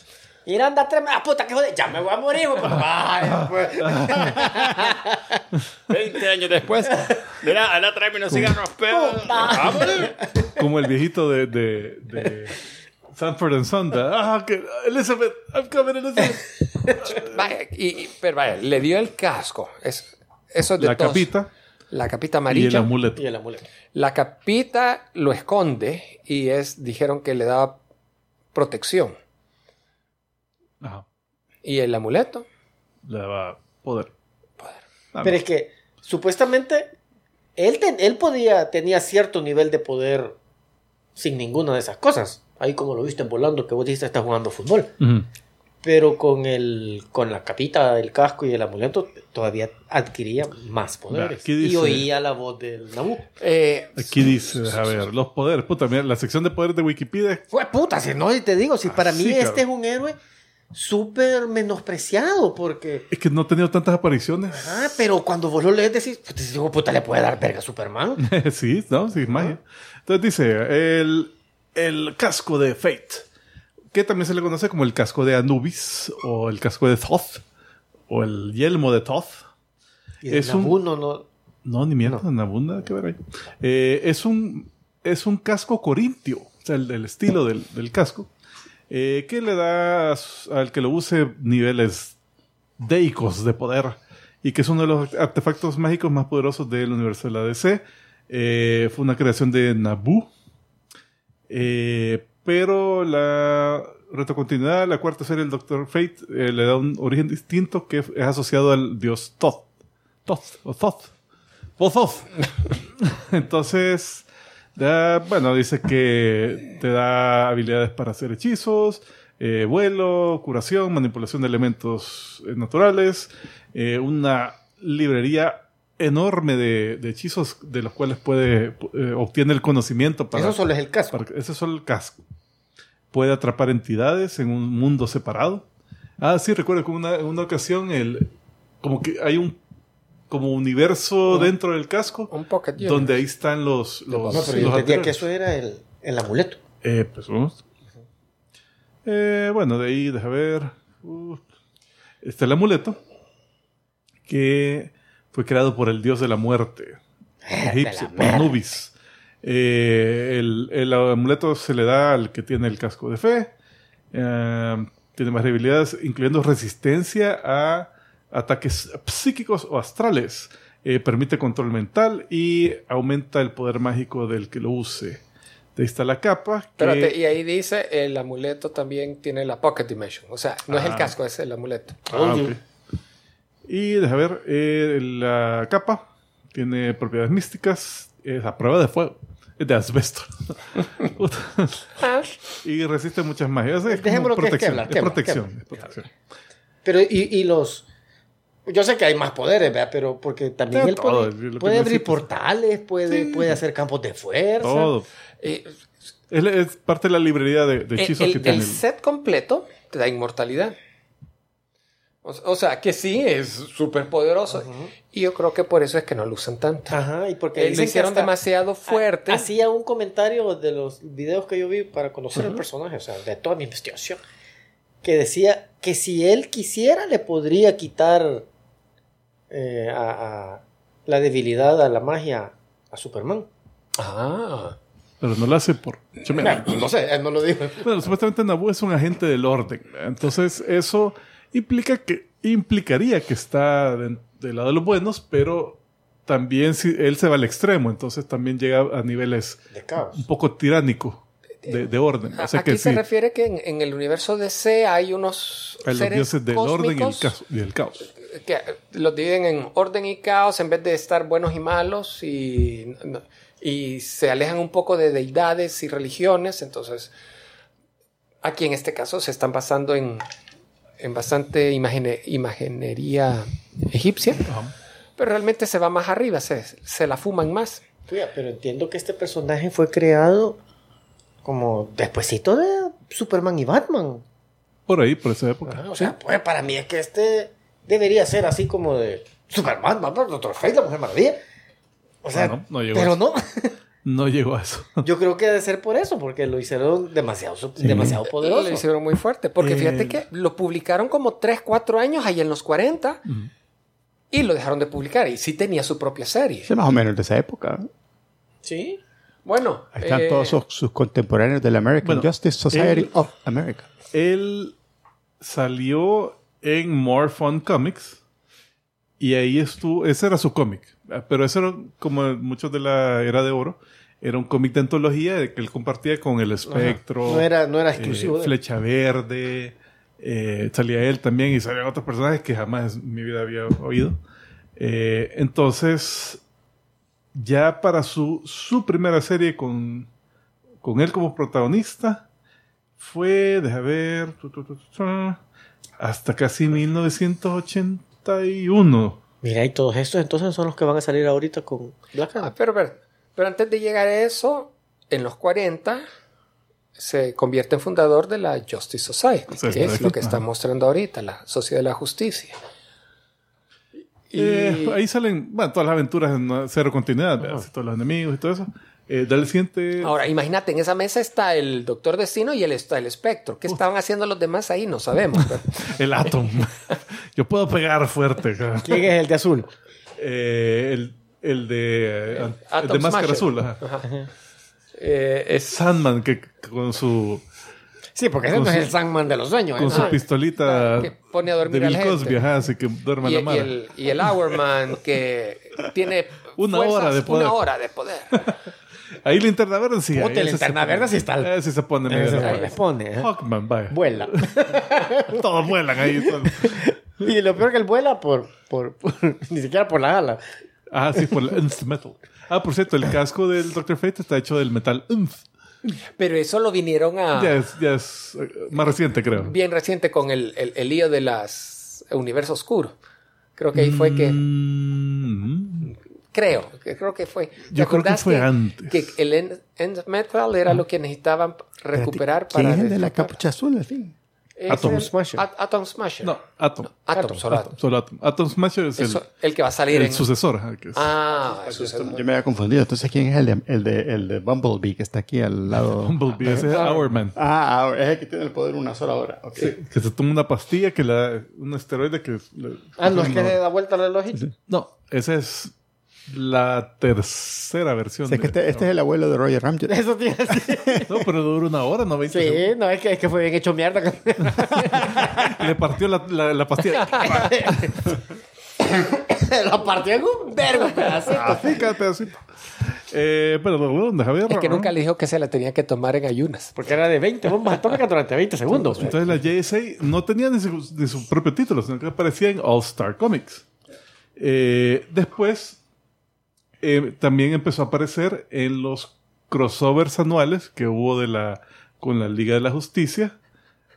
Speaker 3: Ir a andar tres Ah, puta, que jode. Ya me voy a morir, pues. Ay, pues.
Speaker 1: 20 años después. Mira, anda, tráeme unos cigarros, pero...
Speaker 2: Como el viejito de, de, de Sanford and Son. de, Ah, que, Elizabeth, I'm coming, Elizabeth.
Speaker 4: Vaya, y, y- pero vaya, le dio el casco. Es, eso es de
Speaker 2: La
Speaker 4: todos.
Speaker 2: capita
Speaker 4: La capita
Speaker 2: y el
Speaker 4: amarilla.
Speaker 2: amuleto.
Speaker 3: Y el amuleto.
Speaker 4: La capita lo esconde y es, dijeron que le daba protección.
Speaker 2: Ajá.
Speaker 4: Y el amuleto,
Speaker 2: Le daba poder. Ah,
Speaker 3: Pero es que supuestamente él, ten- él podía, tenía cierto nivel de poder sin ninguna de esas cosas. Ahí como lo viste volando, que vos dijiste está jugando fútbol.
Speaker 2: Ujú.
Speaker 3: Pero con el con la capita, el casco y el amuleto todavía adquiría más poderes.
Speaker 2: dice-
Speaker 3: Y oía la voz del Nabu.
Speaker 4: eh,
Speaker 2: Aquí dice, a ver, los poderes. Puta, mira, la sección de poderes de Wikipedia.
Speaker 3: Fue puta, si no, te digo, si para mí este
Speaker 2: cabrón.
Speaker 3: es un héroe súper menospreciado, porque...
Speaker 2: Es que no ha tenido tantas apariciones.
Speaker 3: Ah, pero cuando vos lo lees decís, pues, te digo, puta, le puede dar verga a Superman.
Speaker 2: sí, no, sí, magia. Entonces dice, el, el casco de Fate. que también se le conoce como el casco de Anubis o el casco de Thoth o el yelmo de Thoth.
Speaker 3: Y de
Speaker 2: Es un-
Speaker 3: no, no-
Speaker 2: No, ni mierda, Naboo, nada que ver ahí. Eh, es, un, es un casco corintio, o sea, el, el estilo del, del casco, eh, que le da al que lo use niveles deicos de poder y que es uno de los artefactos mágicos más poderosos del universo de la DC. Eh, fue una creación de Naboo. Eh, pero la retrocontinuidad, la cuarta serie del Doctor Fate, eh, le da un origen distinto que es asociado al dios Thoth. Thoth, o Thoth. O Thoth. Entonces, da- bueno, dice que te da habilidades para hacer hechizos, eh, vuelo, curación, manipulación de elementos naturales, eh, una librería enorme de, de hechizos de los cuales puede eh, obtiene el conocimiento para
Speaker 3: Eso solo es el casco.
Speaker 2: para- ese es solo el casco. Puede atrapar entidades en un mundo separado. Ah, sí, recuerdo que una, en una ocasión el, como que hay un como universo dentro del casco
Speaker 4: Un pocket
Speaker 2: donde ahí están los, los,
Speaker 3: No, pero yo
Speaker 2: los
Speaker 3: entendía que eso era el, el amuleto.
Speaker 2: Eh, pues vamos. Eh, bueno, de ahí, deja ver. Uh, está el amuleto que fue creado por el dios de la muerte egipcio, por Anubis. Eh, el, el amuleto se le da al que tiene el casco de fe. Eh, tiene más debilidades, incluyendo resistencia a ataques psíquicos o astrales. Eh, permite control mental y aumenta el poder mágico del que lo use. De ahí está la capa. que-
Speaker 4: Espérate, y ahí dice el amuleto también tiene la Pocket Dimension. O sea, no es el
Speaker 2: Ah.
Speaker 4: casco, es el amuleto.
Speaker 2: Ah, ok. Y deja ver, eh, la capa tiene propiedades místicas, es a prueba de fuego, es de asbesto. Y resiste muchas magias. Es como
Speaker 3: Dejémoslo que es
Speaker 2: protección.
Speaker 3: Kevlar,
Speaker 2: es
Speaker 3: Kevlar,
Speaker 2: protección,
Speaker 3: Kevlar.
Speaker 2: es protección.
Speaker 3: Pero, y, y los. Yo sé que hay más poderes, ¿verdad? Pero porque también
Speaker 2: Sí,
Speaker 3: él
Speaker 2: todo,
Speaker 3: puede, puede abrir portales, puede,
Speaker 2: Sí.
Speaker 3: puede hacer campos de fuerza.
Speaker 2: Todo.
Speaker 4: Eh,
Speaker 2: Es, es parte de la librería de, de
Speaker 4: el,
Speaker 2: hechizos
Speaker 4: el-
Speaker 2: que tiene.
Speaker 4: el
Speaker 2: el-
Speaker 4: set completo te da inmortalidad. O, o sea, que sí, es súper poderoso. Y yo creo que por eso es que no lo usan tanto.
Speaker 3: Ajá, y porque
Speaker 4: Eh, lo hicieron demasiado fuerte.
Speaker 3: Ha- Hacía un comentario de los videos que yo vi para conocer el personaje, o sea, de toda mi investigación, que decía que si él quisiera le podría quitar eh, a, a la debilidad a la magia a Superman.
Speaker 4: Ah.
Speaker 2: Pero no lo hace por. chumea.
Speaker 3: No sé, él no lo dijo.
Speaker 2: Bueno, supuestamente Naboo es un agente del orden. Entonces, eso implica que, implicaría que está de- del lado de los buenos, pero también si él se va al extremo, entonces también llega a niveles
Speaker 3: De caos.
Speaker 2: un poco tiránico de, de orden. O sea
Speaker 4: Aquí
Speaker 2: que
Speaker 4: se
Speaker 2: sí,
Speaker 4: refiere que en, en el universo DC hay unos
Speaker 2: a los
Speaker 4: seres
Speaker 2: dioses del orden y el,
Speaker 4: cósmicos
Speaker 2: caos, y el caos.
Speaker 4: que los dividen en orden y caos en vez de estar buenos y malos y, y se alejan un poco de deidades y religiones. Entonces, aquí en este caso se están basando en, en bastante imagine- imaginería egipcia, pero realmente se va más arriba, se, se la fuman más.
Speaker 3: Oiga, pero entiendo que este personaje fue creado como despuesito de Superman y Batman.
Speaker 2: Por ahí, por esa época.
Speaker 3: Ah, o sea, pues para mí es que este debería ser así como de Superman, Batman, Doctor Fate, la Mujer Maravilla. O sea,
Speaker 2: Ah, no, no llegó
Speaker 3: pero no.
Speaker 2: No llegó a eso.
Speaker 3: Yo creo que debe ser por eso, porque lo hicieron demasiado, demasiado poderoso.
Speaker 4: Lo hicieron muy fuerte, porque
Speaker 2: Eh.
Speaker 4: fíjate que lo publicaron como 3, 4 años ahí en los 40 y lo dejaron de publicar y sí tenía su propia serie.
Speaker 1: Sí, más o menos de esa época.
Speaker 3: Sí.
Speaker 4: Bueno,
Speaker 1: Ahí están
Speaker 4: eh,
Speaker 1: todos sus, sus contemporáneos del American
Speaker 2: bueno,
Speaker 1: Justice Society
Speaker 2: él-
Speaker 1: of America.
Speaker 2: Él salió en More Fun Comics y ahí estuvo, ese era su cómic, pero eso era como muchos de la era de oro, era un cómic de antología que él compartía con el espectro,
Speaker 3: No era, no era
Speaker 2: eh,
Speaker 3: exclusivo. de-
Speaker 2: Flecha Verde, eh, salía él también y salían otros personajes que jamás en mi vida había oído. Eh, entonces, ya para su, su primera serie con, con él como protagonista, fue, deja ver, hasta casi 1981.
Speaker 3: Mira, y todos estos entonces son los que van a salir ahorita con Black Adam.
Speaker 4: ah, pero, pero, pero antes de llegar a eso, en los 40 se convierte en fundador de la Justice Society,
Speaker 2: Sí,
Speaker 4: que es
Speaker 2: aquí,
Speaker 4: lo que está mostrando ahorita, la Sociedad de la Justicia. Y
Speaker 2: Eh, ahí salen, bueno, todas las aventuras en cero continuidad, ¿verdad? Todos los enemigos y todo eso. Eh, dale siguiente.
Speaker 4: Ahora, imagínate, en esa mesa está el Doctor Destino y el, está el Espectro. ¿Qué estaban haciendo los demás ahí? No sabemos. pero-
Speaker 2: El Atom. Yo puedo pegar fuerte.
Speaker 3: ¿Quién es el de azul?
Speaker 2: Eh, el, el de, el
Speaker 4: Atom
Speaker 2: de Máscara. Azul. ajá.
Speaker 4: Eh, es
Speaker 2: Sandman, que con su,
Speaker 3: Sí, porque ese no es el Sandman de los sueños.
Speaker 2: con
Speaker 3: ¿eh?
Speaker 2: su
Speaker 3: Ah,
Speaker 2: pistolita
Speaker 4: que pone a dormir
Speaker 2: de
Speaker 4: a
Speaker 2: Bill
Speaker 4: la gente.
Speaker 2: Cosby, ajá, así que duerme
Speaker 4: y,
Speaker 2: la
Speaker 4: y el, y el Hourman que tiene
Speaker 2: Una hora de poder.
Speaker 4: Una hora de poder.
Speaker 2: Ahí linterna verde sí.
Speaker 3: Puta,
Speaker 2: ahí
Speaker 3: Linterna
Speaker 2: se
Speaker 3: Verde sí está-
Speaker 2: Ese se pone loco.
Speaker 3: le pone, ¿eh?
Speaker 2: Hawkman, vaya.
Speaker 3: Vuela.
Speaker 2: Todos vuelan ahí. todos.
Speaker 3: y lo peor que él vuela por, por, por- ni siquiera por la ala.
Speaker 2: Ah, sí, por el Nth Metal. Ah, por cierto, el casco del Dr. Fate está hecho del metal Nth.
Speaker 4: Pero eso lo vinieron a...
Speaker 2: Ya es, ya es eh, más reciente, creo.
Speaker 4: bien reciente con el, el, el lío de las universo oscuro. Creo que ahí fue que...
Speaker 2: Mm,
Speaker 4: Creo, que creo que fue. ¿Te
Speaker 2: Yo creo que fue antes.
Speaker 4: Que el end, end metal era lo que necesitaban recuperar
Speaker 5: ¿Quién
Speaker 4: para.
Speaker 5: es el de la capucha azul, al fin?
Speaker 4: Es
Speaker 2: Atom
Speaker 4: el-
Speaker 3: Smasher.
Speaker 4: At- Atom Smasher.
Speaker 2: no, Atom.
Speaker 4: Atom, solo Atom.
Speaker 2: Solo Atom. Atom Smasher es el,
Speaker 4: Eso, el que va a salir
Speaker 2: el
Speaker 4: en.
Speaker 2: sucesor. que es-
Speaker 4: Ah, es-
Speaker 5: Yo me había confundido. Entonces, ¿quién es el de, el de, el de Bumblebee que está aquí al lado?
Speaker 2: Bumblebee, ese es Hourman.
Speaker 5: Ah, ahora, es el que tiene el poder una sola hora. Ok.
Speaker 2: Que se toma una pastilla que le da un esteroide que... le-
Speaker 3: Ah, no es que le da vuelta al relojito.
Speaker 2: No, esa es la tercera versión.
Speaker 5: O sea, que este, este es el abuelo de Roger Ramjet.
Speaker 3: Eso tiene así.
Speaker 2: No, pero dura una hora, no 20
Speaker 3: Sí,
Speaker 2: segundos.
Speaker 3: no, es que, es que fue bien hecho mierda.
Speaker 2: Le partió la, la, la pastilla.
Speaker 3: Lo partió en un vergo pedacito.
Speaker 2: Así cada pedacito. Eh, pero ¿dónde, Javier?
Speaker 4: es que nunca le dijo que se la tenía que tomar en ayunas.
Speaker 3: Porque era de 20 bombas atómicas durante 20 segundos.
Speaker 2: Entonces la JSA no tenía ni su, ni su propio título, sino que aparecía en All Star Comics. Eh, después eh, también empezó a aparecer en los crossovers anuales que hubo de la, con la Liga de la Justicia,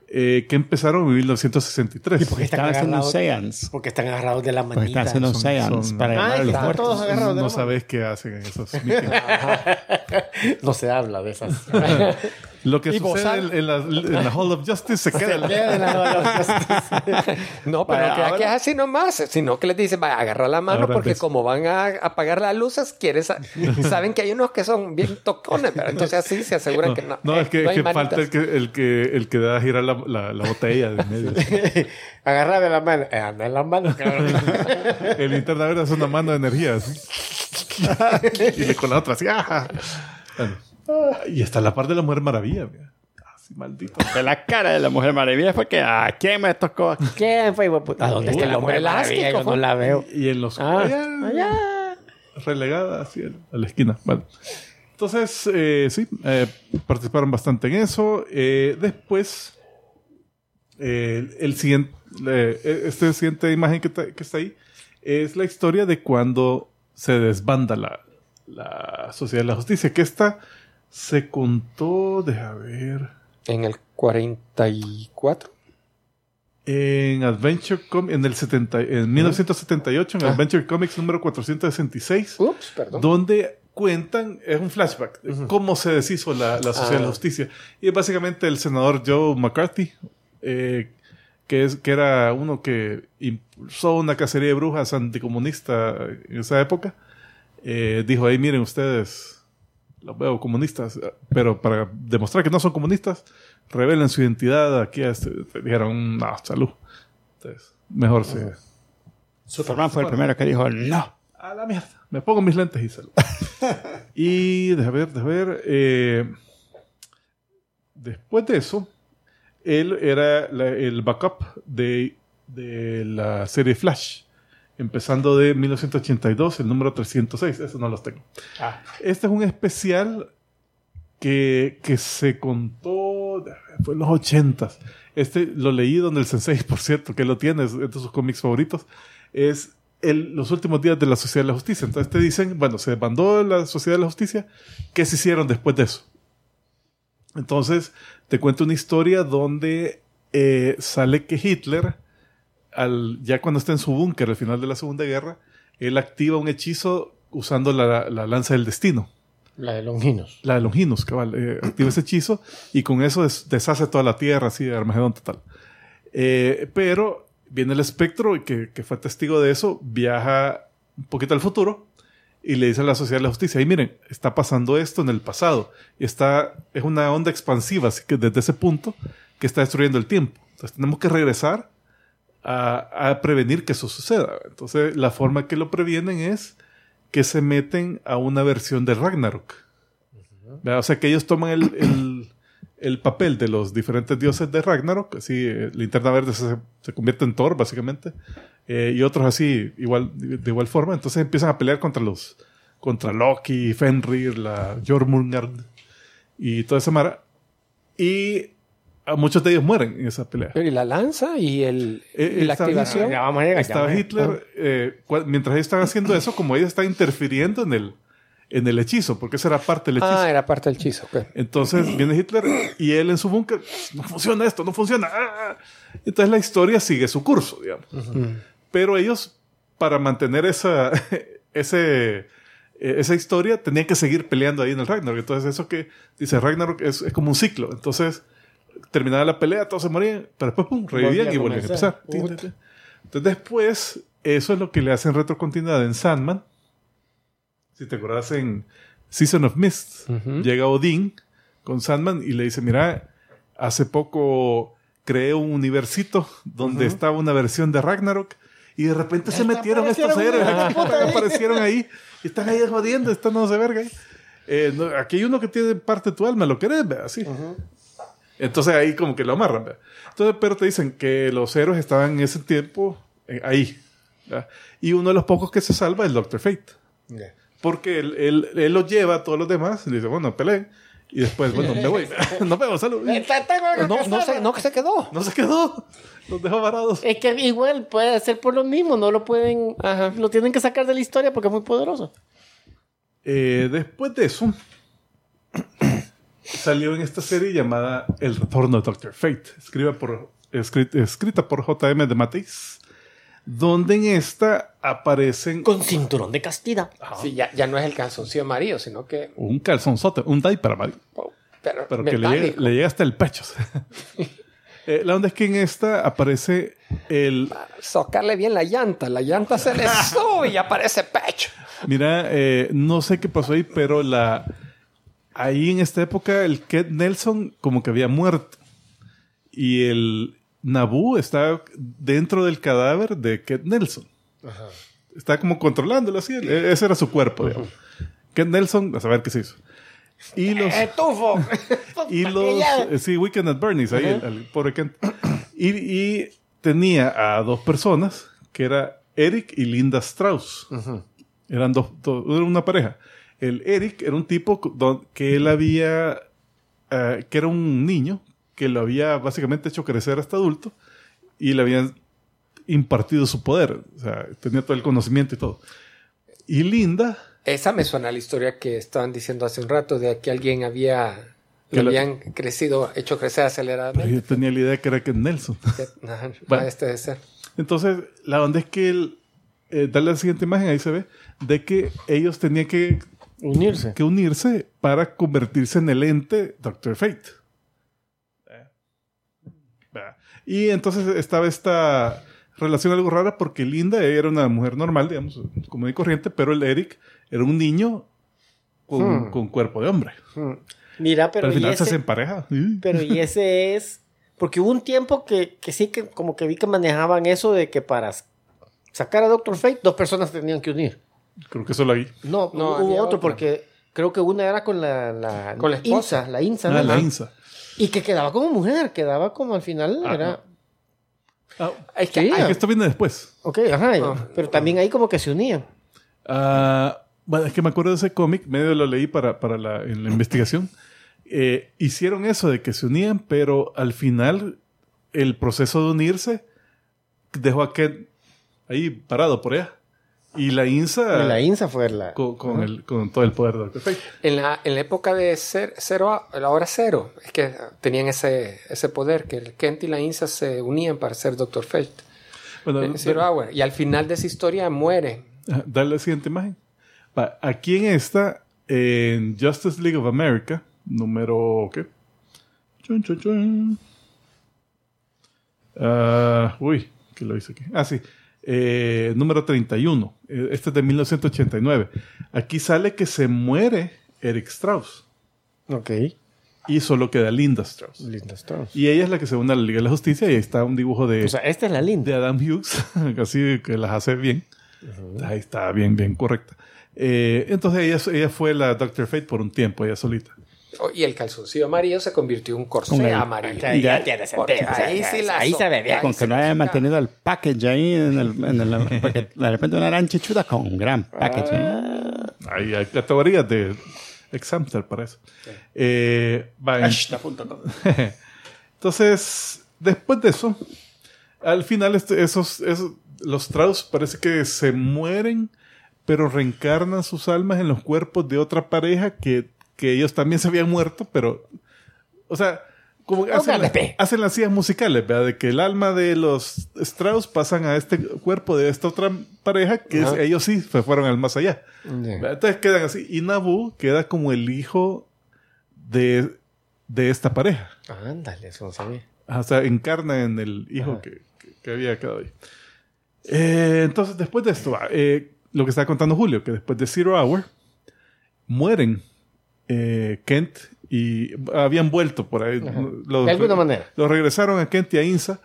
Speaker 2: eh, que empezaron en 1963.
Speaker 3: porque
Speaker 5: Están haciendo un seance.
Speaker 3: Porque están agarrados de la
Speaker 5: Porque
Speaker 3: manita.
Speaker 5: están haciendo
Speaker 2: son-
Speaker 5: para
Speaker 3: Ah,
Speaker 5: los
Speaker 3: están
Speaker 5: muertos.
Speaker 3: todos agarrados de
Speaker 2: no
Speaker 3: la
Speaker 2: sabes qué hacen en esos.
Speaker 3: No se habla de esas.
Speaker 2: Lo que sucede en, la, en la Hall of Justice se queda en la-
Speaker 4: No, pero
Speaker 3: Vaya, ahora-
Speaker 4: que es así nomás, sino que les dicen, vaya, agarra la mano
Speaker 2: Ahora
Speaker 4: porque
Speaker 2: ves.
Speaker 4: como van a apagar las luces, quieres, saben que hay unos que son bien tocones, pero entonces así se aseguran que no.
Speaker 2: No,
Speaker 4: eh,
Speaker 2: es que,
Speaker 4: no
Speaker 2: que falta el que, el que, el que da a girar la, la, la botella de medio.
Speaker 3: Agarra de la mano. Eh, anda en la mano, cabrón.
Speaker 2: El linterna verde es una mano de energía. así. y le con la otra así. ¡ah! Bueno. Y está la parte de la Mujer Maravilla. mira. Así, maldito.
Speaker 5: De la cara de la Mujer Maravilla fue que ¿a quién me tocó?
Speaker 3: ¿Quién fue? ¿A dónde está
Speaker 4: el
Speaker 3: la
Speaker 4: hombre
Speaker 3: mujer maravilla? Yo no la veo.
Speaker 2: Y en los.
Speaker 3: Ah,
Speaker 2: allá,
Speaker 3: allá.
Speaker 2: relegada así a la esquina. Bueno. Entonces, eh, sí, eh, participaron bastante en eso. Eh, después, eh, el siguiente, eh, esta siguiente imagen que, está- que está ahí es la historia de cuando se desbanda la, la Sociedad de la Justicia, que esta se contó, deja ver,
Speaker 4: En el 44.
Speaker 2: en Adventure Com en el 70, en 1978, en Adventure Comics número 466.
Speaker 4: Ups, perdón.
Speaker 2: donde cuentan, es un flashback, de cómo se deshizo la, la Sociedad de la
Speaker 4: Ah.
Speaker 2: Justicia. Y es básicamente el senador Joe McCarthy, eh, que, es, que era uno que impulsó una cacería de brujas anticomunista en esa época. Eh, dijo, ahí miren ustedes, los veo comunistas, pero para demostrar que no son comunistas, revelen su identidad aquí. A este, dijeron, no, salud. Entonces, mejor se...
Speaker 5: Superman fue el primero que dijo no.
Speaker 2: A la mierda. Me pongo mis lentes y salgo. y deja ver, deja ver. eh, después de eso, él era la- el backup de, de la serie Flash. Empezando de 1982, el número 306. Eso no los tengo. Este es un especial que, que se contó. Fue en los 80s. Este lo leí donde el Sensei, por cierto, que lo tiene, es de sus cómics favoritos. Es el- los últimos días de la Sociedad de la Justicia. Entonces te dicen, bueno, se desbandó la Sociedad de la Justicia. ¿Qué se hicieron después de eso? Entonces te cuento una historia donde eh, sale que Hitler, al, ya cuando está en su búnker al final de la Segunda Guerra, él activa un hechizo usando la, la lanza del destino.
Speaker 3: La de Longinos.
Speaker 2: La de Longinus, cabal. eh, activa ese hechizo y con eso des- deshace toda la tierra, así, de Armagedón total. Eh, pero viene el espectro, que, que fue testigo de eso, viaja un poquito al futuro y le dice a la sociedad de la justicia, y miren, está pasando esto en el pasado, y está, es una onda expansiva, así que desde ese punto, que está destruyendo el tiempo. Entonces tenemos que regresar a, a prevenir que eso suceda. Entonces la forma que lo previenen es que se meten a una versión de Ragnarok. ¿Verdad? O sea que ellos toman el, el, el papel de los diferentes dioses de Ragnarok, así, eh, Linterna Verde se, se convierte en Thor, básicamente, eh, y otros así, igual, de igual forma. Entonces empiezan a pelear contra los, contra Loki, Fenrir, la Jormungand y toda esa mara. Y muchos de ellos mueren en esa pelea.
Speaker 4: Y la lanza y, el,
Speaker 2: Eh,
Speaker 4: y la activación.
Speaker 3: Ya vamos a llegar. ya
Speaker 2: Estaba
Speaker 3: vamos a llegar.
Speaker 2: Hitler, eh, mientras ellos están haciendo eso, como ellos están interfiriendo en el, en el hechizo, porque esa era parte del hechizo.
Speaker 4: Ah, era parte del hechizo. ok.
Speaker 2: Entonces viene Hitler y él en su búnker, no funciona esto, no funciona. ah". Entonces la historia sigue su curso, digamos. Pero ellos, para mantener esa, ese, eh, esa historia, tenían que seguir peleando ahí en el Ragnarok. Entonces eso que dice Ragnarok es, es como un ciclo. Entonces terminaba la pelea, todos se morían, pero después pum, revivían y volvían a empezar. Entonces después, eso es lo que le hacen retrocontinuidad en Sandman. Si te acuerdas en Season of Mist, llega Odín con Sandman y le dice, mira, hace poco creé un universito donde estaba una versión de Ragnarok y de repente se metieron estos
Speaker 3: aparecieron
Speaker 2: héroes, aquí, aparecieron ahí y están ahí jodiendo, están no de verga ahí. Eh, no, aquí hay uno que tiene parte de tu alma, ¿lo querés? Así. Entonces ahí como que lo amarran. ¿verdad? Entonces, pero te dicen que los héroes estaban en ese tiempo eh, ahí. ¿verdad? Y uno de los pocos que se salva es el Doctor Fate. Porque él, él, él lo lleva a todos los demás y le dice, bueno, peleen. Y después, bueno, me voy. Nos vemos, salud.
Speaker 4: No, no, se, no se quedó.
Speaker 2: No se quedó. Los dejó varados.
Speaker 3: Es que igual puede ser por lo mismo, no lo pueden, lo tienen que sacar de la historia porque es muy poderoso.
Speaker 2: Eh, después de eso, salió en esta serie llamada El Retorno de Doctor Fate, escrita por, escrit- escrita por J.M. de Mateis, donde en esta aparecen
Speaker 3: Con cinturón de castidad.
Speaker 4: Sí, ya, ya no es el calzoncillo amarillo, sino que.
Speaker 2: un calzonzote, un diaper amarillo,
Speaker 4: oh, pero,
Speaker 2: pero que le llega,
Speaker 4: metálico.
Speaker 2: le llega hasta el pecho. Eh, la onda es que en esta aparece el...
Speaker 4: Socarle bien la llanta. La llanta se le sube y aparece pecho.
Speaker 2: Mira, eh, no sé qué pasó ahí, pero la... Ahí en esta época el Ked Nelson como que había muerto. Y el Naboo está dentro del cadáver de Ked Nelson. Está como controlándolo así. e- Ese era su cuerpo, digamos. Ked Nelson, a saber qué se hizo. Y los...
Speaker 3: ¡Etufo!
Speaker 2: y los eh, sí Weekend at Bernie's ahí el, el pobre Kent y, y tenía a dos personas que era Eric y Linda Strauss eran dos, dos- una pareja el Eric era un tipo que él había eh, que era un niño que lo había básicamente hecho crecer hasta adulto y le habían impartido su poder o sea tenía todo el conocimiento y todo y Linda
Speaker 4: Esa me suena a la historia que estaban diciendo hace un rato de que alguien había.
Speaker 2: Que lo-
Speaker 4: habían crecido, hecho crecer
Speaker 2: pero
Speaker 4: aceleradamente.
Speaker 2: yo tenía la idea que era Ken Nelson
Speaker 4: Ajá,
Speaker 2: Bueno.
Speaker 4: este debe ser.
Speaker 2: Entonces, la onda es que el, eh, dale la siguiente imagen, ahí se ve, de que ellos tenían que,
Speaker 3: Unirse.
Speaker 2: que unirse para convertirse en el ente Doctor Fate. Eh. Y entonces estaba esta relación algo rara porque Linda era una mujer normal, digamos, común y corriente, pero el Eric era un niño con, con cuerpo de hombre.
Speaker 3: Mira,
Speaker 2: Pero,
Speaker 3: pero,
Speaker 2: al final se
Speaker 3: ese,
Speaker 2: hacen pareja.
Speaker 3: Pero y ese es... Porque hubo un tiempo que, que sí que como que vi que manejaban eso de que para sacar a Doctor Fate dos personas se tenían que unir.
Speaker 2: Creo que solo ahí.
Speaker 3: No,
Speaker 4: No,
Speaker 3: hubo otro
Speaker 4: otra.
Speaker 3: porque creo que una era con la, la,
Speaker 4: Con la esposa.
Speaker 3: INSA, la INSA.
Speaker 2: Ah,
Speaker 3: ¿no?
Speaker 2: la INSA.
Speaker 3: Y que quedaba como mujer, quedaba como al final
Speaker 2: Ajá.
Speaker 3: era...
Speaker 2: Ah,
Speaker 4: Es que
Speaker 3: Sí.
Speaker 4: hay-
Speaker 2: que esto viene después.
Speaker 3: Ok, ajá.
Speaker 4: Ah.
Speaker 3: Pero también ahí como que se unían.
Speaker 2: Ah, bueno, es que me acuerdo de ese cómic, medio lo leí para, para la, en la investigación. Eh, hicieron eso de que se unían, pero al final el proceso de unirse dejó a Ken ahí parado por allá. Y la INSA
Speaker 3: Y la INSA fue la...
Speaker 2: con, con el, con todo el poder de Dr. Fate.
Speaker 4: En la, en la época de cer- cero, a- la hora cero, es que tenían ese, ese poder, que el Kent y la Insa se unían para ser Doctor Fate.
Speaker 2: Bueno,
Speaker 4: En Zero Hour. Y al final de esa historia muere.
Speaker 2: Dale la siguiente imagen. Va, Aquí en esta, en Justice League of America, número. ¿Qué? Chun, chun, chun. Ah, uy, ¿qué lo hice aquí? Ah, sí. Eh, número 31. Eh, Este es de 1989. Aquí sale que se muere Eric Strauss
Speaker 3: Ok.
Speaker 2: y solo queda Linda Strauss.
Speaker 3: Linda Strauss.
Speaker 2: Y ella es la que se une a la Liga de la Justicia y ahí está un dibujo de,
Speaker 3: O sea, esta es la linda.
Speaker 2: de Adam Hughes, así que las hace bien. Ahí está bien, bien correcta. Eh, entonces ella, ella fue la Doctor Fate por un tiempo, ella solita.
Speaker 4: Y el calzoncillo amarillo se convirtió en un corsé
Speaker 5: el-
Speaker 4: amarillo.
Speaker 5: Ya- ya
Speaker 3: tiene
Speaker 4: Porque
Speaker 3: sentido.
Speaker 4: ahí sí la
Speaker 3: Ahí
Speaker 4: so-
Speaker 3: se ve bien.
Speaker 5: Con que no haya mantenido el package ahí en el, en el- porque de repente una gran chichuda con un gran package. ¿eh?
Speaker 2: Ahí hay categorías de exemplar para eso. Eh, va, en- Entonces, después de eso, al final este- esos, esos- los Strauss parece que se mueren, pero reencarnan sus almas en los cuerpos de otra pareja que, que ellos también se habían muerto, pero, o sea, como que hacen, hacen las sillas musicales, ¿verdad? De que el alma de los Strauss pasan a este cuerpo de esta otra pareja que es- ellos sí se fueron al más allá. Entonces quedan así. Y Nabu queda como el hijo de, de esta pareja.
Speaker 3: Ándale, eso no sabía.
Speaker 2: O sea, encarna en el hijo que, que- que había quedado ahí. Eh, entonces, después de esto, va, eh, lo que estaba contando Julio, que después de Zero Hour, mueren eh, Kent y habían vuelto por ahí. Los-
Speaker 3: De alguna manera.
Speaker 2: Los regresaron a Kent y a Insa,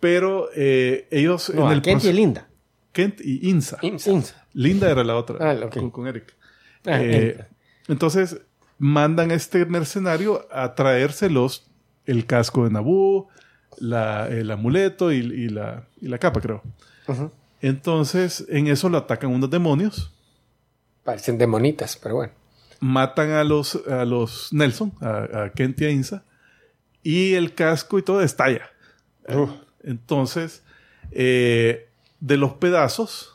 Speaker 2: pero eh, ellos
Speaker 3: No,
Speaker 2: en el
Speaker 3: Kent y Linda.
Speaker 2: Kent y Insa.
Speaker 4: Insa.
Speaker 3: Insa.
Speaker 2: Linda era la otra,
Speaker 3: Ah,
Speaker 2: con, con Eric.
Speaker 3: Ah,
Speaker 2: Eh, entonces mandan a este mercenario a traérselos el casco de Naboo, la, el amuleto y, y la, y la capa, creo. Entonces en eso lo atacan unos demonios,
Speaker 4: Parecen demonitas, pero bueno.
Speaker 2: Matan a los, a los Nelson, a, a Kent y a Insa, y el casco y todo estalla. Entonces, eh, de los pedazos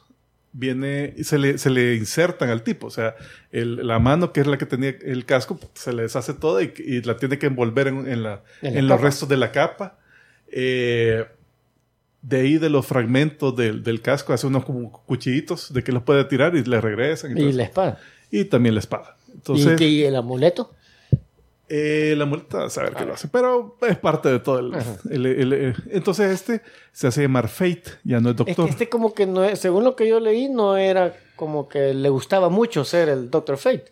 Speaker 2: viene se le, se le insertan al tipo. O sea, el- la mano que es la que tenía el casco se le deshace toda y, y la tiene que envolver en, en la-
Speaker 3: En la
Speaker 2: en los restos de la capa. Eh, de ahí de los fragmentos del, del casco hace unos como cuchillitos de que los puede tirar y le regresan. Y,
Speaker 3: la espada.
Speaker 2: Y también la espada. Entonces,
Speaker 3: ¿Y, y el amuleto?
Speaker 2: eh, la multa, a saber qué lo hace, pero es parte de todo el, el- el- el- Entonces este se hace llamar Fate, ya no es
Speaker 3: Es
Speaker 2: doctor.
Speaker 3: que este como que no es, según lo que yo leí, no era como que le gustaba mucho ser el Doctor Fate.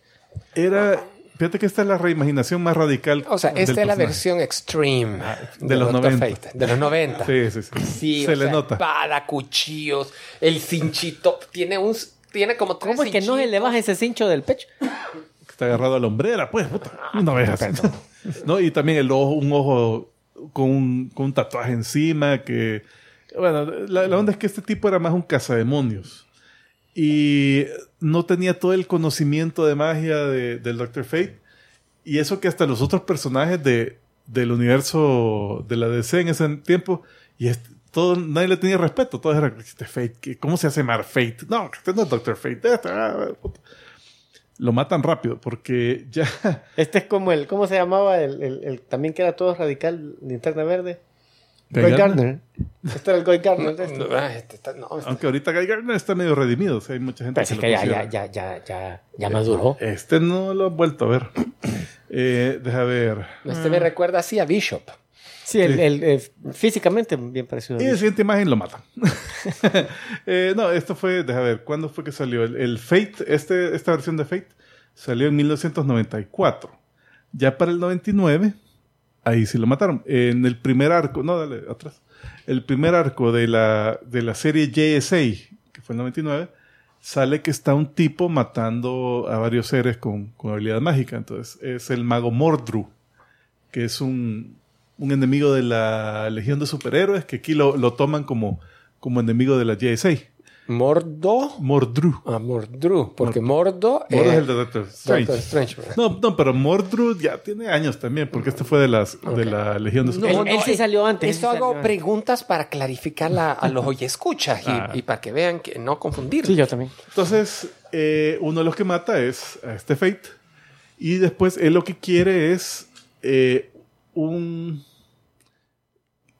Speaker 2: Era, fíjate que esta es la reimaginación más radical.
Speaker 4: O sea,
Speaker 2: del
Speaker 4: esta es la versión extreme
Speaker 2: de los
Speaker 4: Dr.
Speaker 2: 90.
Speaker 4: Fate, de los 90.
Speaker 2: Sí, sí, sí.
Speaker 4: Sí,
Speaker 2: se
Speaker 4: o
Speaker 2: le
Speaker 4: sea,
Speaker 2: nota.
Speaker 4: Espada, cuchillos, el cinchito. Tiene un. Tiene como tres
Speaker 3: ¿Cómo es que no se le baja ese cincho del pecho?
Speaker 2: Está agarrado a la hombrera, pues, puta. Una vez así. No, y también el ojo, un ojo con un, con un tatuaje encima que... Bueno, la, la onda es que este tipo era más un cazademonios. Y no tenía todo el conocimiento de magia de- del Doctor Fate. Y eso que hasta los otros personajes de, del universo de la DC en ese tiempo, y este- todo, nadie le tenía respeto. Todos eran, este Fate, ¿qué- ¿cómo se hace llamar Fate? No, este no es Doctor Fate. este, ah. Lo matan rápido porque ya...
Speaker 3: Este es como el, ¿cómo se llamaba? El, el- el- también que era todo radical, linterna verde.
Speaker 2: Guy Gardner.
Speaker 3: Gardner. Este era el Guy Gardner. de este.
Speaker 4: No, ah, este está- no, este-
Speaker 2: Aunque ahorita Guy Gardner está medio redimido. o sea, hay mucha gente
Speaker 3: Pero es
Speaker 2: que
Speaker 3: que
Speaker 2: lo
Speaker 3: ya, ya, ya, ya, ya, ya maduró.
Speaker 2: Este no lo he vuelto a ver. Eh, deja ver.
Speaker 4: este me recuerda así a Bishop.
Speaker 3: Sí, el, el- el- físicamente bien parecido.
Speaker 2: Y
Speaker 3: mí.
Speaker 2: la siguiente imagen lo matan. Eh, no, esto fue, deja ver, ¿cuándo fue que salió? El, el Fate, este, esta versión de Fate, salió en 1994. Ya para el 99, ahí sí lo mataron. En el primer arco, no, dale, atrás. El primer arco de la, de la serie JSA, que fue el 99, sale que está un tipo matando a varios seres con, con habilidad mágica. Entonces, es el mago Mordru, que es un, un enemigo de la Legión de Superhéroes, que aquí lo, lo toman como, como enemigo de la JSA.
Speaker 4: Mordo.
Speaker 2: Mordru.
Speaker 4: Ah, Mordru. Porque Mordo,
Speaker 2: Mordru es
Speaker 4: eh,
Speaker 2: el de Doctor Strange.
Speaker 4: Doctor.
Speaker 2: No, no, pero Mordru ya tiene años también, porque este fue de, las, de la Legión de Superhéroes.
Speaker 3: él sí
Speaker 4: eh,
Speaker 3: salió antes,
Speaker 4: Esto hago
Speaker 3: antes.
Speaker 4: preguntas para clarificar la- a los oyescuchas y,
Speaker 2: Ah.
Speaker 4: y para que vean que no confundir.
Speaker 3: Sí, yo también.
Speaker 2: Entonces, eh, uno de los que mata es a este Fate. Y después él lo que quiere es eh, un...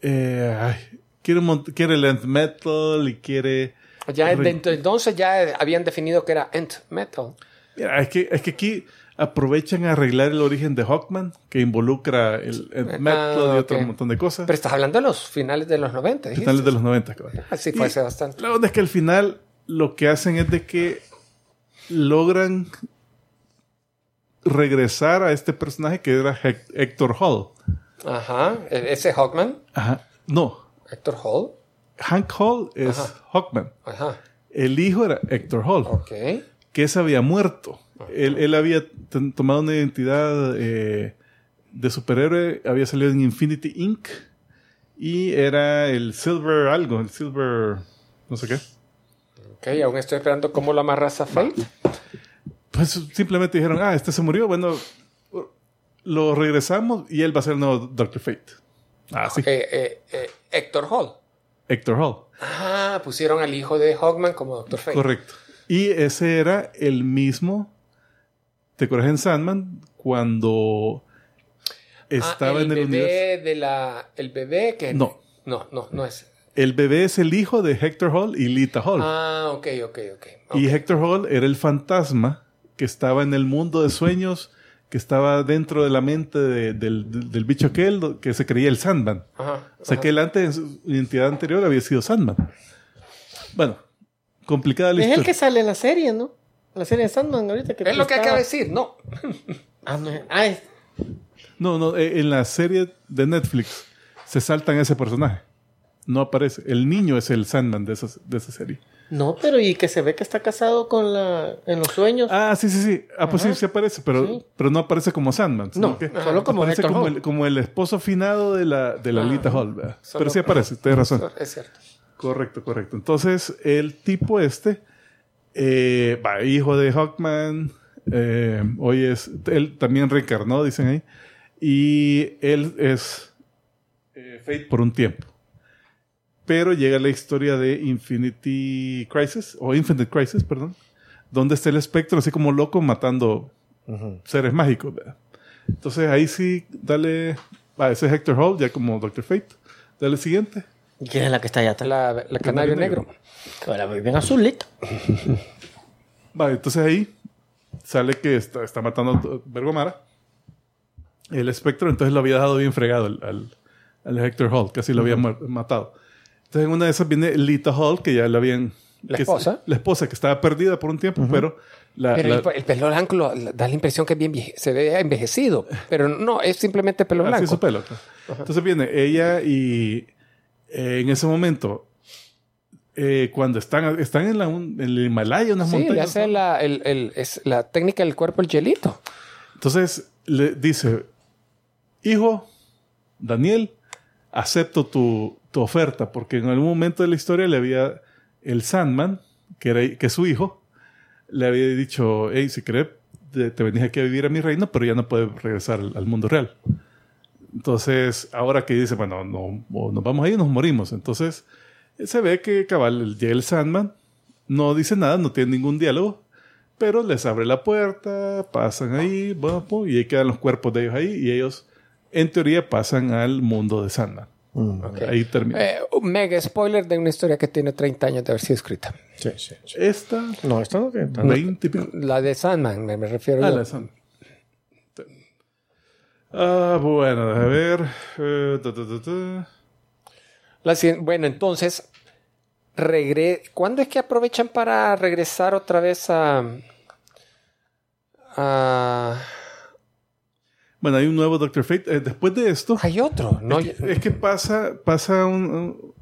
Speaker 2: eh, ay, quiere, quiere Length Metal y quiere...
Speaker 4: Ya dentro- entonces ya habían definido que era Ent Metal.
Speaker 2: Mira, es que, es que aquí aprovechan a arreglar el origen de Hawkman, que involucra el, el Mad-Clone y otro montón de cosas.
Speaker 4: Pero estás hablando de los finales de los 90. dijiste.
Speaker 2: finales de los 90, cabrón.
Speaker 4: Así fue hace bastante.
Speaker 2: La onda es que al final lo que hacen es de que logran regresar a este personaje que era Hec- Héctor Hall.
Speaker 4: Ajá. E- Ese Hawkman.
Speaker 2: Ajá. No,
Speaker 4: Héctor Hall.
Speaker 2: Hank Hall es
Speaker 4: Ajá.
Speaker 2: Hawkman.
Speaker 4: Ajá.
Speaker 2: El hijo era Héctor Hall,
Speaker 4: Ok.
Speaker 2: que ese había muerto. Él, él había tomado una identidad eh, de superhéroe, había salido en Infinity Inc. Y era el Silver algo, el Silver no sé qué.
Speaker 4: Ok, aún estoy esperando cómo lo amarras a Fate.
Speaker 2: Pues simplemente dijeron, ah, este se murió, bueno, lo regresamos y él va a ser el nuevo Doctor Fate. Ah, sí.
Speaker 4: Eh, eh, Héctor Hall.
Speaker 2: Héctor Hall.
Speaker 4: Ah, pusieron al hijo de Hawkman como Doctor Fate.
Speaker 2: Correcto. Y ese era el mismo, ¿te acuerdas en Sandman? Cuando
Speaker 4: Ah,
Speaker 2: estaba
Speaker 4: el
Speaker 2: en el
Speaker 4: bebé
Speaker 2: universo.
Speaker 4: de la... El bebé que...
Speaker 2: No.
Speaker 4: No, no, no es...
Speaker 2: El bebé es el hijo de Hector Hall y Lita Hall.
Speaker 4: Ah, ok, ok, ok.
Speaker 2: Y
Speaker 4: Ok.
Speaker 2: Hector Hall era el fantasma que estaba en el mundo de sueños, que estaba dentro de la mente de- del, del- del bicho aquel que se creía el Sandman.
Speaker 4: Ajá.
Speaker 2: O sea
Speaker 4: ajá.
Speaker 2: que él antes, en su identidad anterior, había sido Sandman. Bueno, complicada la
Speaker 3: Es el
Speaker 2: historia.
Speaker 3: que sale en la serie, ¿no? La serie de Sandman ahorita. Que
Speaker 4: Es lo que acaba de decir, no.
Speaker 3: Ah, no. es- Ah, es-
Speaker 2: No, no, eh, en la serie de Netflix se saltan ese personaje. No aparece. El niño es el Sandman de esa, de esa serie.
Speaker 3: No, pero y que se ve que está casado con la... En los sueños.
Speaker 2: Ah, sí, sí, sí. Ah, pues sí,
Speaker 3: Ajá.
Speaker 2: sí aparece, pero,
Speaker 3: Sí.
Speaker 2: pero no aparece como Sandman.
Speaker 3: No,
Speaker 2: que
Speaker 3: solo como
Speaker 2: aparece como el, como el esposo finado de la, de la
Speaker 4: Ah,
Speaker 2: Lita Hall. ¿verdad? Pero sí aparece, tienes razón.
Speaker 4: Es cierto.
Speaker 2: Correcto, correcto. Entonces, el tipo este, eh, va, hijo de Hawkman, eh, hoy es, él también reencarnó, dicen ahí, y él es eh, Fate por un tiempo. Pero llega la historia de Infinity Crisis, o Infinite Crisis, perdón, donde está el espectro así como loco matando seres mágicos. ¿verdad? Entonces ahí sí, dale, va, ese es Hector Hall, ya como Doctor Fate. Dale siguiente.
Speaker 3: ¿Y ¿Quién es la que está allá atrás?
Speaker 4: La, la canario negro.
Speaker 3: Ahora bien azulita.
Speaker 2: Vale, entonces ahí sale que está, está matando a Bergomara. El espectro, entonces lo había dejado bien fregado al, al, al Hector Hall, casi lo había matado. Entonces en una de esas viene Lita Hall, que ya la habían...
Speaker 4: La
Speaker 2: que-
Speaker 4: esposa.
Speaker 2: la esposa, que estaba perdida por un tiempo, pero... La,
Speaker 4: Pero
Speaker 2: la-
Speaker 4: el, el pelo blanco lo- da la impresión que es bien vieje- se ve envejecido. Pero no, es simplemente pelo
Speaker 2: así
Speaker 4: blanco.
Speaker 2: es su pelo. Entonces viene ella y eh, en ese momento, eh, cuando están, están en, la, un- en el Himalaya, unas
Speaker 4: Sí, le
Speaker 2: montañas.
Speaker 4: hace
Speaker 2: ¿no?
Speaker 4: la, el- el- es la técnica del cuerpo el hielito.
Speaker 2: Entonces le dice, hijo, Daniel, acepto tu, tu oferta, porque en algún momento de la historia le había el Sandman, que, era, que su hijo, le había dicho, hey, si querés, te, venís aquí a vivir a mi reino, pero ya no puedes regresar al, mundo real. Entonces, ahora que dice, bueno, no, nos vamos ahí nos morimos. Entonces, se ve que cabal llega el Sandman, no dice nada, no tiene ningún diálogo, pero les abre la puerta, pasan ahí, bueno, y ahí quedan los cuerpos de ellos ahí, y ellos, en teoría, pasan al mundo de Sandman. Ahí termina.
Speaker 4: Eh, un mega spoiler de una historia que tiene 30 años de haber sido escrita.
Speaker 3: Sí, sí.
Speaker 2: Esta,
Speaker 3: No, esto no tiene tanto.
Speaker 2: 20 y pico.
Speaker 4: La de Sandman, me, me refiero
Speaker 2: Ah,
Speaker 4: yo.
Speaker 2: la de Sandman. Ah, bueno, a ver. eh, ta, ta, ta, ta.
Speaker 4: La bueno, entonces, regre ¿cuándo es que aprovechan para regresar otra vez a... a...
Speaker 2: Bueno, hay un nuevo Doctor Fate. Eh, después de esto,
Speaker 4: Hay otro, ¿no?
Speaker 2: es, que, es que pasa, pasa un- un-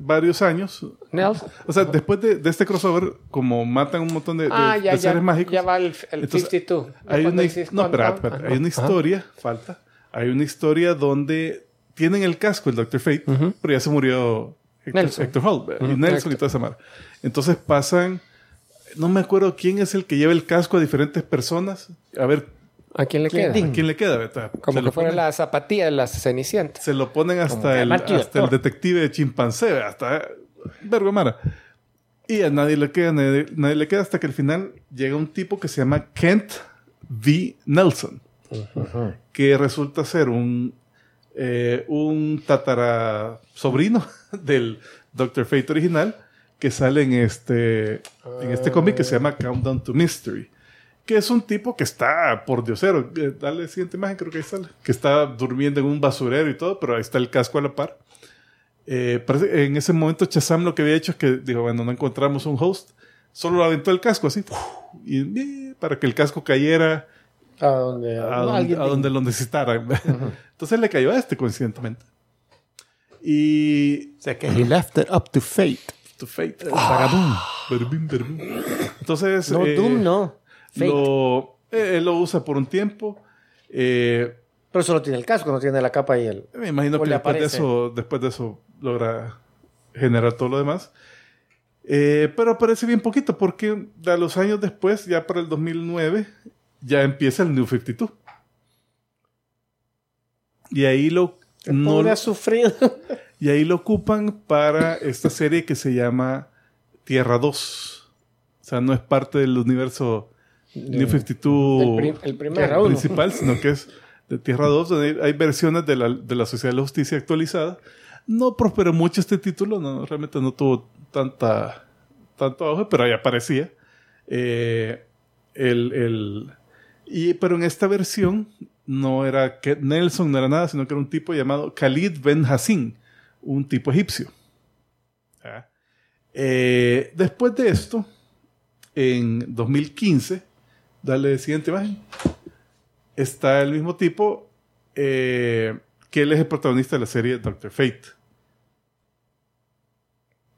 Speaker 2: varios años.
Speaker 4: Nelson.
Speaker 2: O sea, después de, de este crossover, como matan un montón de, de-
Speaker 4: Ah, ya,
Speaker 2: de
Speaker 4: ya,
Speaker 2: seres mágicos,
Speaker 4: ya va el, el
Speaker 2: Entonces,
Speaker 4: 52.
Speaker 2: hay una, no, espera, espera, hay una
Speaker 4: Ajá.
Speaker 2: historia, falta. Hay una historia donde tienen el casco el Doctor Fate, pero ya se murió Héctor,
Speaker 4: Nelson.
Speaker 2: Hall ¿verdad? y
Speaker 4: Ujú,
Speaker 2: Nelson y toda esa mara. Entonces pasan, no me acuerdo quién es el que lleva el casco a diferentes personas. A ver,
Speaker 4: ¿A quién le queda?
Speaker 2: ¿a quién le queda? ¿verdad?
Speaker 4: Como
Speaker 2: Se
Speaker 4: que
Speaker 2: lo
Speaker 4: fuera
Speaker 2: ponen-
Speaker 4: la zapatilla de la cenicienta.
Speaker 2: se lo ponen hasta, el, hasta el detective de chimpancé, hasta Vergomara. Y a nadie le queda, nadie, nadie le queda hasta que al final llega un tipo que se llama Kent V. Nelson, que resulta ser un, eh, un tatara sobrino del Doctor Fate original que sale en este, en este cómic que se llama Countdown to Mystery, que es un tipo que está por diosero. Eh, dale la siguiente imagen, creo que ahí sale. Que está durmiendo en un basurero y todo, pero ahí está el casco a la par. Eh, parece- en ese momento Chazam lo que había hecho es que dijo, bueno, no encontramos un host, solo aventó el casco así, y eh, para que el casco cayera
Speaker 3: A donde,
Speaker 2: a, donde, a donde lo necesitara. Entonces le cayó a este, coincidentemente. Y
Speaker 5: O sea que he left it up to fate.
Speaker 2: to fate. Barabum. Entonces
Speaker 3: No,
Speaker 2: eh,
Speaker 3: Doom no.
Speaker 2: Lo, eh, él lo usa por un tiempo. Eh,
Speaker 3: Pero solo tiene el casco, no tiene la capa y el.
Speaker 2: me imagino que después de, eso, después de eso logra generar todo lo demás. Eh, pero aparece bien poquito porque a los años después, ya para el 2009, ya empieza el New 52. Y ahí lo, no lo-
Speaker 3: ha sufrido.
Speaker 2: y ahí lo ocupan para esta serie que se llama Tierra 2. O sea, no es parte del universo New 52
Speaker 3: el, prim- el primero.
Speaker 2: Tierra
Speaker 3: uno.
Speaker 2: principal, sino que es de Tierra 2, donde hay, versiones de la, de la Sociedad de la Justicia actualizada. No prosperó mucho este título, no, realmente no tuvo tanta, tanto auge, pero ahí aparecía. Eh, el, el- y, pero en esta versión no era Kent Nelson, no era nada, sino que era un tipo llamado Khalid Ben Hassin, un tipo egipcio. Ah. Eh, después de esto, en 2015, dale siguiente imagen, está el mismo tipo eh, que él es el protagonista de la serie Doctor Fate.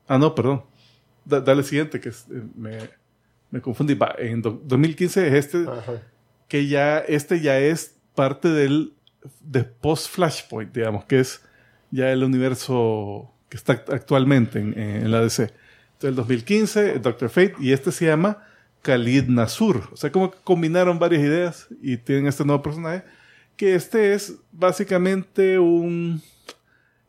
Speaker 2: Ah, no, perdón. Da- dale siguiente, que es- eh, me, me confundí. Va, en do- 2015 es este,
Speaker 3: Ajá.
Speaker 2: que ya, este ya es parte del de post-Flashpoint, digamos, que es ya el universo que está act- actualmente en, en la DC. Entonces, el 2015, Doctor Fate, y este se llama Khalid Nasur. O sea, como que combinaron varias ideas y tienen este nuevo personaje, que este es básicamente un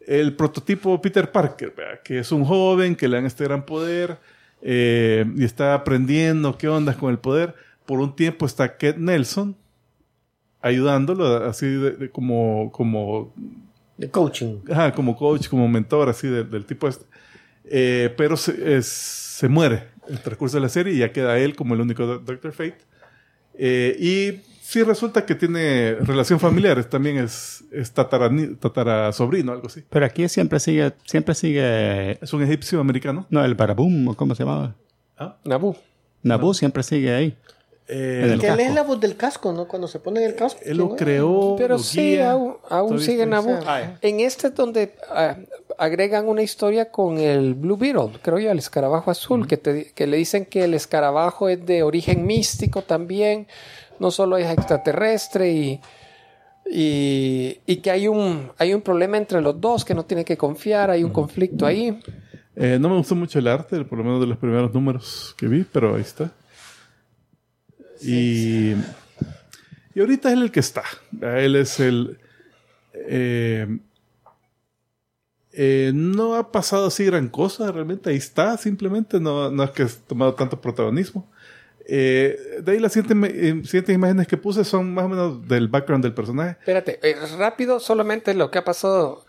Speaker 2: el prototipo Peter Parker, ¿verdad? que es un joven que le dan este gran poder eh, y está aprendiendo qué onda con el poder. Por un tiempo está Kate Nelson ayudándolo, así de- de como, como,
Speaker 3: De coaching.
Speaker 2: ajá, como coach, como mentor, así de- del tipo este. Eh, pero se, es- se muere el transcurso de la serie y ya queda él como el único Do- Doctor Fate. Eh, y sí resulta que tiene relación familiar, también es, es tatarani- tatarasobrino, algo así.
Speaker 5: Pero aquí siempre sigue, siempre sigue.
Speaker 2: Es un egipcio americano.
Speaker 5: No, el Barabum, ¿o ¿cómo se llamaba?
Speaker 3: Nabu.
Speaker 5: Nabu siempre sigue ahí.
Speaker 2: Eh,
Speaker 3: Que él es la voz del casco, ¿no? Cuando se pone en el casco.
Speaker 2: él lo creó,
Speaker 4: Pero
Speaker 2: lo
Speaker 4: sí,
Speaker 2: guía.
Speaker 4: aún, aún
Speaker 2: Todavía
Speaker 4: sigue
Speaker 2: está-
Speaker 4: Nabu.
Speaker 3: Ah,
Speaker 4: En este es donde ah, agregan una historia con el Blue Beetle, creo yo, el escarabajo azul, que, te- que le dicen que el escarabajo es de origen místico también, no solo es extraterrestre y, y, y que hay un, hay un problema entre los dos que no tiene que confiar, hay un conflicto ahí.
Speaker 2: Eh, no me gustó mucho el arte, por lo menos de los primeros números que vi, pero ahí está. Y, y ahorita él el que está. Él es el... eh, eh, no ha pasado así gran cosa, realmente ahí está, simplemente no, no es que ha tomado tanto protagonismo. Eh, de ahí las siguientes, eh, siguientes imágenes que puse son más o menos del background del personaje.
Speaker 4: Espérate, eh, rápido, solamente lo que ha pasado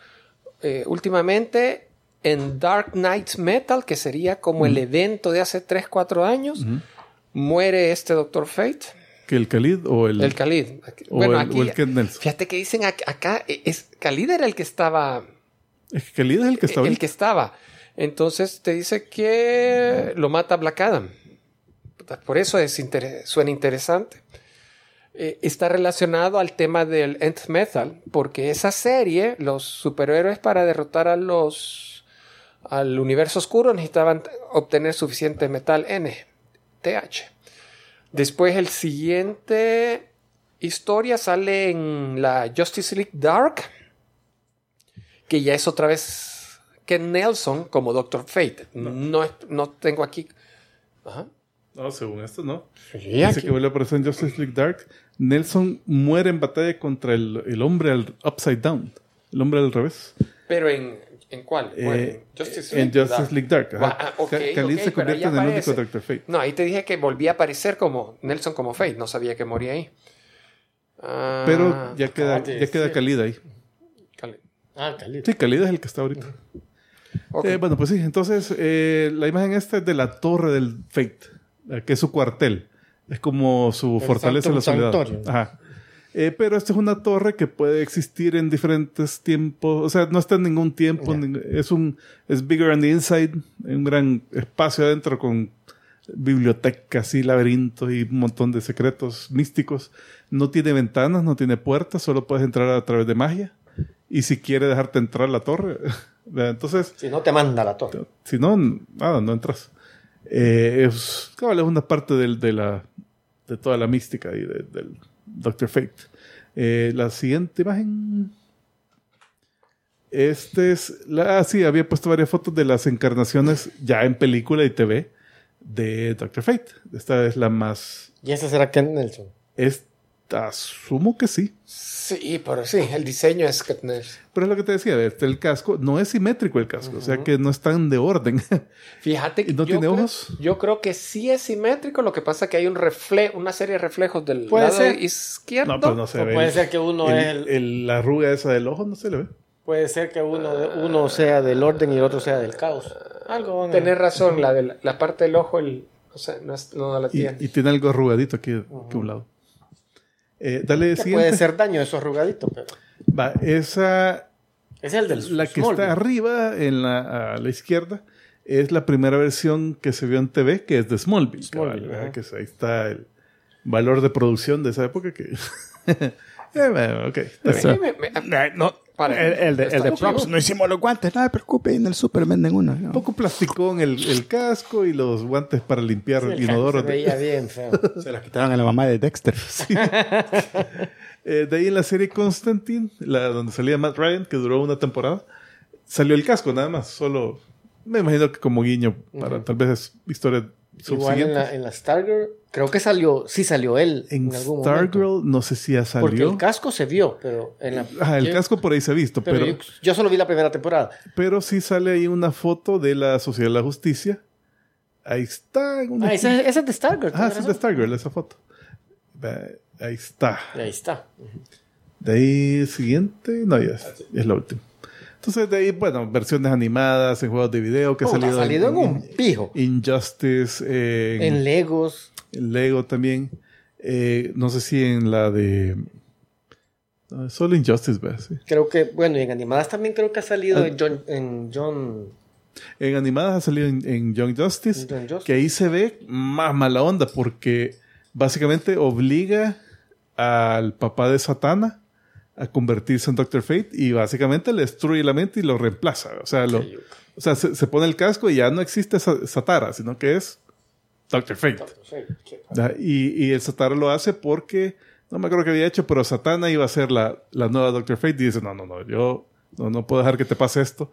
Speaker 4: eh, últimamente en Dark Knights Metal, que sería como el evento de hace 3, 4 años, muere este Doctor Fate,
Speaker 2: Que el Khalid o el,
Speaker 4: el Khalid.
Speaker 2: o
Speaker 4: bueno,
Speaker 2: el,
Speaker 4: aquí,
Speaker 2: o el Ken Nelson.
Speaker 4: fíjate que dicen ac- acá, eh, es, Khalid era el que estaba,
Speaker 2: Es que Khalid es el que está
Speaker 4: el
Speaker 2: ahorita.
Speaker 4: que estaba. Entonces te dice que lo mata Black Adam. Por eso es inter- suena interesante. Eh, está relacionado al tema del Nth Metal, porque esa serie, los superhéroes para derrotar a los al universo oscuro necesitaban obtener suficiente metal N, TH. Después el siguiente historia sale en la Justice League Dark, que ya es otra vez Ken Nelson como Doctor Fate. No, no tengo aquí. Ajá.
Speaker 2: No, según esto no.
Speaker 4: Sí,
Speaker 2: Dice
Speaker 4: aquí.
Speaker 2: que vuelve a aparecer en Justice League Dark. Nelson muere en batalla contra el, el hombre al upside down. El hombre al revés.
Speaker 4: Pero en, ¿en cuál?
Speaker 2: Eh,
Speaker 4: Bueno, Justice
Speaker 2: en
Speaker 4: League
Speaker 2: Justice. League Dark. ajá.
Speaker 4: Ah, ok,
Speaker 2: Ca- Khalid
Speaker 4: ok,
Speaker 2: se convierte en el único. Doctor Fate.
Speaker 4: No, ahí te dije que volvía a aparecer como Nelson como Fate. No sabía que moría ahí. Ah,
Speaker 2: Pero ya queda,
Speaker 3: de
Speaker 2: ya queda. Khalid ahí.
Speaker 3: Ah, Khalid.
Speaker 2: Sí, Khalid es el que está ahorita.
Speaker 4: Ok.
Speaker 2: Eh, bueno, pues sí. Entonces, eh, la imagen esta es de la torre del Fate, que es su cuartel. Es como su
Speaker 3: El
Speaker 2: fortaleza en la soledad. Ajá. Eh, pero esta es una torre que puede existir en diferentes tiempos. O sea, no está en ningún tiempo. Es un es bigger on the inside. Un gran espacio adentro con bibliotecas y laberintos y un montón de secretos místicos. No tiene ventanas, no tiene puertas. Solo puedes entrar a través de magia. Y si quiere dejarte entrar a la torre. Entonces,
Speaker 3: Si no te manda la torre.
Speaker 2: si no, nada, no entras. Eh, es, una parte del- de, la, de toda la mística y de- del Doctor Fate. Eh, la siguiente imagen. Este es. La, ah, sí, había puesto varias fotos de las encarnaciones ya en película y TV de Doctor Fate. Esta es la más.
Speaker 3: ¿Y ese será Ken Nelson?
Speaker 2: Esta, asumo que sí.
Speaker 4: Sí, pero sí, el diseño es Katniss.
Speaker 2: Pero es lo que te decía, este, el casco no es simétrico el casco, o sea que no están de orden.
Speaker 4: Fíjate que
Speaker 2: ¿Y no
Speaker 4: yo
Speaker 2: tiene
Speaker 4: creo-
Speaker 2: ojos?
Speaker 4: Yo creo que sí es simétrico, lo que pasa es que hay un reflejo, una serie de reflejos del
Speaker 3: Puede
Speaker 4: lado
Speaker 3: ser.
Speaker 4: izquierdo.
Speaker 2: no, pero no se ve.
Speaker 3: puede ser que uno
Speaker 2: el-
Speaker 3: es el-
Speaker 2: el- la arruga esa del ojo no se le ve.
Speaker 3: Puede ser que uno, de- uno sea del orden y el otro sea del caos. Algo
Speaker 4: Tener razón, la, de la, la parte del ojo, el, o sea, no, es- no la tiene.
Speaker 2: y tiene algo arrugadito aquí, aquí a un lado. Eh, dale
Speaker 3: Que puede ser daño esos arrugaditos, pero
Speaker 2: Va, esa,
Speaker 3: es el del
Speaker 2: la que está arriba en la, a la izquierda, es la primera versión que se vio en TV, que es de Smallville. cabal,
Speaker 3: Smallville, ajá.
Speaker 2: que ahí está el valor de producción de esa época que... Eh, bueno, ok, está bien.
Speaker 4: Me- me-
Speaker 5: Eh, no,
Speaker 4: Para.
Speaker 5: el, el de, el de props, no hicimos los guantes, no se preocupe, en el super venden uno. ¿no?
Speaker 2: Un poco plasticón el, el casco y los guantes para limpiar
Speaker 3: Sí,
Speaker 2: el
Speaker 3: el
Speaker 2: inodoro.
Speaker 3: se veía bien feo.
Speaker 5: Se las quitaron a la mamá de Dexter.
Speaker 2: Eh, de ahí en la serie Constantine, la donde salía Matt Ryan, que duró una temporada, salió el casco nada más, solo me imagino que como guiño para tal vez es historia
Speaker 3: Igual en la, en la Stargirl, creo que salió, sí salió él en,
Speaker 2: En
Speaker 3: algún momento.
Speaker 2: Stargirl no sé si ya
Speaker 3: Porque
Speaker 2: salió.
Speaker 3: el casco se vio, pero en la...
Speaker 2: El
Speaker 3: yo-
Speaker 2: casco por ahí se ha visto,
Speaker 3: Pero,
Speaker 2: pero,
Speaker 3: yo, yo solo vi la primera temporada.
Speaker 2: pero sí sale ahí una foto de la Sociedad de la Justicia. Ahí está. una
Speaker 3: Ah, esa, esa es de Stargirl.
Speaker 2: Ah, sí, es de. Stargirl, esa foto. Ahí está.
Speaker 3: Ahí está.
Speaker 2: De ahí siguiente, no, ya es, ya es la última. Entonces, de ahí, bueno, versiones animadas en juegos de video que ha salido,
Speaker 3: ha salido en un pijo.
Speaker 2: Injustice, eh, en,
Speaker 3: En Legos.
Speaker 2: en Lego también. Eh, no sé si en la de. no, solo Injustice, ¿verdad? Sí.
Speaker 3: Creo que, bueno, y en animadas también creo que ha salido
Speaker 2: Ah.
Speaker 3: en John, en John,
Speaker 2: En animadas ha salido en, Young Justice,
Speaker 3: en John Justice.
Speaker 2: que ahí se ve más mala onda porque básicamente obliga al papá de Satana a convertirse en Doctor Fate y básicamente le destruye la mente y lo reemplaza. O sea, lo, o sea se, se pone el casco y ya no existe Sa- Satara, sino que es Doctor Fate. ¿verdad? Y, y el Satara lo hace porque, no me acuerdo qué había hecho, pero Satana iba a ser la, la nueva Doctor Fate y dice, no, no, no, yo no, no puedo dejar que te pase esto.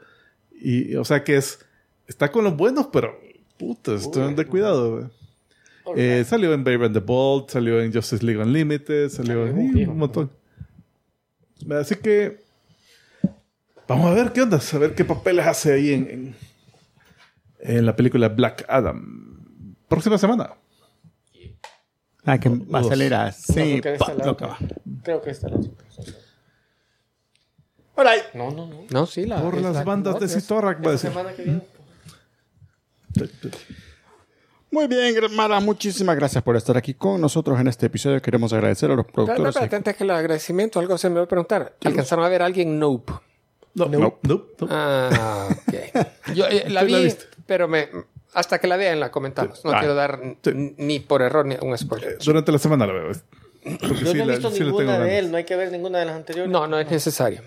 Speaker 2: Y, o sea que es, está con los buenos, pero puta, de cuidado. Eh, salió en Brave and the Bold, salió en Justice League Unlimited, salió en
Speaker 3: un
Speaker 2: montón. Así que vamos a ver qué onda, a ver qué papeles hace ahí en, en, en la película Black Adam. Próxima semana.
Speaker 5: Ah, que va a
Speaker 2: Dos.
Speaker 3: creo que esta
Speaker 5: pa,
Speaker 3: es la
Speaker 5: lo
Speaker 3: otra. Creo que esta es la otra.
Speaker 4: Alright.
Speaker 3: No, no, no.
Speaker 4: No, sí, la.
Speaker 2: Por las
Speaker 4: la-
Speaker 2: bandas
Speaker 4: no,
Speaker 2: de
Speaker 4: es-
Speaker 2: Citorrak, va a decir.
Speaker 3: semana que viene.
Speaker 5: Muy bien, Mara, muchísimas gracias por estar aquí con nosotros en este episodio. Queremos agradecer a los productores.
Speaker 4: espera, antes que el agradecimiento, algo se me va a preguntar. ¿Alcanzaron a ver a alguien Nope?
Speaker 2: No, no, no, no.
Speaker 4: Ah, ok. Yo eh, la
Speaker 2: ¿Tú la
Speaker 4: vi, pero me, hasta que la vean la comentamos. No
Speaker 2: Ah,
Speaker 4: quiero dar ni por error ni un spoiler.
Speaker 2: Durante la semana la veo. Porque
Speaker 3: Yo
Speaker 2: sí
Speaker 3: no he
Speaker 2: la-
Speaker 3: visto
Speaker 2: le
Speaker 3: ninguna
Speaker 2: tengo
Speaker 3: de
Speaker 2: ganas.
Speaker 3: él, no hay que ver ninguna de las anteriores.
Speaker 4: No, no es necesario.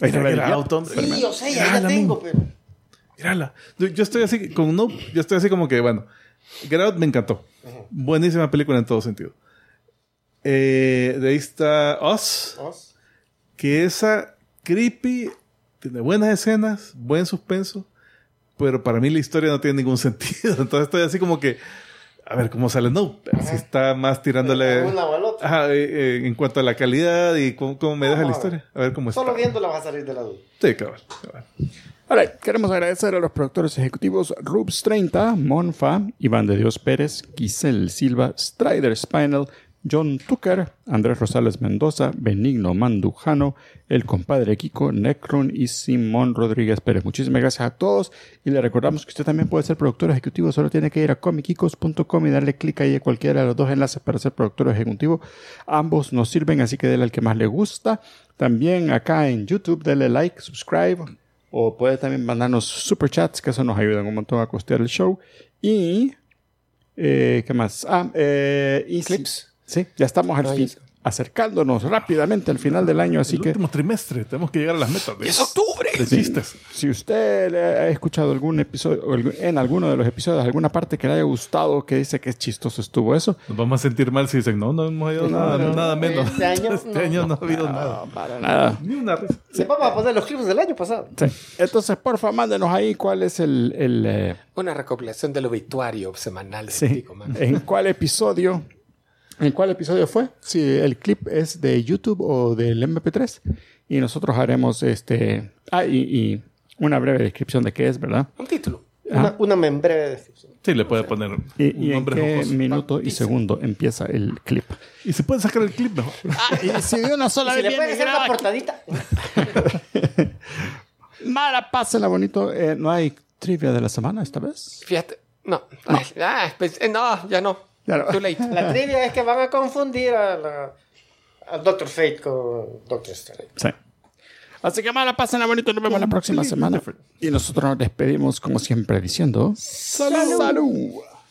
Speaker 2: Ahí está,
Speaker 5: Out,
Speaker 2: hombre.
Speaker 3: Sí, yo sé, ya
Speaker 2: Mírala,
Speaker 3: la tengo, pero.
Speaker 2: Mírala. Yo, yo estoy así, con no, yo estoy así como que, bueno, Get Out me encantó. Buenísima película en todo sentido. Eh, de ahí está Us, que esa creepy, tiene buenas escenas, buen suspenso, pero para mí la historia no tiene ningún sentido. Entonces estoy así como que, a ver cómo sale No. Si está más tirándole
Speaker 3: Una o al otro.
Speaker 2: Ajá, eh, eh, en cuanto a la calidad y cómo, cómo me deja la
Speaker 3: Vamos a ver.
Speaker 2: historia. A ver cómo está.
Speaker 3: Solo viéndola vas a salir de la duda.
Speaker 2: Sí, cabal, cabal.
Speaker 5: Alright, queremos agradecer a los productores ejecutivos Rubs 30, Monfa, Iván de Dios Pérez, Giselle Silva, Strider Spinal,
Speaker 1: John Tucker, Andrés Rosales Mendoza, Benigno Mandujano, el compadre Kiko, Necron y Simón Rodríguez Pérez. Muchísimas gracias a todos y le recordamos que usted también puede ser productor ejecutivo, solo tiene que ir a comicicos.com y darle clic ahí a cualquiera de los dos enlaces para ser productor ejecutivo. Ambos nos sirven, así que dele al que más le gusta. También acá en YouTube, dele like, subscribe o puede también mandarnos superchats, que eso nos ayuda un montón a costear el show. Y... eh, ¿Qué más? Ah, eh, y
Speaker 4: Clips.
Speaker 1: Sí, ya estamos al fin. Acercándonos rápidamente al final del año, así
Speaker 2: el
Speaker 1: que
Speaker 2: último trimestre. Tenemos que llegar a las metas. De,
Speaker 4: ¡Es octubre!
Speaker 2: de
Speaker 1: si usted le ha escuchado algún episodio, en alguno de los episodios, alguna parte que le haya gustado, que dice que es chistoso estuvo eso,
Speaker 2: Nos vamos a sentir mal si dicen, no, no hemos ido nada,
Speaker 3: no,
Speaker 2: nada menos.
Speaker 3: este año
Speaker 2: Este
Speaker 3: no.
Speaker 2: año no ha habido nada.
Speaker 1: para nada.
Speaker 2: Ni una risa.
Speaker 3: Sí, Vamos a poner los clips del año pasado.
Speaker 1: Sí. Entonces, porfa, mándenos ahí cuál es el, el, eh,
Speaker 4: Una recopilación del obituario semanal de
Speaker 1: sí,
Speaker 4: Tico, man.
Speaker 1: en cuál episodio, en cuál episodio fue, si el clip es de YouTube o del MP3, y nosotros haremos este, ah, y, y una breve descripción de qué es, ¿verdad?
Speaker 4: Un título.
Speaker 3: Una, una mem- breve descripción.
Speaker 2: Sí, le puede poner un
Speaker 1: Y, y en qué
Speaker 2: jocoso.
Speaker 1: minuto y segundo empieza el clip.
Speaker 2: Y se puede sacar el clip mejor.
Speaker 1: y si de una
Speaker 3: Y
Speaker 1: sola
Speaker 3: si le
Speaker 1: vez viene
Speaker 3: hacer una
Speaker 1: graba
Speaker 3: portadita.
Speaker 1: Mala, pásenla bonito. Eh, no hay trivia de la semana esta vez.
Speaker 4: Fíjate. No. Ay, ah, pues, eh, no,
Speaker 1: ya no.
Speaker 4: Too late.
Speaker 3: La trivia es que van a confundir a la- al Doctor Fate con Doctor Strange.
Speaker 1: Sí. Así que mala, pásenla bonito. Nos vemos la próxima semana. Y nosotros nos despedimos como siempre diciendo... ¡Salud! ¡Salud!